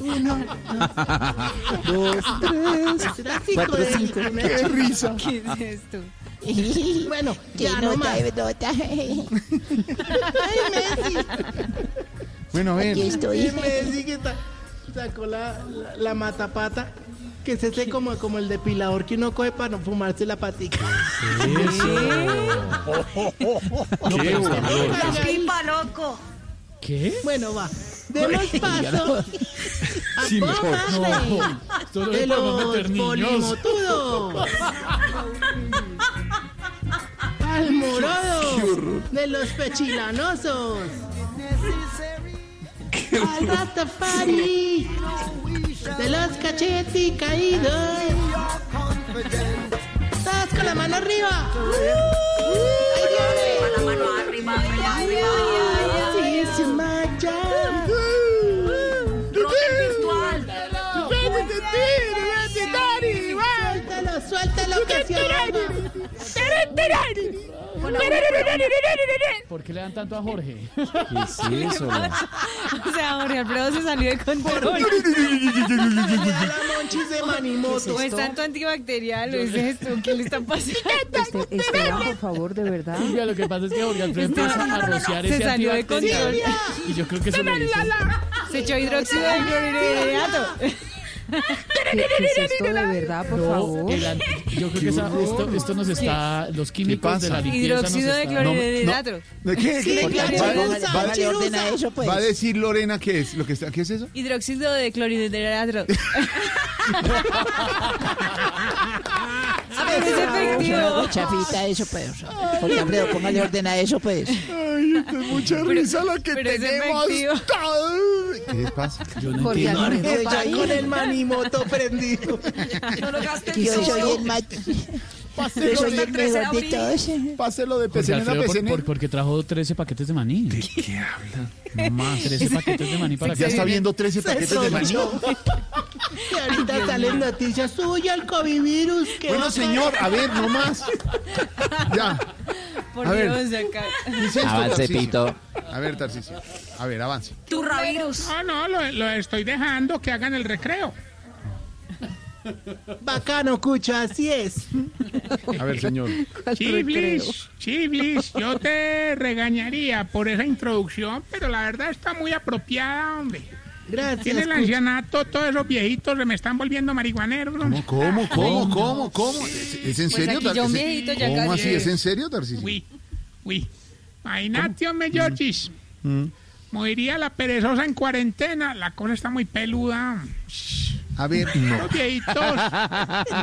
Uno, dos, tres, cuatro, cinco. ¡Qué risa! ¿Qué es esto? Bueno, ¿Qué ya no más. Ay, Messi. Bueno, a ver. Aquí estoy. Messi que sacó la, la, la matapata. Que es ese como, como el depilador que uno coge para no fumarse la patica. Qué. ¡Pipa, loco! ¿Qué? Bueno, va. Demos paso a Sí. Boba No, de los polimotudos. Al morodo de los pechilanosos. Al Rastafari de los cachetes caídos. Todos con la mano arriba. Viene. La mano arriba, arriba, arriba. Job. virtual. Suéltalo, suéltalo que se ¿Por qué le dan tanto a Jorge? ¿Qué es eso? O sea, Jorge Alfredo se salió de control. La Monchi se es tanto antibacterial, o es esto, ¿qué le está pasando? Este, Esteban, por favor, de verdad. Silvia, lo que pasa es que Jorge Alfredo empieza a rociar Se ese salió de antibacterial. control. Y yo creo que eso le hizo. Se echó hidróxido de clorhidrato. ¿Qué, qué es esto de verdad, por No, favor? el anti- yo creo que esa- esto, esto nos está, los químicos de la pasa? limpieza nos Hidróxido de están... clorhidrato. ¿De qué? Sí, ¿Qué? claro, Va- Chirusa, va- va- le ordena eso, pues. Va a decir Lorena qué es lo que está, ¿qué es eso? Hidróxido de clorhidrato. Ah, pero es efectivo. Chafita, eso pues. Alfredo, póngale orden a eso pues. Ay, esto es mucha risa la que pero es tenemos efectivo. todos. ¿Qué les pasa? Yo no Jorge entiendo. Va con el manimoto prendido. No lo gastes Yo soy el. Yo soy el mejor de todos. Páselo de Jorge a Alfredo, por- porque trajo 13 paquetes de maní. ¿De qué habla? No más, 13 paquetes de maní para Ya que está viendo 13 Se paquetes de maní. Y ahorita salen noticias suyas, el COVID virus. ¿qué va Bueno, señor, a ver, no más. Ya. Por A ver. Dios, acá. Dice esto, Avance. Pito. A ver, Tarcisio. A ver, avance. Turravirus. No, no, lo, lo estoy dejando que hagan el recreo. Bacano, Cucho, así es. A ver, señor. Chiblis, Chiblis, yo te regañaría por esa introducción, pero la verdad está muy apropiada, hombre. Gracias. Tiene el ancianato, todos esos viejitos se me están volviendo marihuaneros. hombre. ¿Cómo, cómo, cómo, cómo? ¿Es, es en Pues serio, Tarcisio? viejito ya ¿Cómo así? ¿Es en serio, Tarcisio? Uy, uy. Imagínate, hombre, Georgis. Mm. Como diría la perezosa en cuarentena, la cosa está muy peluda. A ver, no. Los viejitos.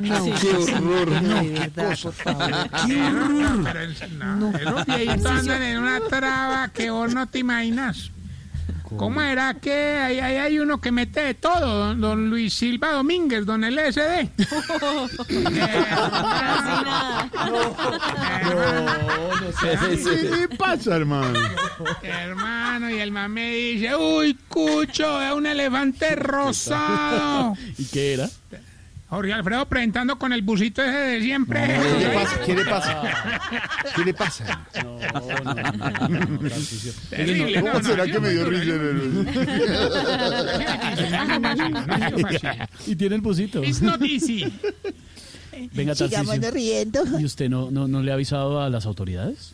No, qué horror, no, qué cosa. Qué horror. Pero en- no, esos viejitos andan en una traba que vos no te imaginas. ¿Cómo era que ahí, ahí hay uno que mete de todo? Don, don Luis Silva Domínguez, don LSD. ¿Qué le pasa, hermano? Hermano, y el man me dice, uy, Cucho, es un elefante rosado. ¿Y qué era? Jorge Alfredo presentando con el busito ese de siempre. ¿Qué le pasa? ¿Qué le pasa? ¿Qué le pasa? ¿Cómo no, no, será yo que me dio no, risa? Y tiene el busito. It's not easy. Venga, Tarcisio. riendo. ¿Y usted no, no, no le ha avisado a las autoridades?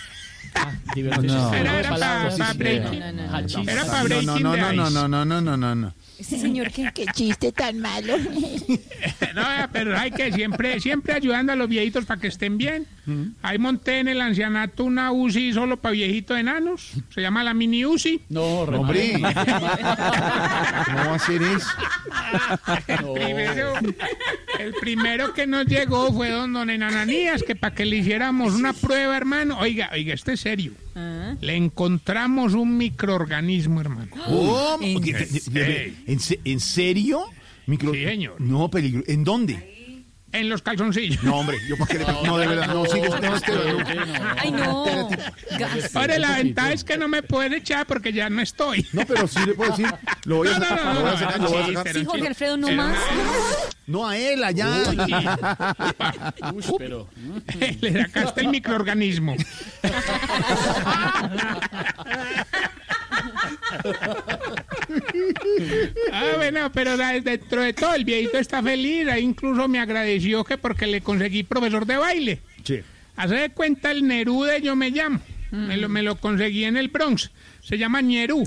Era para breaking. No, no, no, no, no, no, no. Ese señor, qué, qué chiste tan malo. No, pero hay que siempre, siempre ayudando a los viejitos para que estén bien. Ahí monté en el ancianato una UCI solo para viejitos enanos. Se llama la mini UCI. No, Hombre, ¿cómo va a ser eso? El primero, el primero que nos llegó fue don, don Enananías, que para que le hiciéramos una prueba, hermano. Oiga, oiga, este es serio. Le encontramos un microorganismo, hermano. ¿Cómo? ¿Qué- qué- qué- ¿En, se- en serio? Micro... Sí, señor. No, peligro. ¿En dónde? En los calzoncillos. No, hombre, yo para qué le... No, de verdad, no, sigue usted, Esteban, no. Ay, no. Gas. Ahora, la ventaja es que no me pueden echar porque ya no estoy. No, pero sí le puedo decir. Lo voy a No, no, sacar, no, lo voy a no, sacar, no, lo voy a sí, sacar. pero Sí, Jorge sí. Alfredo, no más. No a él, allá. Uy, pero... Le sacaste el microorganismo. ah, bueno, pero da- dentro de todo el viejito está feliz. Ahí incluso me agradeció que porque le conseguí profesor de baile. Sí. Hace de cuenta el Nerude yo me llamo. Me, lo, me lo conseguí en el Bronx. Se llama Ñerú.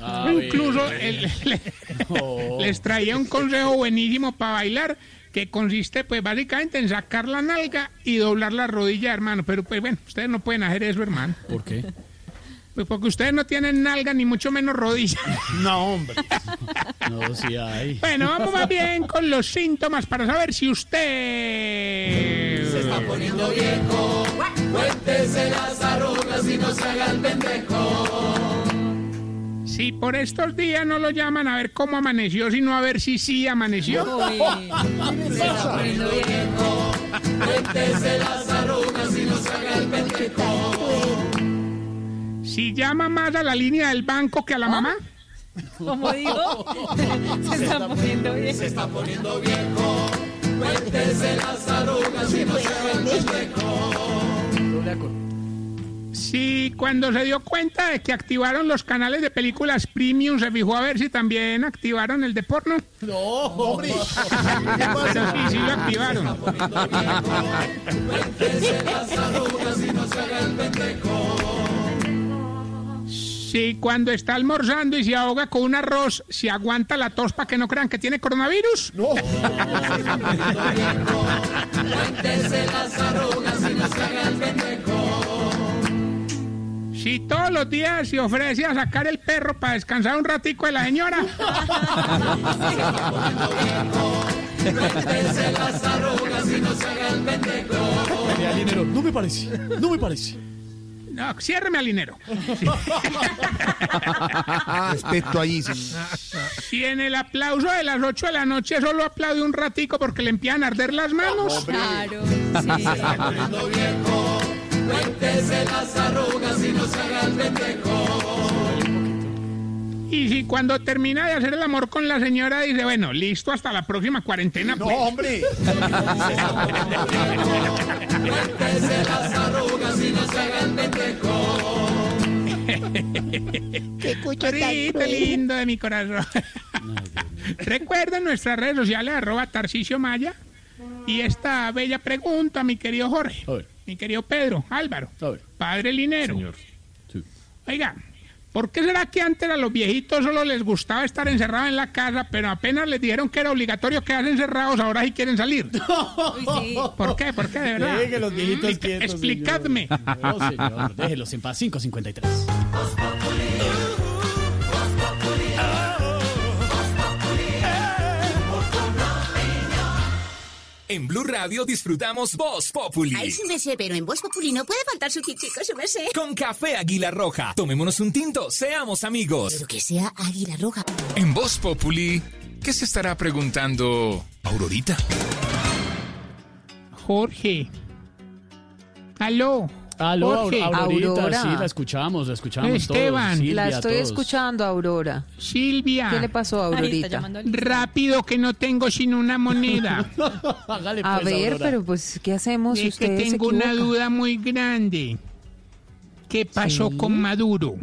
A Incluso el- le- No. les traía un consejo buenísimo para bailar que consiste pues básicamente en sacar la nalga y doblar la rodilla, hermano. Pero pues bueno, ustedes no pueden hacer eso, hermano. ¿Por qué? Pues porque ustedes no tienen nalga ni mucho menos rodilla. No, hombre. No, sí hay. Bueno, vamos más bien con los síntomas para saber si usted... Se está poniendo viejo. Cuéntese las arrugas y no se haga el pendejo. Si por estos días no lo llaman a ver cómo amaneció, sino a ver si sí amaneció. Uy, se está poniendo viejo. Cuéntese las arrugas y no se haga el pendejo. Si llama más a la línea del banco que a la mamá. Como digo, se está poniendo bien. Se está poniendo viejo. Cuéntese las arrugas y no se haga el pendejo. Si Si cuando se dio cuenta de que activaron los canales de películas premium, se fijó a ver si también activaron el de porno. No, hombre. Pero sí, sí lo activaron. Si cuando está almorzando y se ahoga con un arroz, se aguanta la tos para que no crean que tiene coronavirus. No. Si todos los días se ofrece a sacar el perro para descansar un ratico de la señora. No me parece, no me parece. No, ciérreme al dinero. Respeto allí. sí. Si en el aplauso de las 8 de la noche solo aplaude un ratico porque le empiezan a arder las manos. Claro. Y si cuando termina de hacer el amor con la señora dice, bueno, listo hasta la próxima cuarentena. No, pues. hombre. Qué cucho tan lindo de mi corazón. Recuerden nuestras redes sociales, arroba Tarcicio Maya. Y esta bella pregunta, mi querido Jorge, mi querido Pedro, Álvaro, padre Linero. Señor. Sí. Oiga, ¿por qué será que antes a los viejitos solo les gustaba estar encerrados en la casa, pero apenas les dijeron que era obligatorio quedarse encerrados, ahora sí quieren salir? ¿Por qué? ¿Por qué? De verdad. Deje los viejitos Explica- quietos, Explicadme. señor. No, señor, déjelos en paz. 553. En Blue Radio disfrutamos Voz Populi. Ay, sí me sé, pero en Voz Populi no puede faltar su tintico, su me sé. Con café Águila Roja. Tomémonos un tinto, seamos amigos. Pero que sea Águila Roja. En Voz Populi, ¿qué se estará preguntando Aurorita? Jorge. Aló. Aló, Jorge. Aurorita, Aurora. sí, la escuchamos, la escuchamos Esteban. todos. Silvia, La estoy todos. escuchando, Aurora. Silvia. ¿Qué le pasó a Aurorita? Rápido que no tengo sino una moneda. Hágale A pues, ver, Aurora. pero pues, ¿qué hacemos es que tengo una duda muy grande. ¿Qué pasó Sí. con Maduro?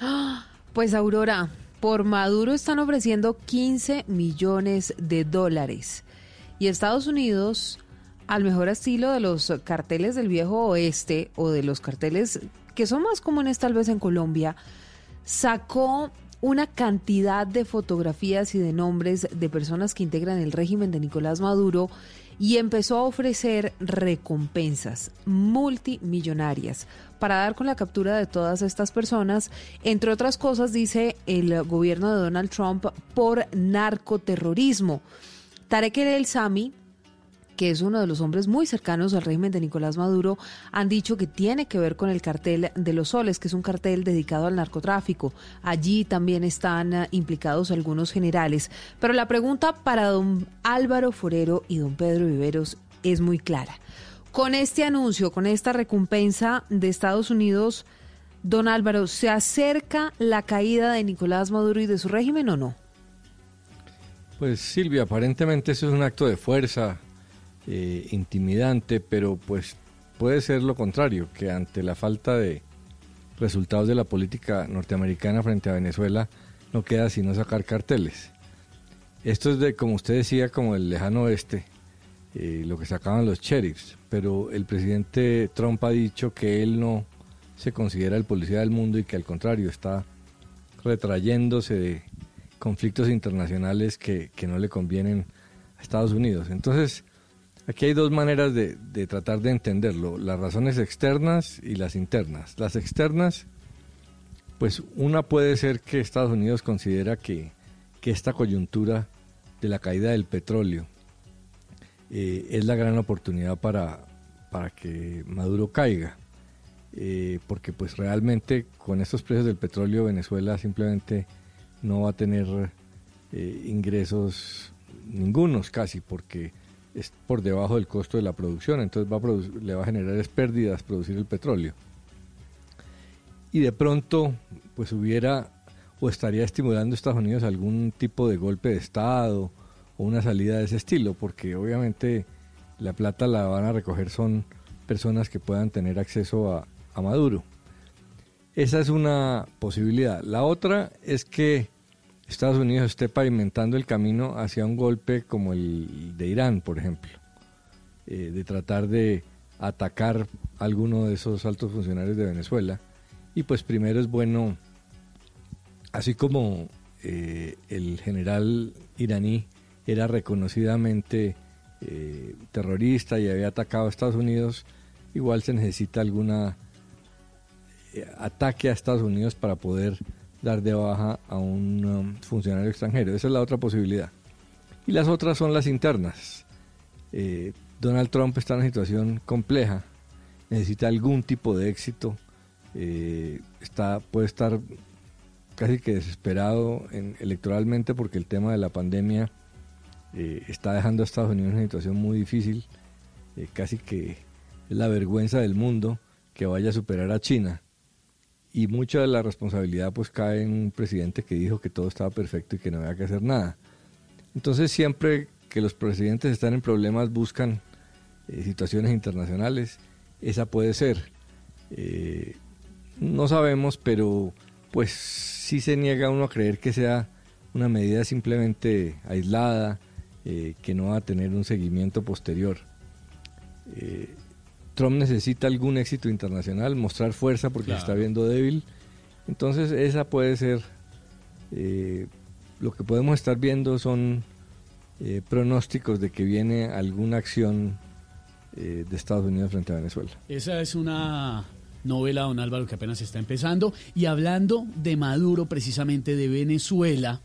Pues Aurora, por Maduro están ofreciendo 15 millones de dólares. Y Estados Unidos, al mejor estilo de los carteles del viejo oeste o de los carteles que son más comunes tal vez en Colombia, sacó una cantidad de fotografías y de nombres de personas que integran el régimen de Nicolás Maduro y empezó a ofrecer recompensas multimillonarias para dar con la captura de todas estas personas, entre otras cosas, dice el gobierno de Donald Trump, por narcoterrorismo. Tarek El Sami, que es uno de los hombres muy cercanos al régimen de Nicolás Maduro, han dicho que tiene que ver con el cartel de los soles, que es un cartel dedicado al narcotráfico. Allí también están eh, implicados algunos generales. Pero la pregunta para don Álvaro Forero y don Pedro Viveros es muy clara. Con este anuncio, con esta recompensa de Estados Unidos, don Álvaro, ¿se acerca la caída de Nicolás Maduro y de su régimen o no? Pues Silvia, aparentemente eso es un acto de fuerza eh, intimidante, pero pues puede ser lo contrario, que ante la falta de resultados de la política norteamericana frente a Venezuela no queda sino sacar carteles. Esto es de, como usted decía, como el lejano oeste, eh, lo que sacaban los sheriffs, pero el presidente Trump ha dicho que él no se considera el policía del mundo y que al contrario está retrayéndose de conflictos internacionales que, que no le convienen a Estados Unidos. Entonces, aquí hay dos maneras de, tratar de entenderlo, las razones externas y las internas. Las externas, pues una puede ser que Estados Unidos considera que, que esta coyuntura de la caída del petróleo eh, es la gran oportunidad para, para que Maduro caiga. Eh, porque pues realmente con estos precios del petróleo Venezuela simplemente no va a tener eh, ingresos ningunos casi porque es por debajo del costo de la producción, entonces va a le va a generar pérdidas producir el petróleo. Y de pronto pues hubiera o estaría estimulando Estados Unidos algún tipo de golpe de Estado o una salida de ese estilo, porque obviamente la plata la van a recoger son personas que puedan tener acceso a, a Maduro. Esa es una posibilidad. La otra es que Estados Unidos esté pavimentando el camino hacia un golpe como el de Irán, por ejemplo, eh, de tratar de atacar alguno de esos altos funcionarios de Venezuela. Y pues primero es bueno, así como eh, el general iraní era reconocidamente eh, terrorista y había atacado a Estados Unidos, igual se necesita alguna ataque a Estados Unidos para poder dar de baja a un um, funcionario extranjero. Esa es la otra posibilidad. Y las otras son las internas. Eh, Donald Trump está en una situación compleja, necesita algún tipo de éxito, eh, está, puede estar casi que desesperado en, electoralmente porque el tema de la pandemia eh, está dejando a Estados Unidos en una situación muy difícil, casi que es la vergüenza del mundo que vaya a superar a China y mucha de la responsabilidad pues cae en un presidente que dijo que todo estaba perfecto y que no había que hacer nada. Entonces siempre que los presidentes están en problemas buscan eh, situaciones internacionales, esa puede ser. Eh, no sabemos, pero pues sí se niega uno a creer que sea una medida simplemente aislada, eh, que no va a tener un seguimiento posterior. Trump necesita algún éxito internacional, mostrar fuerza porque se está viendo débil. Entonces esa puede ser, eh, lo que podemos estar viendo son eh, pronósticos de que viene alguna acción eh, de Estados Unidos frente a Venezuela. Esa es una novela, don Álvaro, que apenas está empezando. Y hablando de Maduro, precisamente de Venezuela,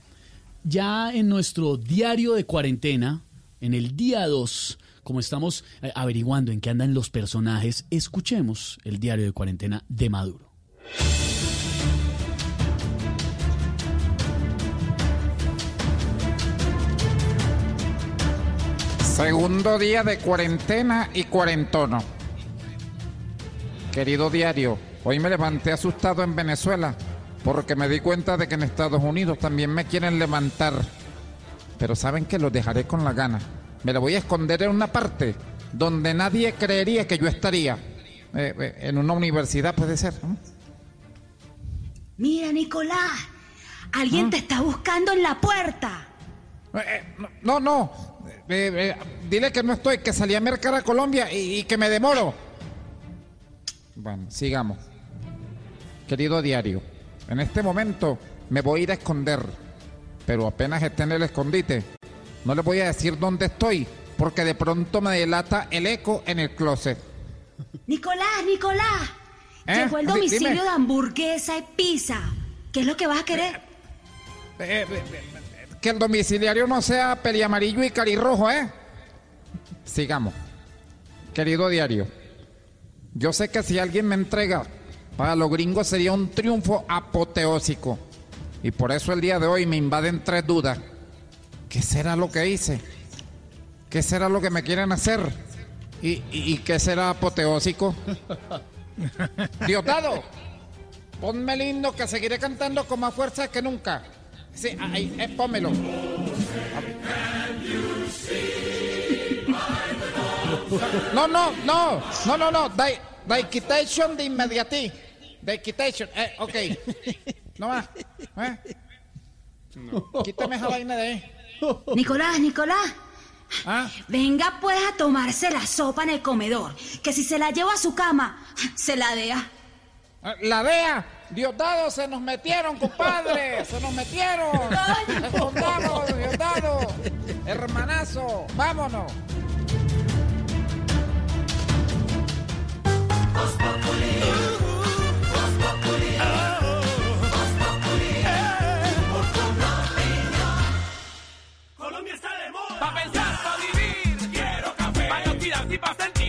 ya en nuestro diario de cuarentena, en el día 2, como estamos eh, averiguando en qué andan los personajes, escuchemos el diario de cuarentena de Maduro. Segundo día de cuarentena y cuarentono. Querido diario, hoy me levanté asustado en Venezuela porque me di cuenta de que en Estados Unidos también me quieren levantar. Pero saben que los dejaré con la gana me la voy a esconder en una parte donde nadie creería que yo estaría. Eh, eh, en una universidad puede ser. Mira, Nicolás, alguien ¿Ah? te está buscando en la puerta. Eh, no, no. dile que no estoy, que salí a mercar a Colombia y, y que me demoro. Bueno, sigamos. Querido diario, en este momento me voy a ir a esconder, pero apenas esté en el escondite, no le voy a decir dónde estoy, porque de pronto me delata el eco en el closet. Nicolás, Nicolás. ¿Eh? Llegó el domicilio de hamburguesa y pizza. ¿Qué es lo que vas a querer? Eh, eh, que el domiciliario no sea peliamarillo y carirrojo, ¿eh? Sigamos. Querido diario, yo sé que si alguien me entrega, para los gringos sería un triunfo apoteósico. Y por eso el día de hoy me invaden tres dudas. ¿Qué será lo que hice? ¿Qué será lo que me quieren hacer? ¿Y, qué será apoteósico? Diosdado, ponme lindo que seguiré cantando con más fuerza que nunca. Sí, ahí, eh, pónmelo. No, no, no, no, no, no, da quitation de inmediati. quitation, eh, ok. No más, ¿eh? Quítame esa vaina de ahí. Nicolás, Nicolás. ¿Ah? Venga pues a tomarse la sopa en el comedor, que si se la lleva a su cama, se la dea. Ah, la vea, Diosdado, se nos metieron, compadre, se nos metieron. Escondamos, Diosdado, hermanazo, vámonos. pa' sentir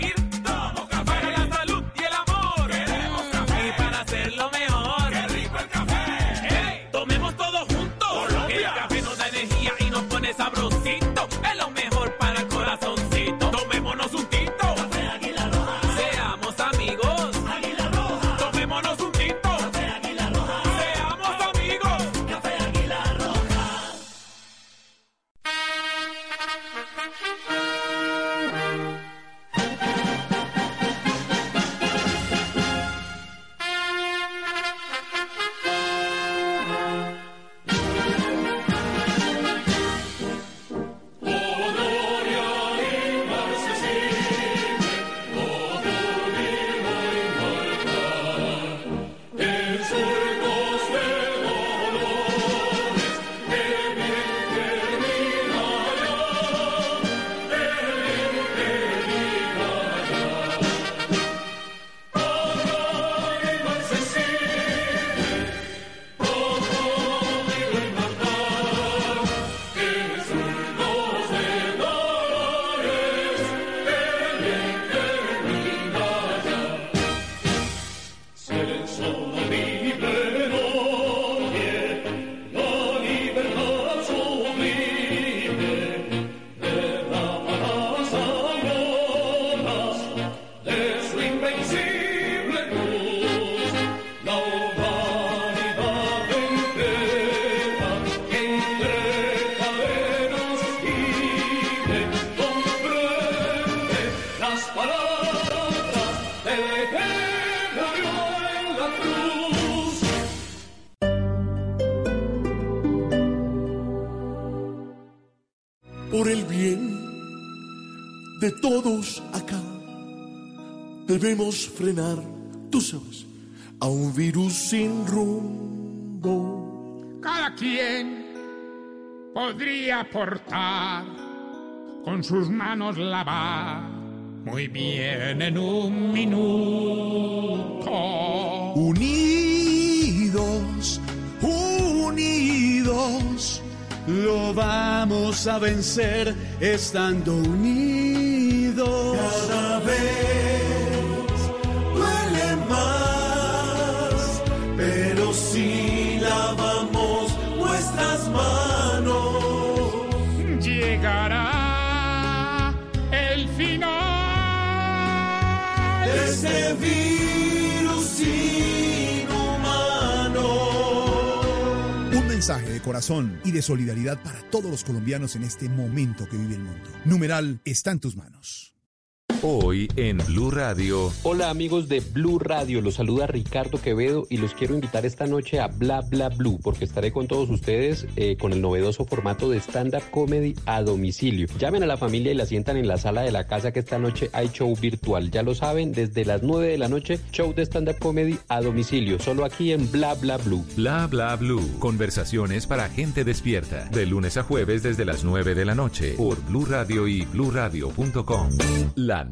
Frenar, tú sabes, a un virus sin rumbo. Cada quien podría aportar con sus manos lavar muy bien en un minuto. Unidos, unidos, lo vamos a vencer estando unidos. Mensaje de corazón y de solidaridad para todos los colombianos en este momento que vive el mundo. Numeral está en tus manos. Hoy en Blue Radio. Hola amigos de Blue Radio, los saluda Ricardo Quevedo y los quiero invitar esta noche a Bla Bla Blue porque estaré con todos ustedes eh, con el novedoso formato de stand-up comedy a domicilio. Llamen a la familia y la sientan en la sala de la casa que esta noche hay show virtual. Ya lo saben, desde las 9 de la noche, show de stand-up comedy a domicilio, solo aquí en Bla Bla Blue. Bla Bla Blue. Conversaciones para gente despierta. De lunes a jueves desde las 9 de la noche por Blue Radio y bluradio.com. La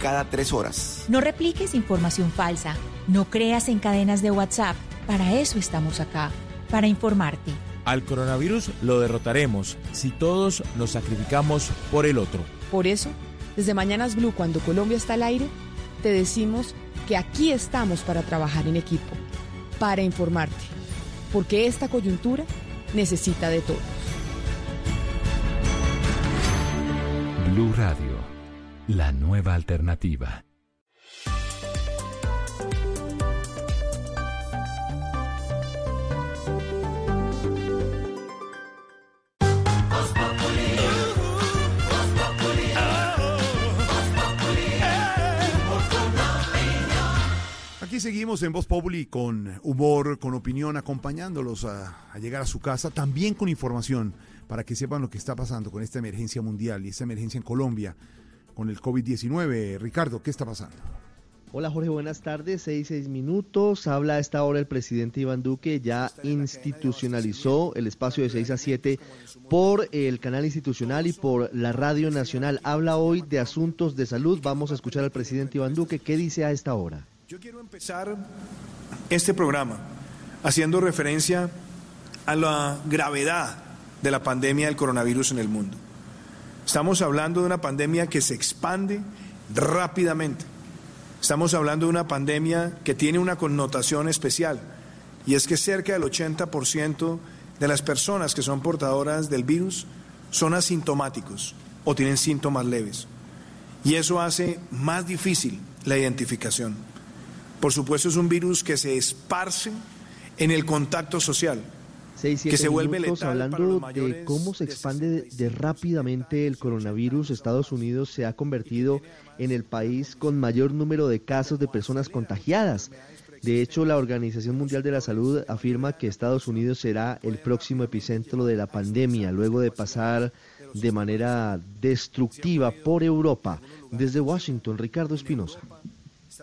cada tres horas. No repliques información falsa. No creas en cadenas de WhatsApp. Para eso estamos acá, para informarte. Al coronavirus lo derrotaremos si todos nos sacrificamos por el otro. Por eso, desde Mañanas Blue, cuando Colombia está al aire, te decimos que aquí estamos para trabajar en equipo, para informarte, porque esta coyuntura necesita de todos. Blue Radio. La nueva alternativa. Aquí seguimos en Voz Populi con humor, con opinión, acompañándolos a, a llegar a su casa, también con información para que sepan lo que está pasando con esta emergencia mundial y esta emergencia en Colombia con el COVID-19. Ricardo, ¿qué está pasando? Hola Jorge, buenas tardes. Seis, seis minutos. Habla a esta hora el presidente Iván Duque. Ya institucionalizó el espacio de 6 a 7 por el canal institucional y por la Radio Nacional. Habla hoy de asuntos de salud. Vamos a escuchar al presidente Iván Duque. ¿Qué dice a esta hora? Yo quiero empezar este programa haciendo referencia a la gravedad de la pandemia del coronavirus en el mundo. Estamos hablando de una pandemia que se expande rápidamente. Estamos hablando de una pandemia que tiene una connotación especial y es que cerca del 80% de las personas que son portadoras del virus son asintomáticos o tienen síntomas leves. Y eso hace más difícil la identificación. Por supuesto es un virus que se esparce en el contacto social, Seis, que se vuelve minutos letal para hablando los mayores de cómo se expande de, de rápidamente el coronavirus. Estados Unidos se ha convertido en el país con mayor número de casos de personas contagiadas. De hecho, la Organización Mundial de la Salud afirma que Estados Unidos será el próximo epicentro de la pandemia, luego de pasar de manera destructiva por Europa. Desde Washington, Ricardo Espinosa.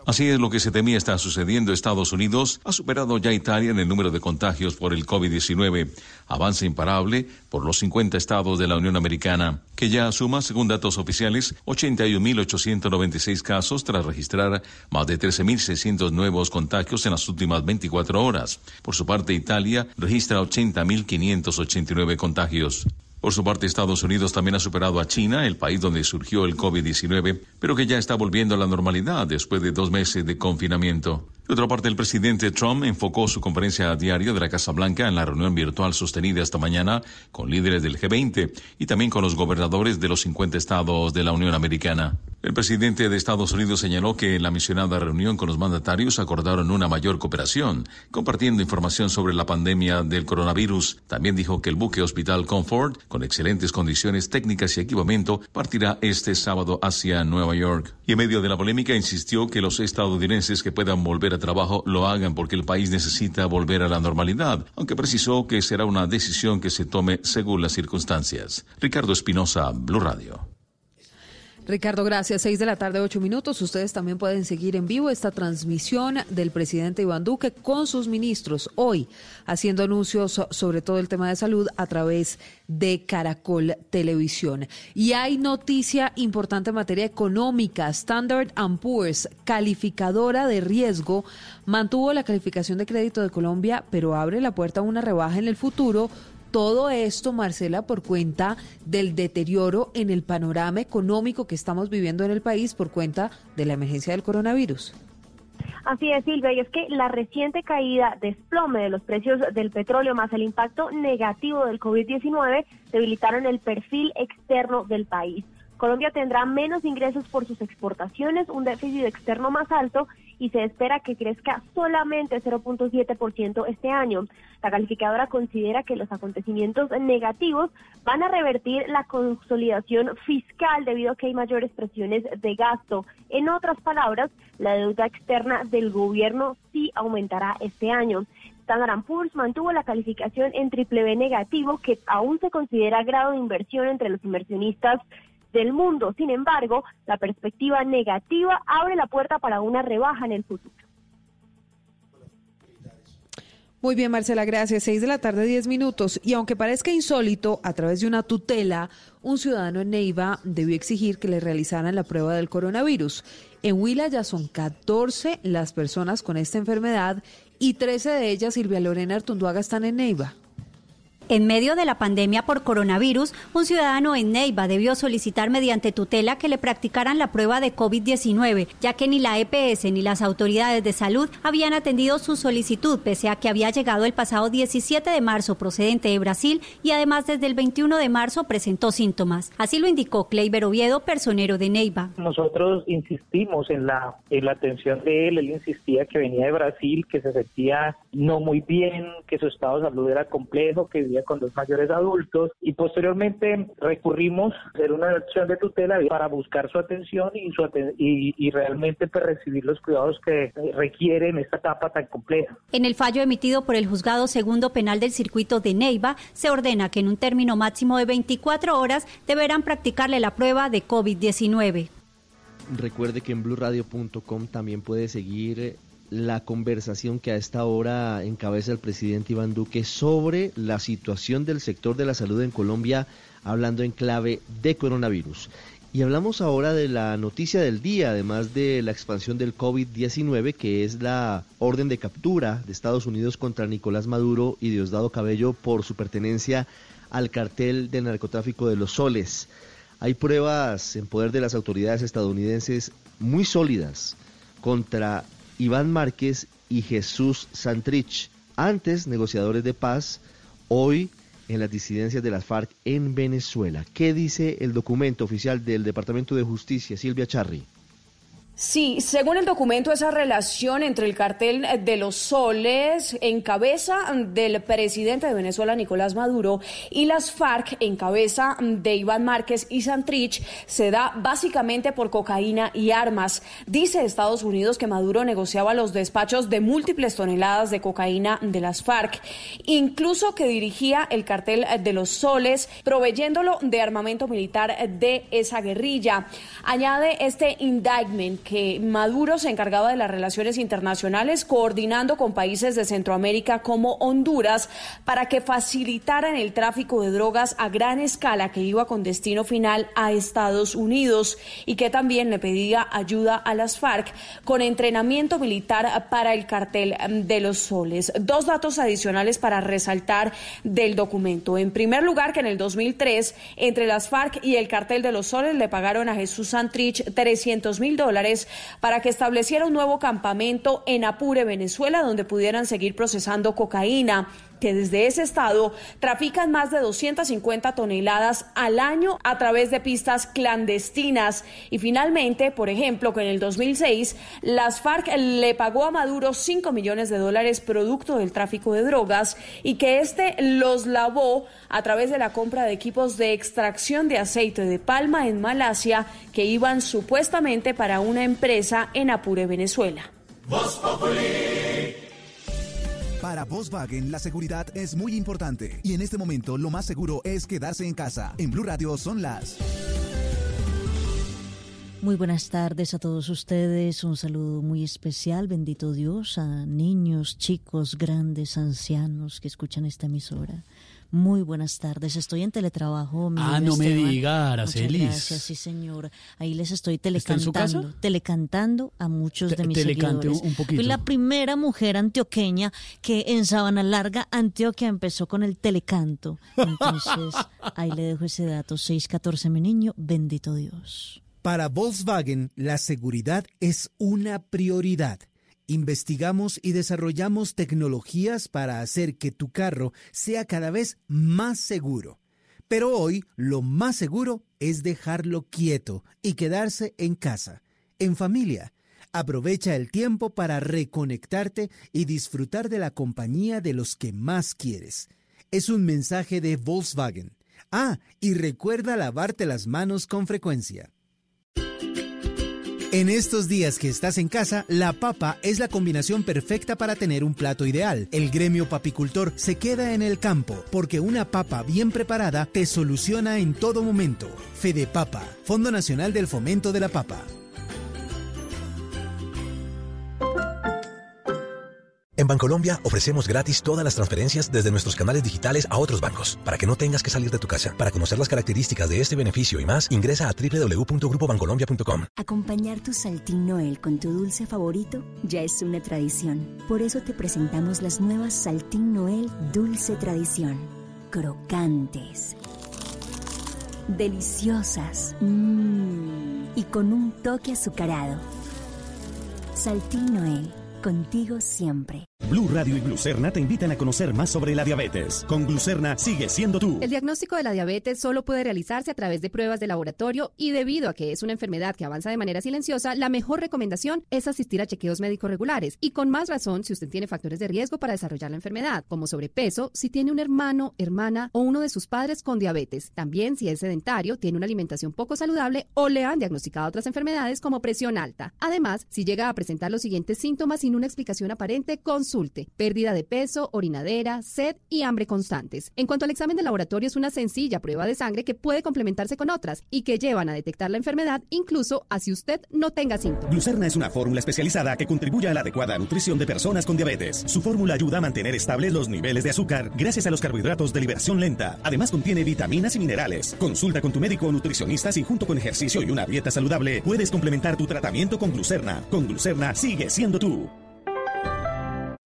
Así es lo que se temía está sucediendo. Estados Unidos ha superado ya Italia en el número de contagios por el COVID-19. Avance imparable por los 50 estados de la Unión Americana, que ya suma, según datos oficiales, 81.896 casos tras registrar más de 13.600 nuevos contagios en las últimas 24 horas. Por su parte, Italia registra 80.589 contagios. Por su parte, Estados Unidos también ha superado a China, el país donde surgió el COVID-19, pero que ya está volviendo a la normalidad después de dos meses de confinamiento. De otra parte, el presidente Trump enfocó su conferencia diaria de la Casa Blanca en la reunión virtual sostenida esta mañana con líderes del G20 y también con los gobernadores de los 50 estados de la Unión Americana. El presidente de Estados Unidos señaló que en la mencionada reunión con los mandatarios acordaron una mayor cooperación, compartiendo información sobre la pandemia del coronavirus. También dijo que el buque Hospital Comfort, con excelentes condiciones técnicas y equipamiento, partirá este sábado hacia Nueva York. Y en medio de la polémica insistió que los estadounidenses que puedan volver a trabajo lo hagan porque el país necesita volver a la normalidad, aunque precisó que será una decisión que se tome según las circunstancias. Ricardo Espinosa, Blue Radio. Ricardo, gracias. Seis de la tarde, ocho minutos. Ustedes también pueden seguir en vivo esta transmisión del presidente Iván Duque con sus ministros hoy, haciendo anuncios sobre todo el tema de salud a través de Caracol Televisión. Y hay noticia importante en materia económica. Standard Poor's, calificadora de riesgo, mantuvo la calificación de crédito de Colombia, pero abre la puerta a una rebaja en el futuro todo esto, Marcela, por cuenta del deterioro en el panorama económico que estamos viviendo en el país por cuenta de la emergencia del coronavirus. Así es, Silvia, y es que la reciente caída, desplome de los precios del petróleo más el impacto negativo del COVID-19 debilitaron el perfil externo del país. Colombia tendrá menos ingresos por sus exportaciones, un déficit externo más alto y se espera que crezca solamente 0.7% este año. La calificadora considera que los acontecimientos negativos van a revertir la consolidación fiscal debido a que hay mayores presiones de gasto. En otras palabras, la deuda externa del gobierno sí aumentará este año. Standard Poor's mantuvo la calificación en triple B negativo, que aún se considera grado de inversión entre los inversionistas del mundo. Sin embargo, la perspectiva negativa abre la puerta para una rebaja en el futuro. Muy bien, Marcela, gracias. Seis de la tarde, diez minutos. Y aunque parezca insólito, a través de una tutela, un ciudadano en Neiva debió exigir que le realizaran la prueba del coronavirus. En Huila ya son 14 las personas con esta enfermedad y 13 de ellas, Silvia Lorena Artunduaga, están en Neiva. En medio de la pandemia por coronavirus, un ciudadano en Neiva debió solicitar mediante tutela que le practicaran la prueba de COVID-19, ya que ni la EPS ni las autoridades de salud habían atendido su solicitud, pese a que había llegado el pasado 17 de marzo procedente de Brasil y además desde el 21 de marzo presentó síntomas. Así lo indicó Kleiber Oviedo, personero de Neiva. Nosotros insistimos en la, en la atención de él, él insistía que venía de Brasil, que se sentía no muy bien, que su estado de salud era complejo, que con los mayores adultos y posteriormente recurrimos a hacer una acción de tutela para buscar su atención y, su y, realmente pues, recibir los cuidados que requieren esta etapa tan compleja. En el fallo emitido por el juzgado segundo penal del circuito de Neiva, se ordena que en un término máximo de 24 horas deberán practicarle la prueba de COVID-19. Recuerde que en blurradio.com también puede seguir la conversación que a esta hora encabeza el presidente Iván Duque sobre la situación del sector de la salud en Colombia, hablando en clave de coronavirus. Y hablamos ahora de la noticia del día, además de la expansión del COVID-19, que es la orden de captura de Estados Unidos contra Nicolás Maduro y Diosdado Cabello por su pertenencia al cartel de narcotráfico de los soles. Hay pruebas en poder de las autoridades estadounidenses muy sólidas contra Iván Márquez y Jesús Santrich, antes negociadores de paz, hoy en las disidencias de las FARC en Venezuela. ¿Qué dice el documento oficial del Departamento de Justicia, Silvia Charri? Sí, según el documento, esa relación entre el cartel de los soles en cabeza del presidente de Venezuela, Nicolás Maduro, y las FARC en cabeza de Iván Márquez y Santrich se da básicamente por cocaína y armas. Dice Estados Unidos que Maduro negociaba los despachos de múltiples toneladas de cocaína de las FARC, incluso que dirigía el cartel de los soles, proveyéndolo de armamento militar de esa guerrilla. Añade este indictment que Maduro se encargaba de las relaciones internacionales, coordinando con países de Centroamérica como Honduras para que facilitaran el tráfico de drogas a gran escala que iba con destino final a Estados Unidos y que también le pedía ayuda a las FARC con entrenamiento militar para el cartel de los soles. Dos datos adicionales para resaltar del documento. En primer lugar, que en el 2003, entre las FARC y el cartel de los soles le pagaron a Jesús Santrich 300 mil dólares para que estableciera un nuevo campamento en Apure, Venezuela, donde pudieran seguir procesando cocaína que desde ese estado trafican más de 250 toneladas al año a través de pistas clandestinas. Y finalmente, por ejemplo, que en el 2006 las FARC le pagó a Maduro 5 millones de dólares producto del tráfico de drogas y que éste los lavó a través de la compra de equipos de extracción de aceite de palma en Malasia que iban supuestamente para una empresa en Apure, Venezuela. Para Volkswagen la seguridad es muy importante y en este momento lo más seguro es quedarse en casa. En Blue Radio son las muy buenas tardes a todos ustedes. Un saludo muy especial, bendito Dios, a niños, chicos, grandes, ancianos que escuchan esta emisora. Muy buenas tardes. Estoy en teletrabajo. ah, no me diga, Aracelis. Gracias, sí, señor. Ahí les estoy telecantando, telecantando a muchos de mis telecante seguidores. un poquito. Fui la primera mujer antioqueña que en Sabana Larga, Antioquia, empezó con el telecanto. Entonces, ahí le dejo ese dato. 614, mi niño, bendito Dios. Para Volkswagen, la seguridad es una prioridad. Investigamos y desarrollamos tecnologías para hacer que tu carro sea cada vez más seguro. Pero hoy lo más seguro es dejarlo quieto y quedarse en casa, en familia. Aprovecha el tiempo para reconectarte y disfrutar de la compañía de los que más quieres. Es un mensaje de Volkswagen. Ah, y recuerda lavarte las manos con frecuencia. En estos días que estás en casa, la papa es la combinación perfecta para tener un plato ideal. El gremio papicultor se queda en el campo porque una papa bien preparada te soluciona en todo momento. Fede Papa, Fondo Nacional del Fomento de la Papa. En Bancolombia ofrecemos gratis todas las transferencias desde nuestros canales digitales a otros bancos, para que no tengas que salir de tu casa. Para conocer las características de este beneficio y más, ingresa a www.grupobancolombia.com. Acompañar tu Saltín Noel con tu dulce favorito ya es una tradición. Por eso te presentamos las nuevas Saltín Noel Dulce Tradición. Crocantes. Deliciosas. mmm, y con un toque azucarado. Saltín Noel contigo siempre. Blue Radio y Glucerna te invitan a conocer más sobre la diabetes. Con Glucerna sigue siendo tú. El diagnóstico de la diabetes solo puede realizarse a través de pruebas de laboratorio y debido a que es una enfermedad que avanza de manera silenciosa, la mejor recomendación es asistir a chequeos médicos regulares y con más razón si usted tiene factores de riesgo para desarrollar la enfermedad, como sobrepeso, si tiene un hermano, hermana o uno de sus padres con diabetes. También si es sedentario, tiene una alimentación poco saludable o le han diagnosticado otras enfermedades como presión alta. Además, si llega a presentar los siguientes síntomas sin una explicación aparente, consulte. Pérdida de peso, orinadera, sed y hambre constantes. En cuanto al examen de laboratorio, es una sencilla prueba de sangre que puede complementarse con otras y que llevan a detectar la enfermedad incluso así usted no tenga síntomas. Glucerna es una fórmula especializada que contribuye a la adecuada nutrición de personas con diabetes. Su fórmula ayuda a mantener estables los niveles de azúcar gracias a los carbohidratos de liberación lenta. Además contiene vitaminas y minerales. Consulta con tu médico o nutricionista si junto con ejercicio y una dieta saludable puedes complementar tu tratamiento con Glucerna. Con Glucerna sigue siendo tú.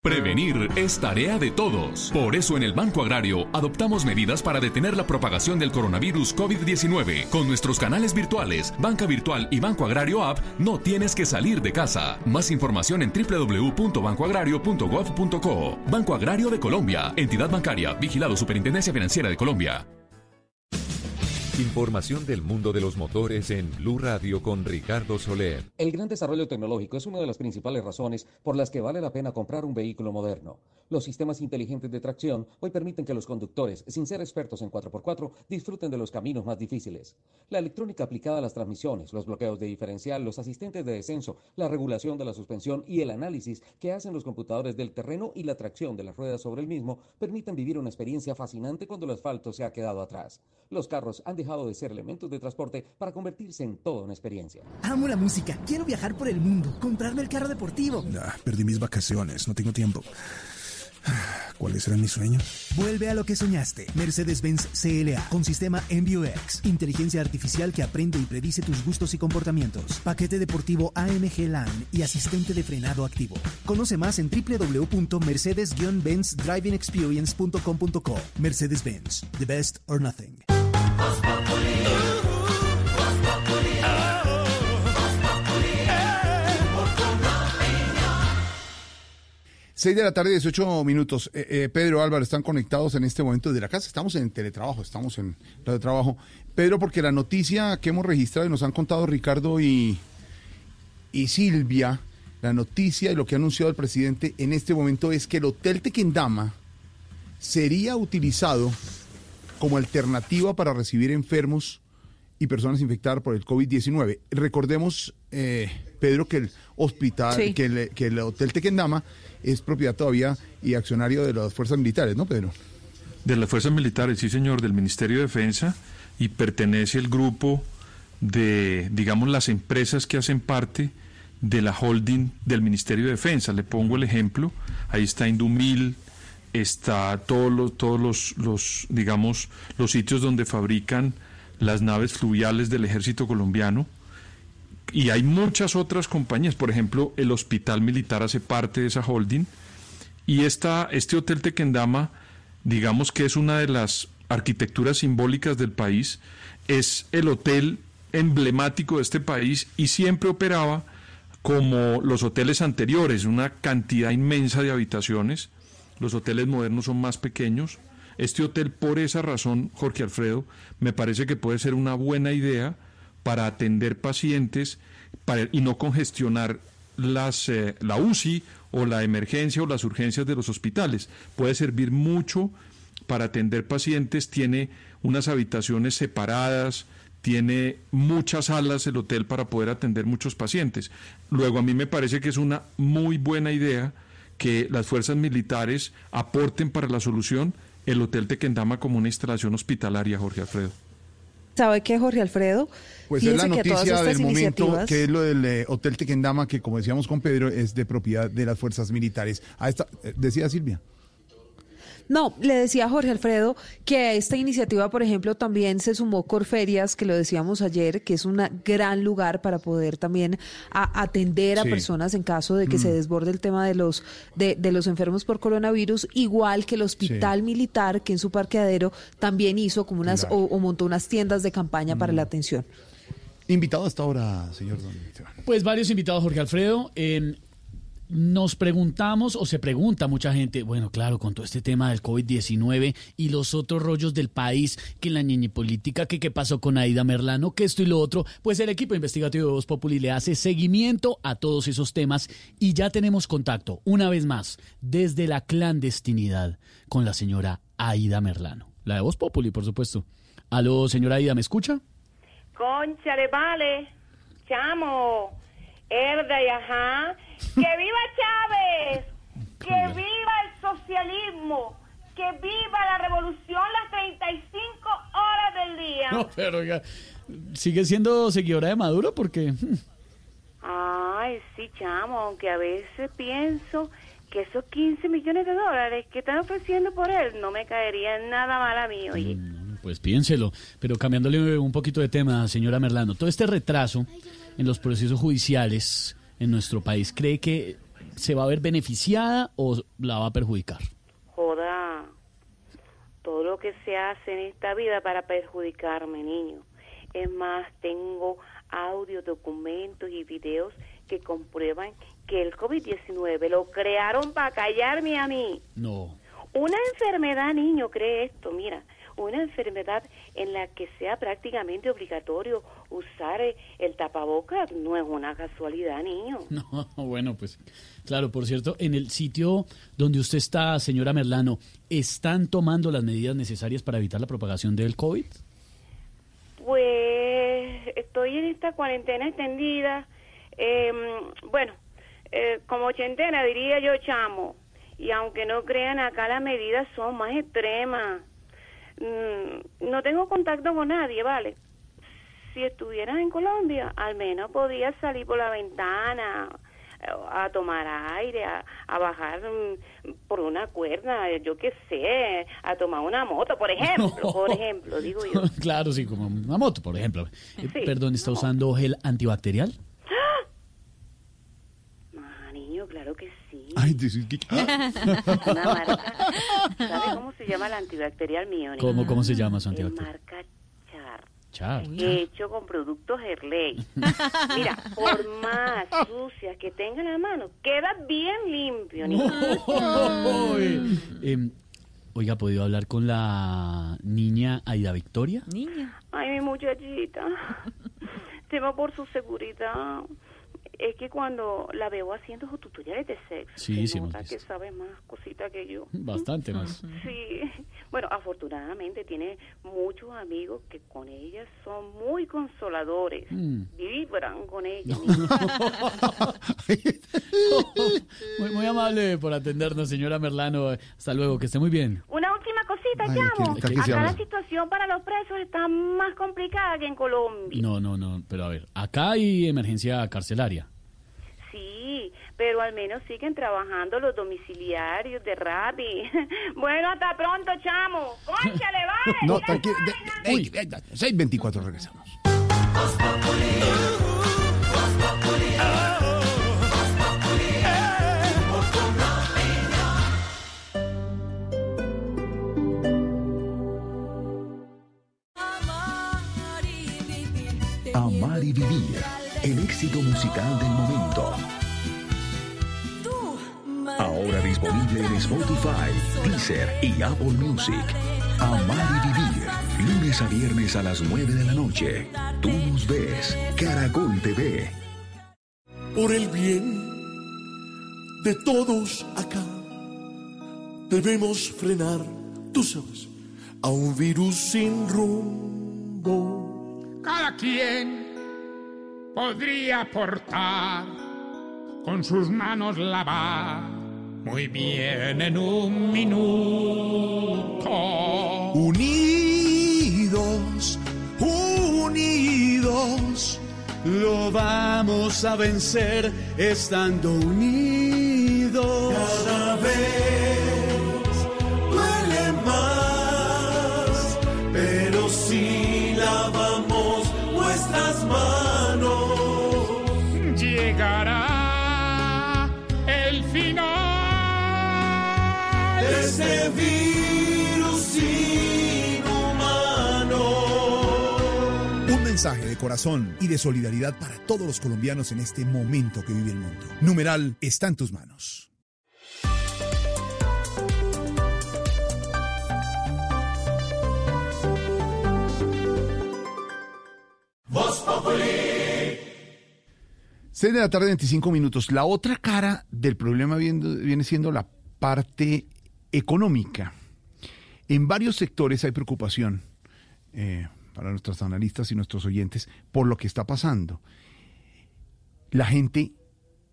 Prevenir es tarea de todos. Por eso en el Banco Agrario adoptamos medidas para detener la propagación del coronavirus COVID-19. Con nuestros canales virtuales, Banca Virtual y Banco Agrario App, no tienes que salir de casa. Más información en www.bancoagrario.gov.co. Banco Agrario de Colombia, entidad bancaria, vigilado Superintendencia Financiera de Colombia. Información del mundo de los motores en Blue Radio con Ricardo Soler. El gran desarrollo tecnológico es una de las principales razones por las que vale la pena comprar un vehículo moderno. Los sistemas inteligentes de tracción hoy permiten que los conductores, sin ser expertos en 4x4, disfruten de los caminos más difíciles. La electrónica aplicada a las transmisiones, los bloqueos de diferencial, los asistentes de descenso, la regulación de la suspensión y el análisis que hacen los computadores del terreno y la tracción de las ruedas sobre el mismo permiten vivir una experiencia fascinante cuando el asfalto se ha quedado atrás. Los carros han dejado de ser elementos de transporte para convertirse en toda una experiencia. Amo la música, quiero viajar por el mundo, comprarme el carro deportivo. Ah, perdí mis vacaciones, no tengo tiempo. ¿Cuáles eran mis sueños? Vuelve a lo que soñaste. Mercedes-Benz CLA con sistema MBUX. Inteligencia artificial que aprende y predice tus gustos y comportamientos. Paquete deportivo AMG Line y asistente de frenado activo. Conoce más en www.mercedes-benzdrivingexperience.com.co. Mercedes-Benz. The best or nothing. 6 de la tarde, 18 minutos. Eh, eh, Pedro Álvaro están conectados en este momento desde la casa. Estamos en teletrabajo, estamos en radio trabajo. Pedro, porque la noticia que hemos registrado y nos han contado Ricardo y, y Silvia, la noticia y lo que ha anunciado el presidente en este momento es que el Hotel Tequendama sería utilizado como alternativa para recibir enfermos y personas infectadas por el COVID-19. Recordemos, eh, Pedro, que el hospital, que, el, que el Hotel Tequendama es propiedad todavía y accionario de las fuerzas militares, ¿no, Pedro? De las fuerzas militares, sí, señor, del Ministerio de Defensa y pertenece al grupo de, digamos, las empresas que hacen parte de la holding del Ministerio de Defensa. Le pongo el ejemplo, ahí está Indumil, está todos los, todos los, los, digamos, los sitios donde fabrican las naves fluviales del ejército colombiano. Y hay muchas otras compañías, por ejemplo, el Hospital Militar hace parte de esa holding. Y esta, este Hotel Tequendama, digamos que es una de las arquitecturas simbólicas del país, es el hotel emblemático de este país y siempre operaba como los hoteles anteriores, una cantidad inmensa de habitaciones. Los hoteles modernos son más pequeños. Este hotel, por esa razón, Jorge Alfredo, me parece que puede ser una buena idea para atender pacientes y no congestionar las, eh, la UCI o la emergencia o las urgencias de los hospitales. Puede servir mucho para atender pacientes, tiene unas habitaciones separadas, tiene muchas salas el hotel para poder atender muchos pacientes. Luego a mí me parece que es una muy buena idea que las fuerzas militares aporten para la solución el Hotel Tequendama como una instalación hospitalaria, Jorge Alfredo. ¿Sabe qué, Jorge Alfredo? Pues es la noticia del momento, que es lo del eh, Hotel Tequendama, que como decíamos con Pedro, es de propiedad de las fuerzas militares. A esta, eh, decía Silvia. No, le decía Jorge Alfredo que a esta iniciativa, por ejemplo, también se sumó Corferias, que lo decíamos ayer, que es un gran lugar para poder también atender a personas en caso de que se mm. desborde el tema de los de, los enfermos por coronavirus, igual que el Hospital Militar, que en su parqueadero también hizo como unas o, montó unas tiendas de campaña para la mm. atención. Invitado hasta ahora, señor Don Pues varios invitados, Jorge Alfredo. Nos preguntamos o se pregunta mucha gente, bueno, claro, con todo este tema del COVID-19 y los otros rollos del país, que la niña política, que qué pasó con Aida Merlano, que esto y lo otro, pues el equipo investigativo de Voz Populi le hace seguimiento a todos esos temas y ya tenemos contacto, una vez más, desde la clandestinidad con la señora Aida Merlano. La de Voz Populi, por supuesto. Aló, señora Aida, ¿me escucha? Concha de vale, chamo, herda y ajá ¡Que viva Chávez! ¡Que viva el socialismo! ¡Que viva la revolución las 35 horas del día! No, pero ya, ¿sigue siendo seguidora de Maduro? Porque... Hmm. Ay, sí, chamo, aunque a veces pienso que esos 15 millones de dólares que están ofreciendo por él no me caerían nada mal a mí, oye. Mm, pues piénselo, pero cambiándole un poquito de tema, señora Merlano, todo este retraso en los procesos judiciales en nuestro país, ¿cree que se va a ver beneficiada o la va a perjudicar? Joda, todo lo que se hace en esta vida para perjudicarme, niño. Es más, tengo audio, documentos y videos que comprueban que el COVID-19 lo crearon para callarme a mí. No. Una enfermedad, niño, cree esto, mira una enfermedad en la que sea prácticamente obligatorio usar eh, el tapabocas no es una casualidad, niño. No, bueno, pues claro, por cierto, en el sitio donde usted está, señora Merlano, ¿están tomando las medidas necesarias para evitar la propagación del COVID? Pues estoy en esta cuarentena extendida. Em, bueno, eh, como ochentena diría yo, chamo. Y aunque no crean, acá las medidas son más extremas. Mm, no tengo contacto con nadie, ¿vale? Si estuvieras en Colombia, al menos podías salir por la ventana eh, a tomar aire, a, bajar mm, por una cuerda, yo qué sé, a tomar una moto, por ejemplo, por ejemplo, digo yo. claro, sí, como una moto, por ejemplo. Eh, perdón, ¿está usando gel antibacterial? ¡Ah! niño, claro que sí. Ay, Una marca. ¿Sabe cómo se llama el antibacterial mío? ¿Cómo, ¿Cómo se llama su antibacterial? Marca Char. hecho con productos Herley. Mira, por más sucias que tenga la mano, queda bien limpio. Em, oiga, ¿ha podido hablar con la niña Aida Victoria? Niña. Ay, mi muchachita. Temo por su seguridad es que cuando la veo haciendo sus tutoriales de sexo, sí, se nota que sabe más cositas que yo. Bastante más. Sí. Bueno, afortunadamente tiene muchos amigos que con ella son muy consoladores. Mm. Vibran con ella. muy, muy amable por atendernos, señora Merlano. Hasta luego, que esté muy bien. Una última cosita, Ay, llamo. ¿qué- qué- qué se Acá la situación para los presos está más complicada que en Colombia. No, no, no, pero a ver, acá hay emergencia carcelaria. Sí, pero al menos siguen trabajando los domiciliarios de Rappi. bueno, hasta pronto, chamo. ¡Cónchale, vale! No, tranquilo. de- de- de- de- 6.24 regresamos. Amar y vivir. El éxito musical del momento. Ahora disponible en Spotify, Deezer y Apple Music. Amar y vivir. Lunes a viernes a las 9 de la noche. Tú nos ves. Caracol TV. por el bien de todos acá. Debemos frenar, tú sabes, a un virus sin rumbo. Cada quien podría aportar con sus manos lavar muy bien en un minuto. Unidos, unidos, lo vamos a vencer estando unidos. Este virus inhumano. Un mensaje de corazón y de solidaridad para todos los colombianos en este momento que vive el mundo. Numeral está en tus manos. Voz Populi. 6 de la tarde, 25 minutos. La otra cara del problema viene siendo la parte económica. En varios sectores hay preocupación eh, para nuestros analistas y nuestros oyentes por lo que está pasando. La gente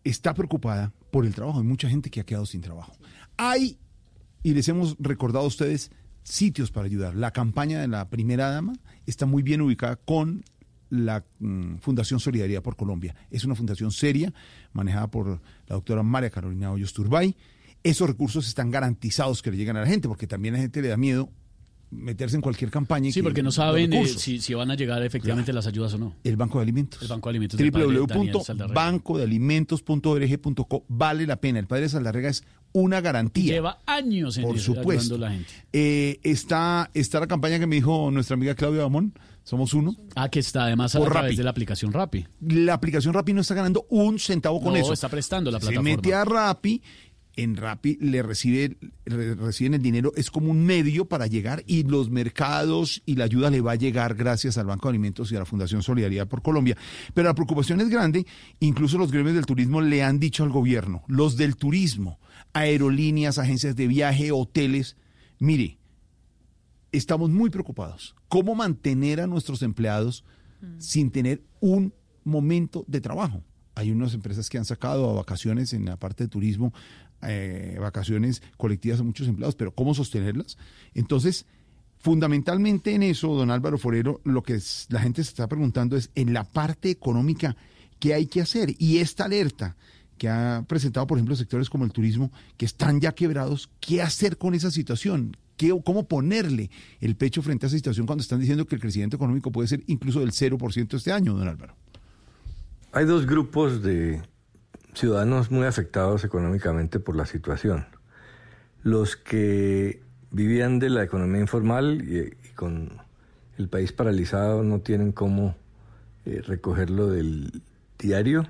está preocupada por el trabajo. Hay mucha gente que ha quedado sin trabajo. Hay, y les hemos recordado a ustedes, sitios para ayudar. La campaña de la primera dama está muy bien ubicada con la mm, Fundación Solidaridad por Colombia. Es una fundación seria, manejada por la doctora María Carolina Hoyos Turbay. Esos recursos están garantizados que le llegan a la gente, porque también a la gente le da miedo meterse en cualquier campaña. Sí, que porque no saben eh, si, si van a llegar efectivamente las ayudas o no. El Banco de Alimentos. El Banco de Alimentos. www.bancodealimentos.org.co vale la pena. El padre Saldarrega es una garantía. Lleva años en Por ayudando supuesto. la gente. Eh, está, está la campaña que me dijo nuestra amiga Claudia Bamón. Somos uno. Ah, que está además a Por través Rappi. de la aplicación Rappi. La aplicación Rappi no está ganando un centavo con No, eso. está prestando la Se plataforma. mete a Rappi, en Rappi le recibe, re- reciben el dinero, es como un medio para llegar y los mercados y la ayuda le va a llegar gracias al Banco de Alimentos y a la Fundación Solidaridad por Colombia. Pero la preocupación es grande, incluso los gremios del turismo le han dicho al gobierno, los del turismo, aerolíneas, agencias de viaje, hoteles, mire, estamos muy preocupados. ¿Cómo mantener a nuestros empleados sin tener un momento de trabajo? Hay unas empresas que han sacado a vacaciones en la parte de turismo, eh, vacaciones colectivas a muchos empleados, pero ¿cómo sostenerlas? Entonces, fundamentalmente en eso, don Álvaro Forero, lo que la gente se está preguntando es en la parte económica, ¿qué hay que hacer? Y esta alerta que ha presentado, por ejemplo, sectores como el turismo, que están ya quebrados, ¿qué hacer con esa situación? ¿Qué, ¿Cómo ponerle el pecho frente a esa situación cuando están diciendo que el crecimiento económico puede ser incluso del 0% este año, don Álvaro? Hay dos grupos de ciudadanos muy afectados económicamente por la situación. Los que vivían de la economía informal y, con el país paralizado, no tienen cómo eh, recogerlo del diario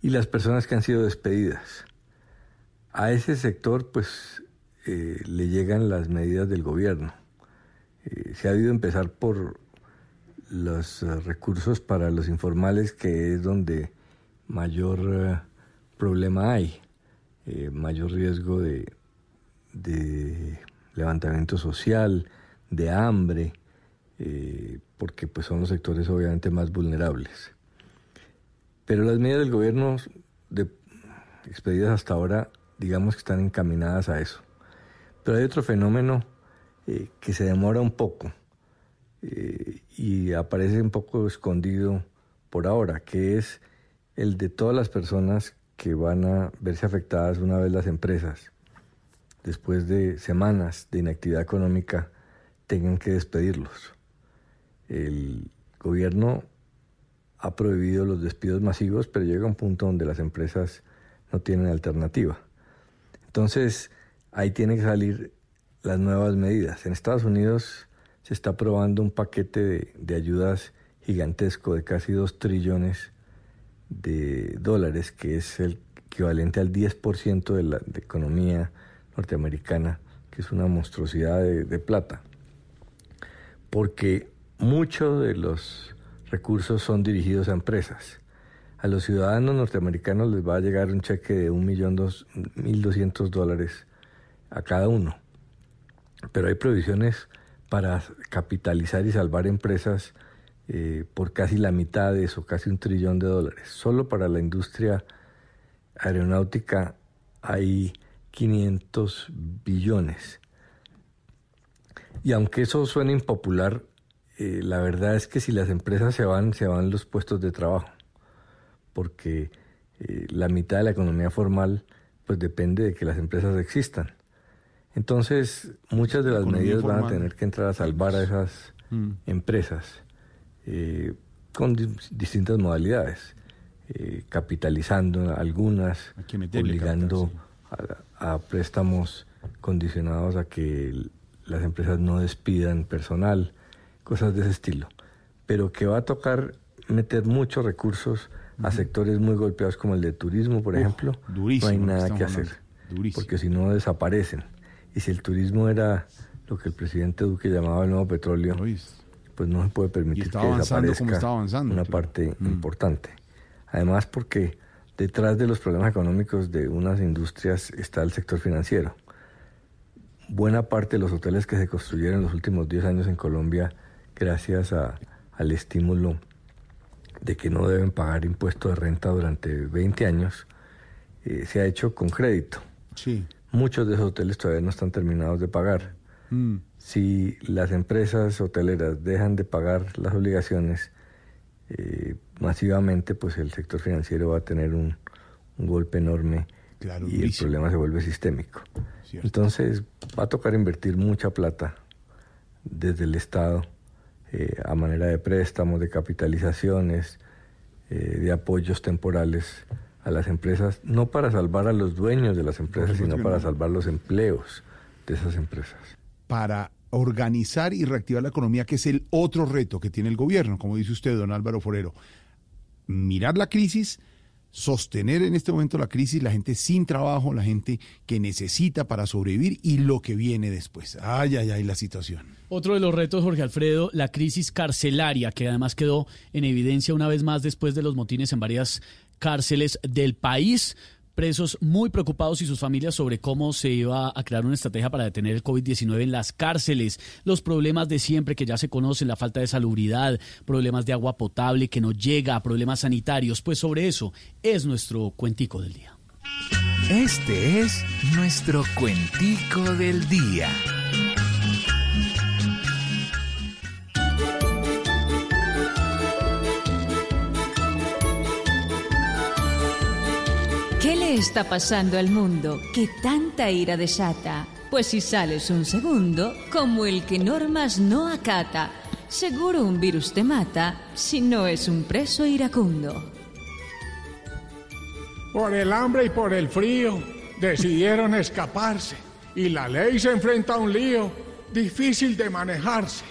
y las personas que han sido despedidas. A ese sector pues eh, le llegan las medidas del gobierno. Eh, se ha debido empezar por los recursos para los informales, que es donde mayor problema hay, mayor riesgo de, levantamiento social, de hambre, eh, porque pues son los sectores obviamente más vulnerables. Pero las medidas del gobierno de, expedidas hasta ahora, digamos que están encaminadas a eso. Pero hay otro fenómeno eh, que se demora un poco eh, y aparece un poco escondido por ahora, que es el de todas las personas que van a verse afectadas una vez las empresas, después de semanas de inactividad económica, tengan que despedirlos. El gobierno ha prohibido los despidos masivos, pero llega un punto donde las empresas no tienen alternativa. Entonces, ahí tienen que salir las nuevas medidas. En Estados Unidos se está aprobando un paquete de, ayudas gigantesco de casi 2 trillones de dólares, que es el equivalente al 10% de la economía norteamericana, que es una monstruosidad de plata porque muchos de los recursos son dirigidos a empresas. A los ciudadanos norteamericanos les va a llegar un cheque de 1.200.000 dólares a cada uno. Pero hay provisiones para capitalizar y salvar empresas eh, por casi la mitad de eso, casi un trillón de dólares. Solo para la industria aeronáutica hay 500 billones. Y aunque eso suene impopular, eh, la verdad es que si las empresas se van, se van los puestos de trabajo, porque eh, la mitad de la economía formal pues depende de que las empresas existan. Entonces, muchas de las medidas van a tener que entrar a salvar a esas mm. empresas eh, con distintas modalidades, capitalizando algunas, obligando a, a, préstamos condicionados a que las empresas no despidan personal, cosas de ese estilo. Pero que va a tocar meter muchos recursos a sectores muy golpeados como el de turismo, por ejemplo, no hay nada que hacer, porque si no desaparecen. Y si el turismo era lo que el presidente Duque llamaba el nuevo petróleo, pues no se puede permitir que desaparezca una parte mm. importante. Además porque detrás de los problemas económicos de unas industrias está el sector financiero buena parte de los hoteles que se construyeron en los últimos 10 años en Colombia, gracias al estímulo de que no deben pagar impuestos de renta durante 20 años, eh, se ha hecho con crédito. Sí. Muchos de esos hoteles todavía no están terminados de pagar. Mm. Si las empresas hoteleras dejan de pagar las obligaciones eh, masivamente, pues el sector financiero va a tener un, golpe enorme y el problema se vuelve sistémico. Entonces va a tocar invertir mucha plata desde el Estado eh, a manera de préstamos, de capitalizaciones, eh, de apoyos temporales a las empresas, no para salvar a los dueños de las empresas, sino para salvar los empleos de esas empresas. Para organizar y reactivar la economía, que es el otro reto que tiene el gobierno, como dice usted, don Álvaro Forero. Mirar la crisis, sostener en este momento la crisis, la gente sin trabajo, la gente que necesita para sobrevivir y lo que viene después. Ay, ay, ay, la situación. Otro de los retos, Jorge Alfredo, la crisis carcelaria, que además quedó en evidencia una vez más después de los motines en varias cárceles del país presos muy preocupados y sus familias sobre cómo se iba a crear una estrategia para detener el COVID-19 en las cárceles, los problemas de siempre que ya se conocen, la falta de salubridad, problemas de agua potable que no llega, problemas sanitarios, pues sobre eso es nuestro cuentico del día. Este es nuestro cuentico del día. ¿Qué le está pasando al mundo que tanta ira desata? Pues si sales un segundo, como el que normas no acata, seguro un virus te mata si no es un preso iracundo. Por el hambre y por el frío decidieron escaparse y la ley se enfrenta a un lío difícil de manejarse.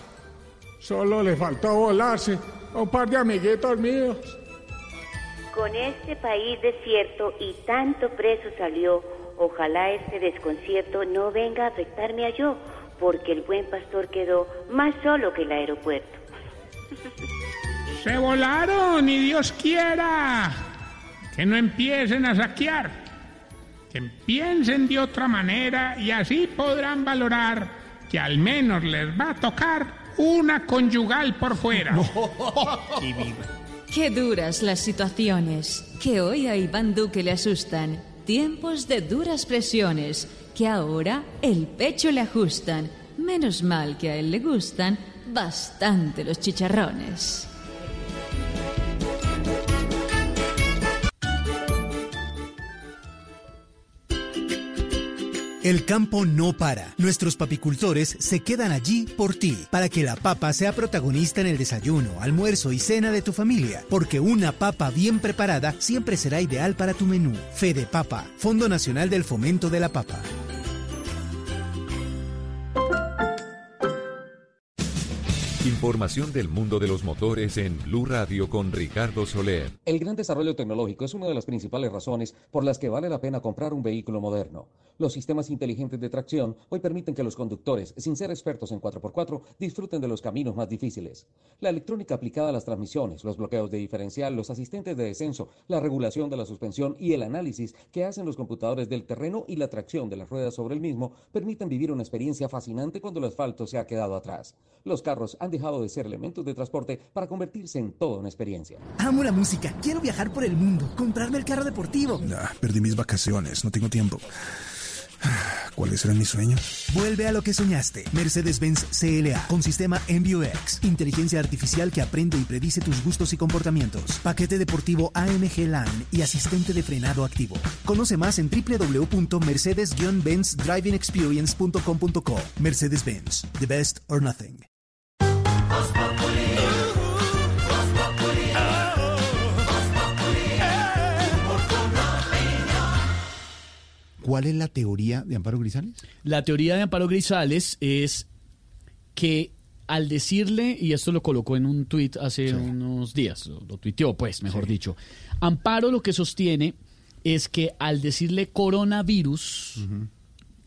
Solo le faltó volarse a un par de amiguitos míos. Con este país desierto y tanto preso salió, ojalá este desconcierto no venga a afectarme a yo, porque el buen pastor quedó más solo que el aeropuerto. Se volaron y Dios quiera que no empiecen a saquear, que piensen de otra manera y así podrán valorar que al menos les va a tocar una conyugal por fuera. Qué duras las situaciones que hoy a Iván Duque le asustan. Tiempos de duras presiones que ahora el pecho le ajustan. Menos mal que a él le gustan bastante los chicharrones. El campo no para. Nuestros papicultores se quedan allí por ti, para que la papa sea protagonista en el desayuno, almuerzo y cena de tu familia, porque una papa bien preparada siempre será ideal para tu menú. Fede Papa, Fondo Nacional del Fomento de la Papa. Información del mundo de los motores en Blue Radio con Ricardo Soler. El gran desarrollo tecnológico es una de las principales razones por las que vale la pena comprar un vehículo moderno. Los sistemas inteligentes de tracción hoy permiten que los conductores, sin ser expertos en 4x4, disfruten de los caminos más difíciles. La electrónica aplicada a las transmisiones, los bloqueos de diferencial, los asistentes de descenso, la regulación de la suspensión y el análisis que hacen los computadores del terreno y la tracción de las ruedas sobre el mismo permiten vivir una experiencia fascinante cuando el asfalto se ha quedado atrás. Los carros han dejado de ser elementos de transporte para convertirse en toda una experiencia. Amo la música, quiero viajar por el mundo, comprarme el carro deportivo. Nah, perdí mis vacaciones, no tengo tiempo. ¿Cuáles eran mis sueños? Vuelve a lo que soñaste. Mercedes-Benz CLA con sistema MBUX. Inteligencia artificial que aprende y predice tus gustos y comportamientos. Paquete deportivo AMG LAN y asistente de frenado activo. Conoce más en www.mercedes-benzDrivingExperience.com.co. Mercedes-Benz. The best or nothing. ¿Cuál es la teoría de Amparo Grisales? La teoría de Amparo Grisales es que al decirle, y esto lo colocó en un tuit hace unos días, lo, lo tuiteó pues, mejor dicho, Amparo lo que sostiene es que al decirle coronavirus,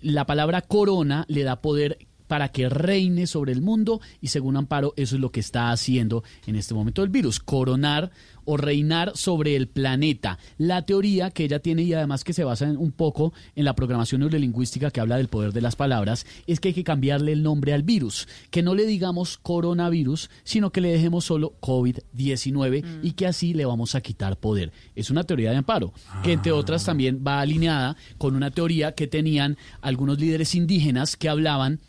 la palabra corona le da poder para que reine sobre el mundo y según Amparo eso es lo que está haciendo en este momento el virus, coronar o reinar sobre el planeta. La teoría que ella tiene y además que se basa en- un poco en la programación neurolingüística que habla del poder de las palabras es que hay que cambiarle el nombre al virus, que no le digamos coronavirus, sino que le dejemos solo COVID-19 y que así le vamos a quitar poder. Es una teoría de Amparo, que entre otras también va alineada con una teoría que tenían algunos líderes indígenas que hablaban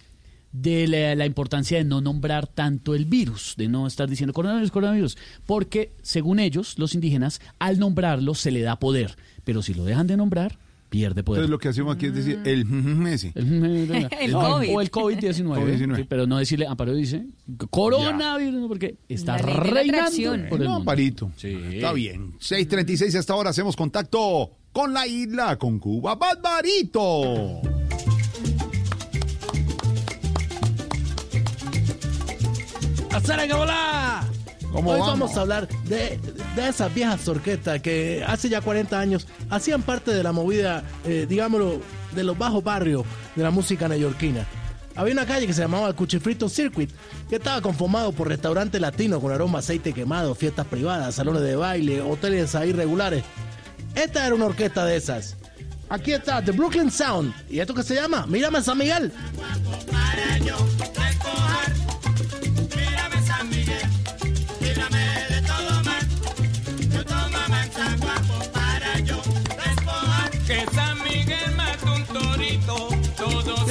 de la, la importancia de no nombrar tanto el virus, de no estar diciendo coronavirus, coronavirus, porque según ellos, los indígenas, al nombrarlo se le da poder, pero si lo dejan de nombrar, pierde poder. Entonces lo que hacemos aquí es decir el ese. El COVID. O el COVID-19. COVID-19. sí, pero no decirle, Amparo dice, coronavirus, porque está reinando por el No. Amparito. Está bien. 6.36 hasta ahora hacemos contacto con la isla, con Cuba. ¡Barbarito! ¡Azara hola! ¿Cómo Hoy vamos? vamos? a hablar de, de esas viejas orquestas que hace ya 40 años hacían parte de la movida, eh, digámoslo, de los bajos barrios de la música neoyorquina. Había una calle que se llamaba el Cuchifrito Circuit, que estaba conformado por restaurantes latinos con aroma aceite quemado, fiestas privadas, salones de baile, hoteles ahí regulares. Esta era una orquesta de esas. Aquí está The Brooklyn Sound. ¿Y esto qué se llama? Mírame San Miguel.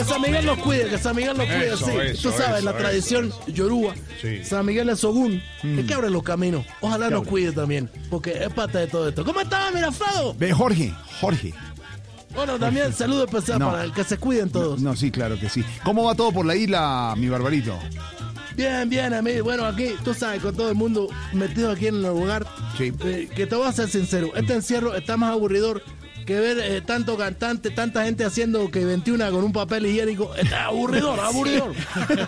Que San Miguel nos cuide, que San Miguel nos cuide, Eso, sí. eso, Tú sabes, eso, la tradición yoruba. San Miguel es Ogún, el que abre los caminos. Ojalá Que nos abre. cuide también, porque es parte de todo esto. ¿Cómo estás, Miraflado? Ve, Jorge, Jorge. Bueno, también saludo especial No. para el que se cuiden todos. No, sí, claro que sí. ¿Cómo va todo por la isla, mi Barbarito? Bien, bien, a mí. Bueno, aquí, tú sabes, con todo el mundo metido aquí en el lugar. eh, que te voy a ser sincero, este encierro está más aburridor que ver eh, tanto cantante, tanta gente haciendo que 21 con un papel higiénico. Es aburridor, aburridor.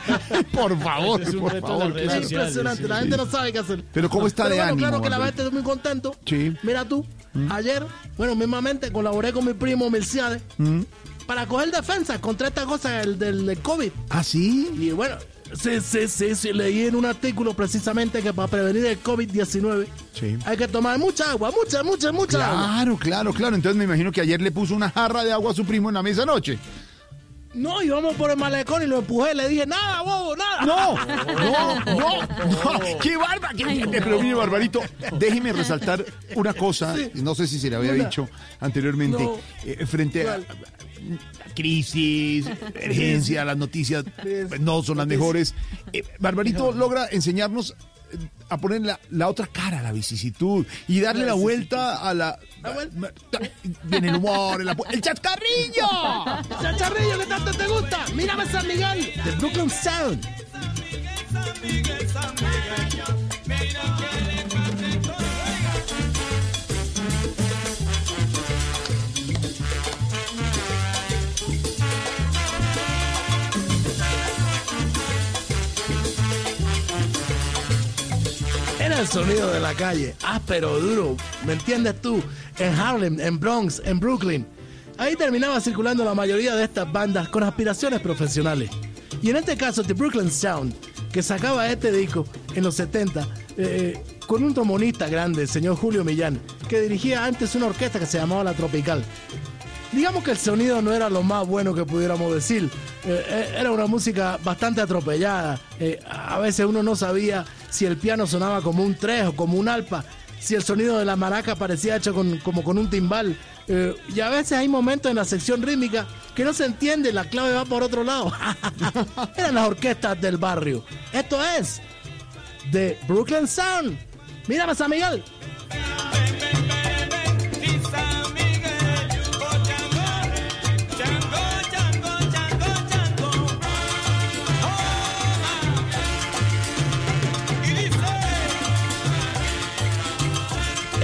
por favor, Es por favor. claro. Es impresionante, la gente no sabe qué hacer. Pero ¿cómo está de bueno, ánimo, Claro que la gente está muy contento. Sí. Mm. Mira tú, ayer, bueno, mismamente colaboré con mi primo Milciades Mm. para coger defensa contra esta cosa del, del, del COVID. ¿Ah, sí? Y bueno, sí, sí, sí, sí, leí en un artículo precisamente que para prevenir el COVID-19 Sí. hay que tomar mucha agua, mucha, mucha, mucha agua. Claro, claro, claro. Entonces me imagino que ayer le puso una jarra de agua a su primo en la mesa anoche. No, íbamos por el malecón y lo empujé, le dije, nada, bobo, nada. No, no, no, no. ¡Qué bárbaro! qué- Pero mire, Barbarito, déjeme resaltar una cosa, no sé si se le había dicho anteriormente, No. eh, frente a, a crisis, emergencia, las noticias no son las mejores. Eh, Barbarito logra enseñarnos a poner la, la otra cara a la vicisitud y darle la vuelta a la... En el humor, en la pu- ¡El chascarrillo! Chacharrillo, que tanto te gusta. Mírame San Miguel, de Brooklyn Sound. El sonido de la calle, áspero, duro, ¿me entiendes tú? En Harlem, en Bronx, en Brooklyn. Ahí terminaba circulando la mayoría de estas bandas con aspiraciones profesionales. Y en este caso, The Brooklyn Sound, que sacaba este disco en los 70, eh, con un trombonista grande, el señor Julio Millán, que dirigía antes una orquesta que se llamaba La Tropical. Digamos que el sonido no era lo más bueno que pudiéramos decir. Eh, eh, era una música bastante atropellada. Eh, a veces uno no sabía si el piano sonaba como un tres o como un alpa, si el sonido de la maraca parecía hecho con- como con un timbal. Eh, y a veces hay momentos en la sección rítmica que no se entiende, la clave va por otro lado. Eran las orquestas del barrio. Esto es de Brooklyn Sound. Mírame, San Miguel.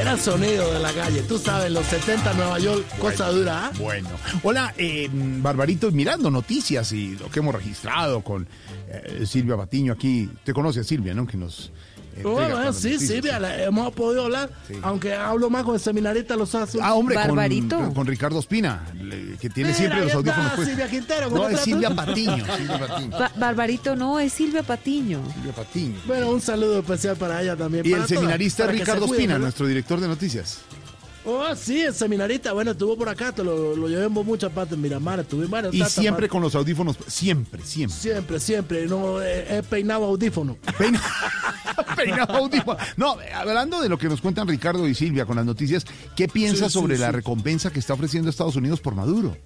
Era el sonido de la calle. Tú sabes, los 70 en Nueva York, cosa dura. ¿ah? Bueno. Hola, eh, Barbarito, mirando noticias y lo que hemos registrado con eh, Silvia Patiño aquí. Te conoce a Silvia, ¿no? Que nos. Eh, Bueno, las sí, la- hemos podido hablar, aunque hablo más con el seminarista Los Azules. Ah, hombre, con, con Ricardo Espina, le- que tiene Mira, siempre ahí los está audífonos puestos. Silvia Quintero, ¿cómo No, es? Silvia Patiño. Silvia Patiño. Ba- Barbarito no, es Silvia Patiño. Silvia Patiño. Bueno, un saludo especial para ella también. Y para el todas, seminarista para que se Ricardo cuiden, Espina, nuestro director de noticias. Oh, sí, el seminarista, bueno, estuvo por acá, te lo, lo llevé en muchas partes, en Miramar, estuve en varias Y siempre con los audífonos, siempre, siempre. Siempre, siempre, no, he, he peinado audífono. Peinado audífono. No, hablando de lo que nos cuentan Ricardo y Silvia con las noticias, ¿qué piensas Sí, sobre sí. la recompensa que está ofreciendo Estados Unidos por Maduro?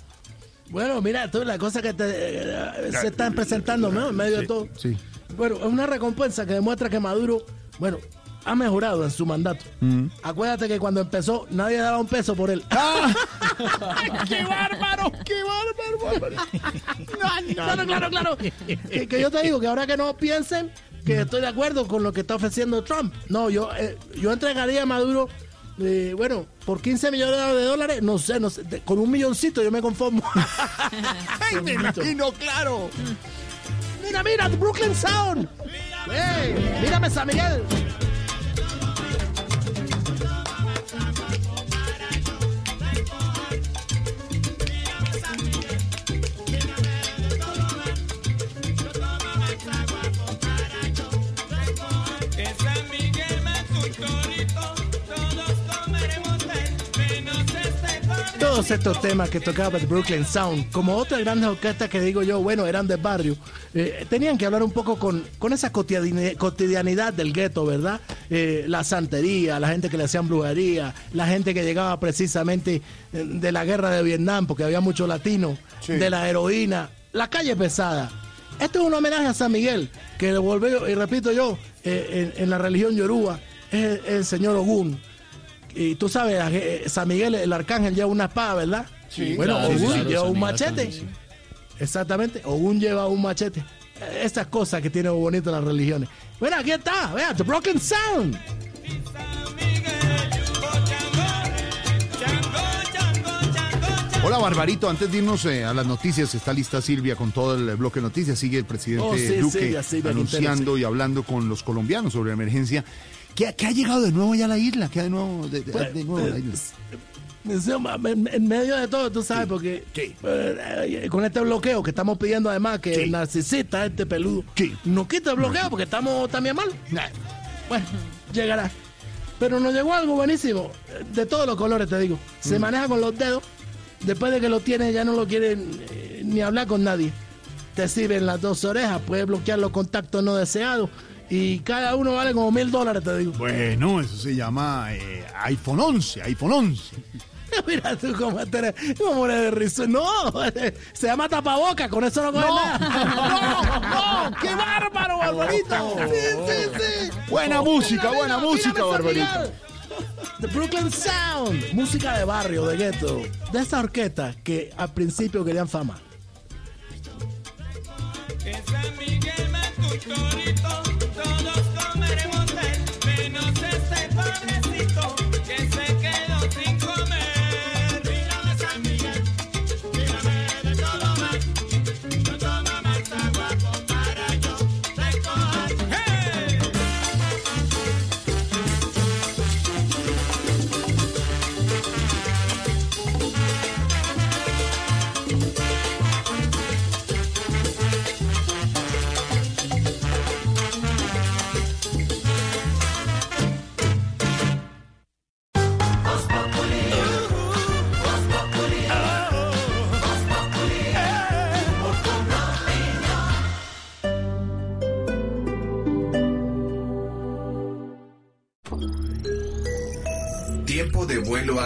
Bueno, mira, tú, la cosa que te, eh, se están presentando, ¿no? En medio de todo. Sí. Bueno, es una recompensa que demuestra que Maduro, bueno, ha mejorado en su mandato. Mm. Acuérdate que cuando empezó nadie daba un peso por él. Ah. ¡Qué bárbaro! ¡Qué bárbaro! claro, claro, claro. Que, que yo te digo que ahora que no piensen que estoy de acuerdo con lo que está ofreciendo Trump. No, yo, eh, yo entregaría a Maduro, eh, bueno, por 15 millones de dólares, no sé, no sé, de- con un milloncito yo me conformo. ¡Ay, me imagino, claro! Mira, mira, Brooklyn Sound. Hey, mírame San Miguel. Todos estos temas que tocaba el Brooklyn Sound, como otras grandes orquestas que digo yo, bueno, eran del barrio, eh, tenían que hablar un poco con, con esa cotidiani- cotidianidad del gueto, ¿verdad? Eh, la santería, la gente que le hacían brujería, la gente que llegaba precisamente eh, de la guerra de Vietnam, porque había mucho latino, de la heroína, la calle pesada. Esto es un homenaje a San Miguel, que volvió, y repito yo, eh, en, en la religión yoruba, es el, el señor Ogún. Y tú sabes, eh, San Miguel, el arcángel lleva una espada, ¿verdad? Sí, bueno, claro, Ogún claro, lleva un machete. sí. Exactamente, Ogún lleva un machete. Estas cosas que tienen bonito las religiones. Bueno, aquí está, vea, The Broken Sound. Hola, Barbarito. Antes de irnos eh, a las noticias, está lista Silvia con todo el bloque de noticias. Sigue el presidente Oh, sí, Duque anunciando Quintero, y hablando con los colombianos sobre la emergencia. ¿Qué, qué ha llegado de nuevo ya a la isla? ¿Qué ha de nuevo, de, de- Pues, de nuevo a la isla? En, en medio de todo, tú sabes, porque eh, con este bloqueo que estamos pidiendo además que el narcisista, este peludo, no quite el bloqueo porque estamos también mal. Bueno, llegará. Pero nos llegó algo buenísimo, de todos los colores te digo. Se Mm. maneja con los dedos, después de que lo tienes ya no lo quieren eh, ni hablar con nadie. Te sirven las dos orejas, puedes bloquear los contactos no deseados y cada uno vale como mil dólares, te digo. Bueno, eso se llama eh, iPhone 11, iPhone 11. Mira tú cómo eres, cómo eres de risa. No, se llama tapaboca, con eso no coge No, nada. no, qué bárbaro, Barbarito. Sí, sí, sí. Buena música, Mira, buena mira, música, Barbarito. The Brooklyn Sound, música de barrio, de gueto, de esa orquesta que al principio querían fama. Que San Miguel un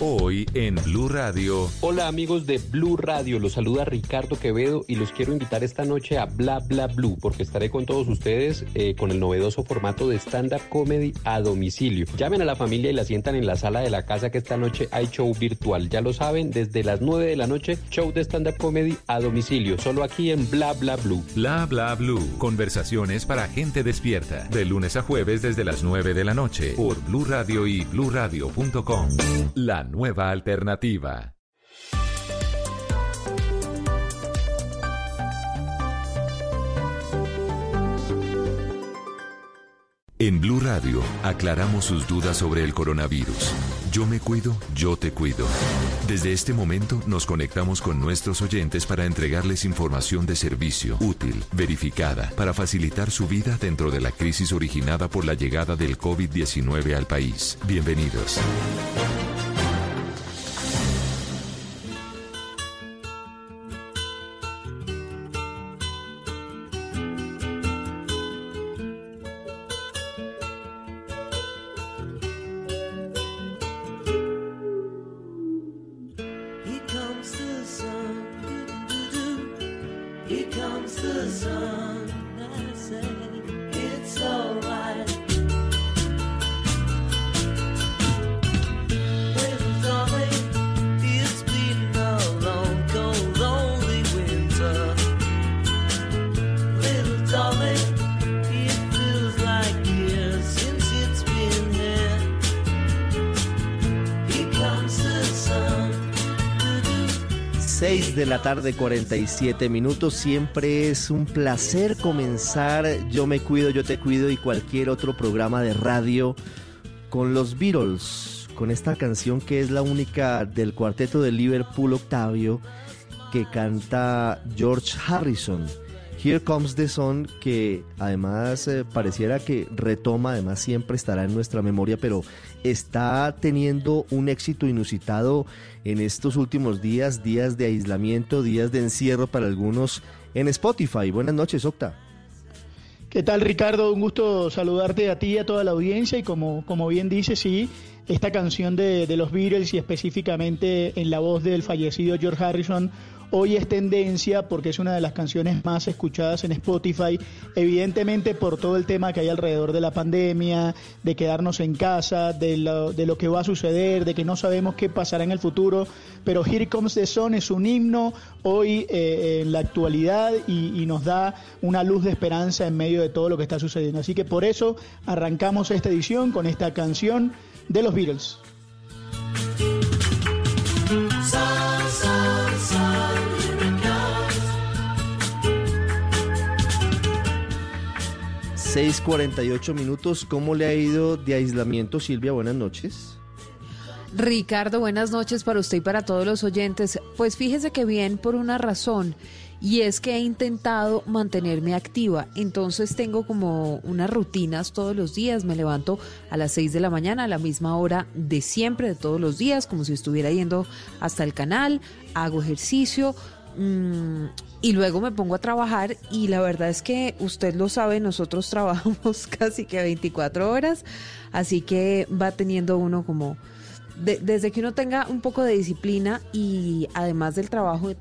Hoy en Blue Radio. Hola amigos de Blue Radio, los saluda Ricardo Quevedo y los quiero invitar esta noche a Bla Bla Blue porque estaré con todos ustedes eh, con el novedoso formato de stand-up comedy a domicilio. Llamen a la familia y la sientan en la sala de la casa que esta noche hay show virtual. Ya lo saben, desde las 9 de la noche, show de stand-up comedy a domicilio, solo aquí en Bla Bla Blue. Bla Bla Blue. Conversaciones para gente despierta. De lunes a jueves desde las 9 de la noche por Blue Radio y bluradio.com. La nueva alternativa. En Blue Radio aclaramos sus dudas sobre el coronavirus. Yo me cuido, yo te cuido. Desde este momento nos conectamos con nuestros oyentes para entregarles información de servicio, útil, verificada, para facilitar su vida dentro de la crisis originada por la llegada del COVID-19 al país. Bienvenidos. Tarde, 47 minutos. Siempre es un placer comenzar Yo me cuido, yo te cuido y cualquier otro programa de radio con los Beatles, con esta canción que es la única del cuarteto de Liverpool Octavio que canta George Harrison. Here Comes the Sun, que además eh, pareciera que retoma, además siempre estará en nuestra memoria, pero está teniendo un éxito inusitado en estos últimos días, días de aislamiento, días de encierro para algunos en Spotify. Buenas noches, Octa. ¿Qué tal Ricardo? Un gusto saludarte a ti y a toda la audiencia y como, como bien dices, sí, esta canción de, de los Beatles y específicamente en la voz del fallecido George Harrison hoy es tendencia porque es una de las canciones más escuchadas en Spotify, evidentemente por todo el tema que hay alrededor de la pandemia, de quedarnos en casa, de lo, que va a suceder, de que no sabemos qué pasará en el futuro, pero Here Comes the Sun es un himno hoy eh, en la actualidad y, y nos da una luz de esperanza en medio de todo lo que está sucediendo. Así que por eso arrancamos esta edición con esta canción de los Beatles. 6:48 minutos. ¿Cómo le ha ido de aislamiento, Silvia? Buenas noches. Ricardo, buenas noches para usted y para todos los oyentes. Pues fíjese que bien por una razón y es que he intentado mantenerme activa. Entonces tengo como unas rutinas todos los días. Me levanto a las 6 de la mañana, a la misma hora de siempre, de todos los días, como si estuviera yendo hasta el canal. Hago ejercicio. Mm, y luego me pongo a trabajar y la verdad es que usted lo sabe, nosotros trabajamos casi que 24 horas, así que va teniendo uno como de- desde que uno tenga un poco de disciplina y además del trabajo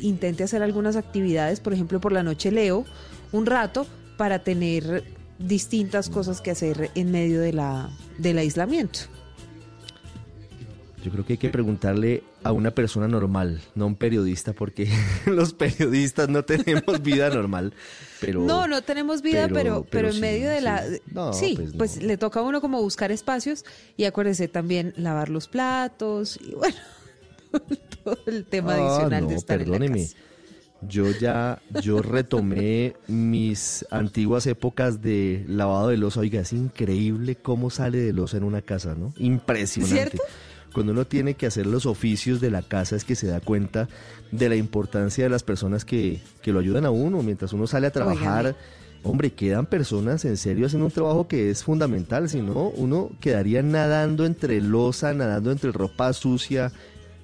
intente hacer algunas actividades, por ejemplo por la noche leo un rato para tener distintas cosas que hacer en medio de la, del aislamiento. Yo creo que hay que preguntarle a una persona normal, no a un periodista, porque los periodistas no tenemos vida normal. Pero no, no tenemos vida, pero, pero- pero, pero en sí, medio de la... sí. No, sí, pues pues, le toca a uno como buscar espacios y acuérdese también lavar los platos y bueno, todo el tema Ah, adicional no, de estar en la perdóneme. casa. Yo ya, yo retomé mis antiguas épocas de lavado de losa. Oiga, es increíble cómo sale de losa en una casa, ¿no? Impresionante. ¿Cierto? Cuando uno tiene que hacer los oficios de la casa es que se da cuenta de la importancia de las personas que, que lo ayudan a uno mientras uno sale a trabajar. Óigame. Hombre, quedan personas en serio haciendo un trabajo que es fundamental, si no, uno quedaría nadando entre losa, nadando entre ropa sucia.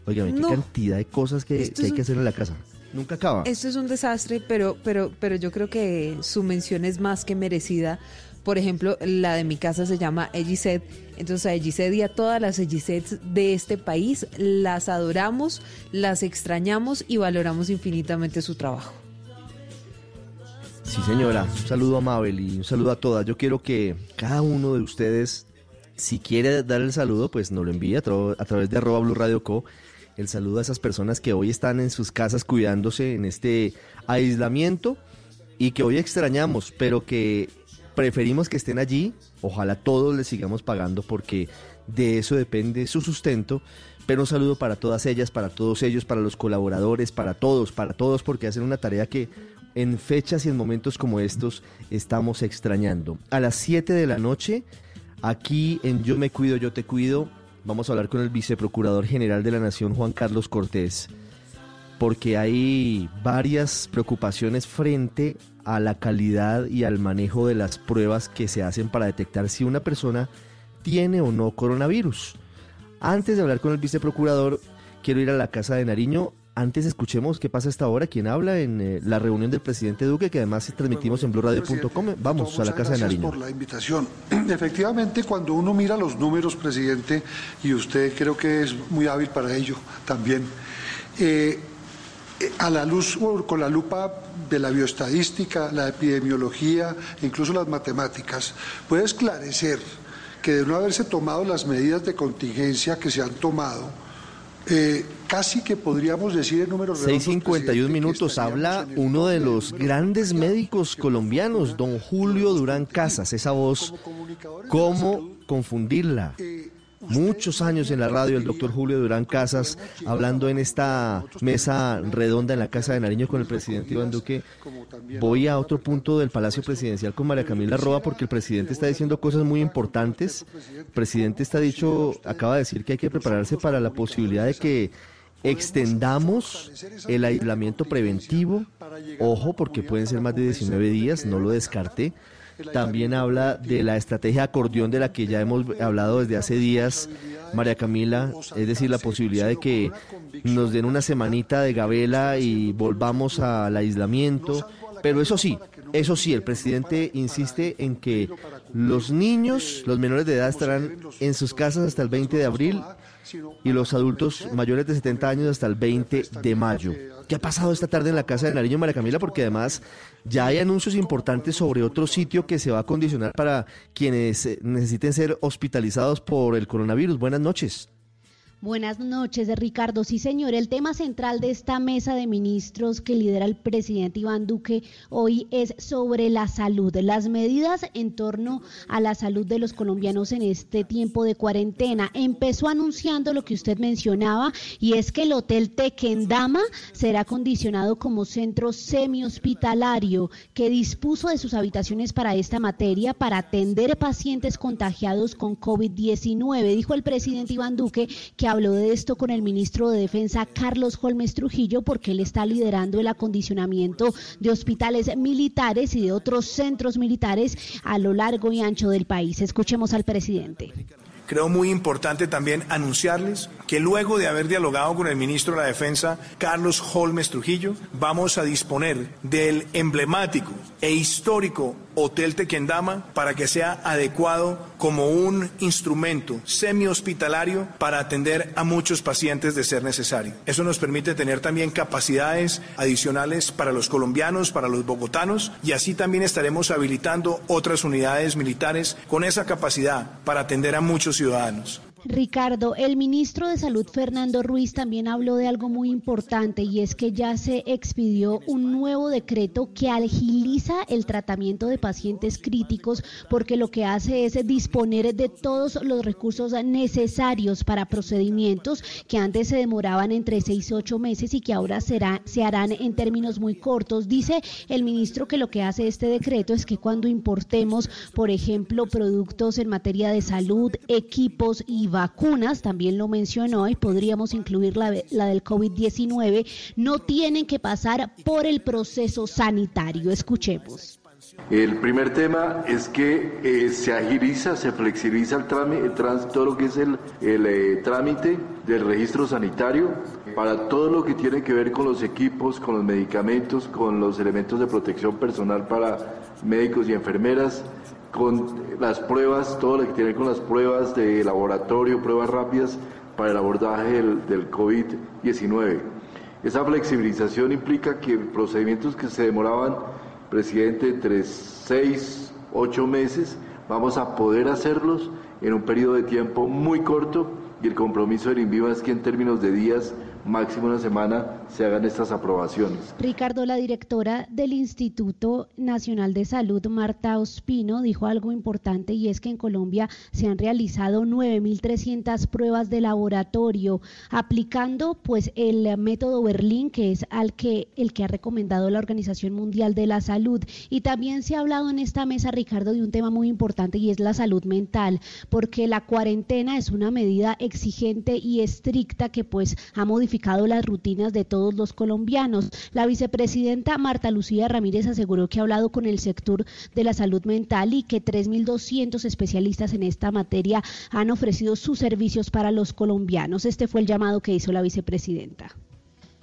Oigan, qué cantidad de cosas que, hay que hacer en la casa. Nunca acaba. Esto es un desastre, pero, pero, pero yo creo que su mención es más que merecida. Por ejemplo, la de mi casa se llama Egiset. Entonces a Egiset y a todas las Egisets de este país las adoramos, las extrañamos y valoramos infinitamente su trabajo. Sí, señora. Un saludo a Mabel y un saludo a todas. Yo quiero que cada uno de ustedes, si quiere dar el saludo, pues nos lo envíe a, a través de arroba Blue Radio Co. El saludo a esas personas que hoy están en sus casas cuidándose en este aislamiento y que hoy extrañamos, pero que preferimos que estén allí. Ojalá todos les sigamos pagando porque de eso depende su sustento. Pero un saludo para todas ellas, para todos ellos, para los colaboradores, para todos, para todos, porque hacen una tarea que en fechas y en momentos como estos estamos extrañando. A las 7 de la noche, aquí en Yo Me Cuido, Yo Te Cuido, vamos a hablar con el viceprocurador general de la Nación, Juan Carlos Cortés porque hay varias preocupaciones frente a la calidad y al manejo de las pruebas que se hacen para detectar si una persona tiene o no coronavirus. Antes de hablar con el viceprocurador, quiero ir a la Casa de Nariño. Antes escuchemos qué pasa a esta hora, quién habla en eh, la reunión del presidente Duque, que además transmitimos en blurradio.com. Vamos a la Casa de gracias Nariño. por la invitación. Efectivamente, cuando uno mira los números, presidente, y usted creo que es muy hábil para ello también, eh, a la luz o con la lupa de la bioestadística, la epidemiología, incluso las matemáticas, puede esclarecer que de no haberse tomado las medidas de contingencia que se han tomado, eh, casi que podríamos decir en números redondos, 6.51 minutos habla uno de los grandes médicos colombianos, don Julio Durán Casas. Esa voz, ¿cómo confundirla? Muchos años en la radio el doctor Julio Durán Casas hablando en esta mesa redonda en la Casa de Nariño con el presidente Iván Duque. Voy a otro punto del Palacio Presidencial con María Camila Roa porque el presidente está diciendo cosas muy importantes. El presidente está dicho, acaba de decir que hay que prepararse para la posibilidad de que extendamos el aislamiento preventivo. Ojo, porque pueden ser más de 19 días, no lo descarte. También habla de la estrategia acordeón de la que ya hemos hablado desde hace días, María Camila, es decir, la posibilidad de que nos den una semanita de gabela y volvamos al aislamiento. Pero eso sí, eso sí, el presidente insiste en que los niños, los menores de edad estarán en sus casas hasta el 20 de abril y los adultos mayores de 70 años hasta el 20 de mayo. ¿Qué ha pasado esta tarde en la Casa de Nariño, María Camila? Porque además ya hay anuncios importantes sobre otro sitio que se va a condicionar para quienes eh, necesiten ser hospitalizados por el coronavirus. Buenas noches. Buenas noches, Ricardo. Sí, señor. El tema central de esta mesa de ministros que lidera el presidente Iván Duque hoy es sobre la salud, las medidas en torno a la salud de los colombianos en este tiempo de cuarentena. Empezó anunciando lo que usted mencionaba y es que el Hotel Tequendama será condicionado como centro semi-hospitalario que dispuso de sus habitaciones para esta materia para atender pacientes contagiados con COVID-19. Dijo el presidente Iván Duque que habló de esto con el ministro de Defensa Carlos Holmes Trujillo porque él está liderando el acondicionamiento de hospitales militares y de otros centros militares a lo largo y ancho del país. Escuchemos al presidente. Creo muy importante también anunciarles que luego de haber dialogado con el ministro de la Defensa, Carlos Holmes Trujillo, vamos a disponer del emblemático e histórico Hotel Tequendama para que sea adecuado como un instrumento semi-hospitalario para atender a muchos pacientes de ser necesario. Eso nos permite tener también capacidades adicionales para los colombianos, para los bogotanos y así también estaremos habilitando otras unidades militares con esa capacidad para atender a muchos ciudadanos. Ricardo, el ministro de Salud Fernando Ruiz también habló de algo muy importante y es que ya se expidió un nuevo decreto que agiliza el tratamiento de pacientes críticos porque lo que hace es disponer de todos los recursos necesarios para procedimientos que antes se demoraban entre seis y ocho meses y que ahora será, se harán en términos muy cortos. Dice el ministro que lo que hace este decreto es que cuando importemos, por ejemplo, productos en materia de salud, equipos y vacunas, también lo mencionó y podríamos incluir la, la del COVID-19, no tienen que pasar por el proceso sanitario. Escuchemos. El primer tema es que eh, se agiliza, se flexibiliza el trámite, todo lo que es el, el, eh, trámite del registro sanitario para todo lo que tiene que ver con los equipos, con los medicamentos, con los elementos de protección personal para médicos y enfermeras, con las pruebas, todo lo que tiene con las pruebas de laboratorio, pruebas rápidas para el abordaje del, del COVID-19. Esa flexibilización implica que procedimientos que se demoraban, presidente, entre seis, ocho meses, vamos a poder hacerlos en un periodo de tiempo muy corto y el compromiso del INVIVA es que en términos de días, máximo una semana, se hagan estas aprobaciones. Ricardo, la directora del Instituto Nacional de Salud, Marta Ospino, dijo algo importante y es que en Colombia se han realizado 9.300 pruebas de laboratorio aplicando pues el método Berlín, que es al que, el que ha recomendado la Organización Mundial de la Salud. Y también se ha hablado en esta mesa, Ricardo, de un tema muy importante y es la salud mental, porque la cuarentena es una medida exigente y estricta que pues ha modificado las rutinas de todos los colombianos. La vicepresidenta Marta Lucía Ramírez aseguró que ha hablado con el sector de la salud mental y que 3.200 especialistas en esta materia han ofrecido sus servicios para los colombianos. Este fue el llamado que hizo la vicepresidenta.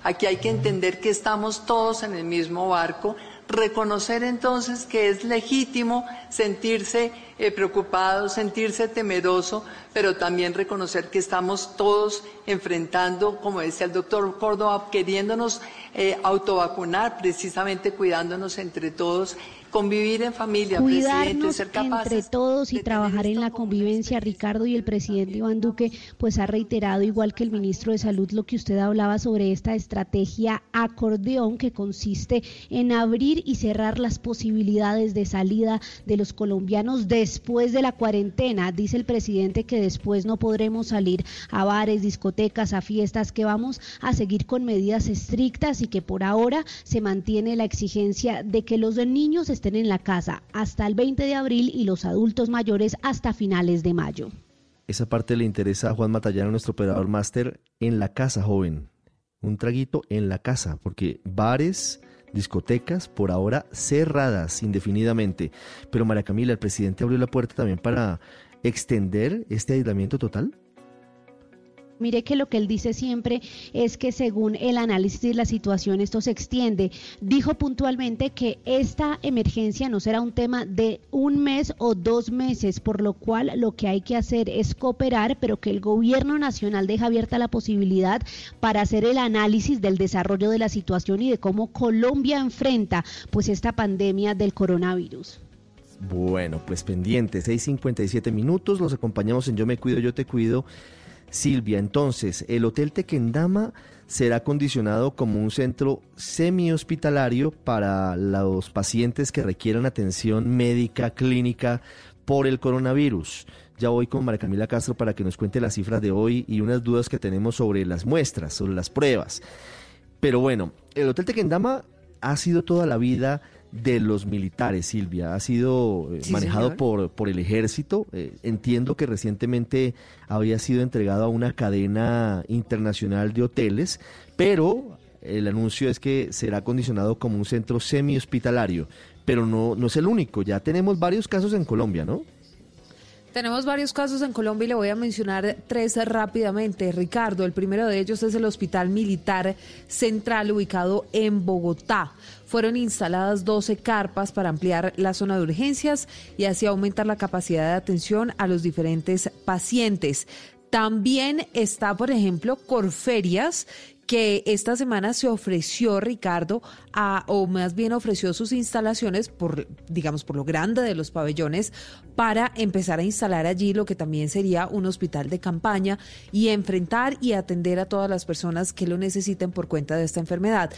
Aquí hay que entender que estamos todos en el mismo barco, reconocer entonces que es legítimo sentirse eh, preocupado, sentirse temeroso, pero también reconocer que estamos todos enfrentando, como decía el doctor Córdoba, queriéndonos eh, autovacunar, precisamente cuidándonos entre todos, convivir en familia, cuidarnos ser entre todos y trabajar en la convivencia. Ricardo y el presidente Iván Duque pues ha reiterado, igual que el ministro de Salud, lo que usted hablaba sobre esta estrategia acordeón que consiste en abrir y cerrar las posibilidades de salida de los colombianos después de la cuarentena. Dice el presidente que después no podremos salir a bares, discotecas, a fiestas, que vamos a seguir con medidas estrictas y que por ahora se mantiene la exigencia de que los niños estén en la casa hasta el 20 de abril y los adultos mayores hasta finales de mayo. Esa parte le interesa a Juan Matallano, nuestro operador máster, en la casa, joven. Un traguito en la casa, porque bares, discotecas, por ahora cerradas indefinidamente. Pero María Camila, el presidente abrió la puerta también para extender este aislamiento total. Mire que lo que él dice siempre es que según el análisis de la situación esto se extiende. Dijo puntualmente que esta emergencia no será un tema de un mes o dos meses, por lo cual lo que hay que hacer es cooperar, pero que el gobierno nacional deja abierta la posibilidad para hacer el análisis del desarrollo de la situación y de cómo Colombia enfrenta pues esta pandemia del coronavirus. Bueno, pues pendiente, 6.57 minutos, los acompañamos en Yo me cuido, yo te cuido. Silvia, entonces, el Hotel Tequendama será condicionado como un centro semi-hospitalario para los pacientes que requieran atención médica, clínica por el coronavirus. Ya voy con María Camila Castro para que nos cuente las cifras de hoy y unas dudas que tenemos sobre las muestras, sobre las pruebas. Pero bueno, el Hotel Tequendama ha sido toda la vida de los militares, Silvia. Ha sido eh, Sí, manejado señor. por, por el ejército. Eh, entiendo que recientemente había sido entregado a una cadena internacional de hoteles, pero el anuncio es que será condicionado como un centro semi-hospitalario. Pero no, no es el único, ya tenemos varios casos en Colombia, ¿no? Tenemos varios casos en Colombia y le voy a mencionar tres rápidamente. Ricardo, el primero de ellos es el Hospital Militar Central ubicado en Bogotá. Fueron instaladas 12 carpas para ampliar la zona de urgencias y así aumentar la capacidad de atención a los diferentes pacientes. También está, por ejemplo, Corferias, que esta semana se ofreció, Ricardo, a, o más bien ofreció sus instalaciones por, digamos, por lo grande de los pabellones, para empezar a instalar allí lo que también sería un hospital de campaña y enfrentar y atender a todas las personas que lo necesiten por cuenta de esta enfermedad.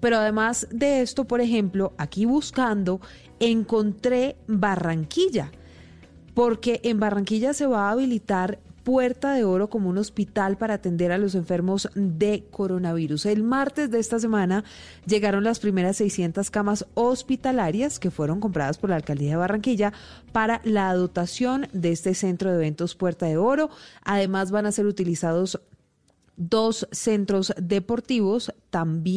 Pero además de esto, por ejemplo, aquí buscando, encontré Barranquilla porque en Barranquilla se va a habilitar Puerta de Oro como un hospital para atender a los enfermos de coronavirus. El martes de esta semana llegaron las primeras 600 camas hospitalarias que fueron compradas por la alcaldía de Barranquilla para la dotación de este centro de eventos Puerta de Oro. Además van a ser utilizados dos centros deportivos también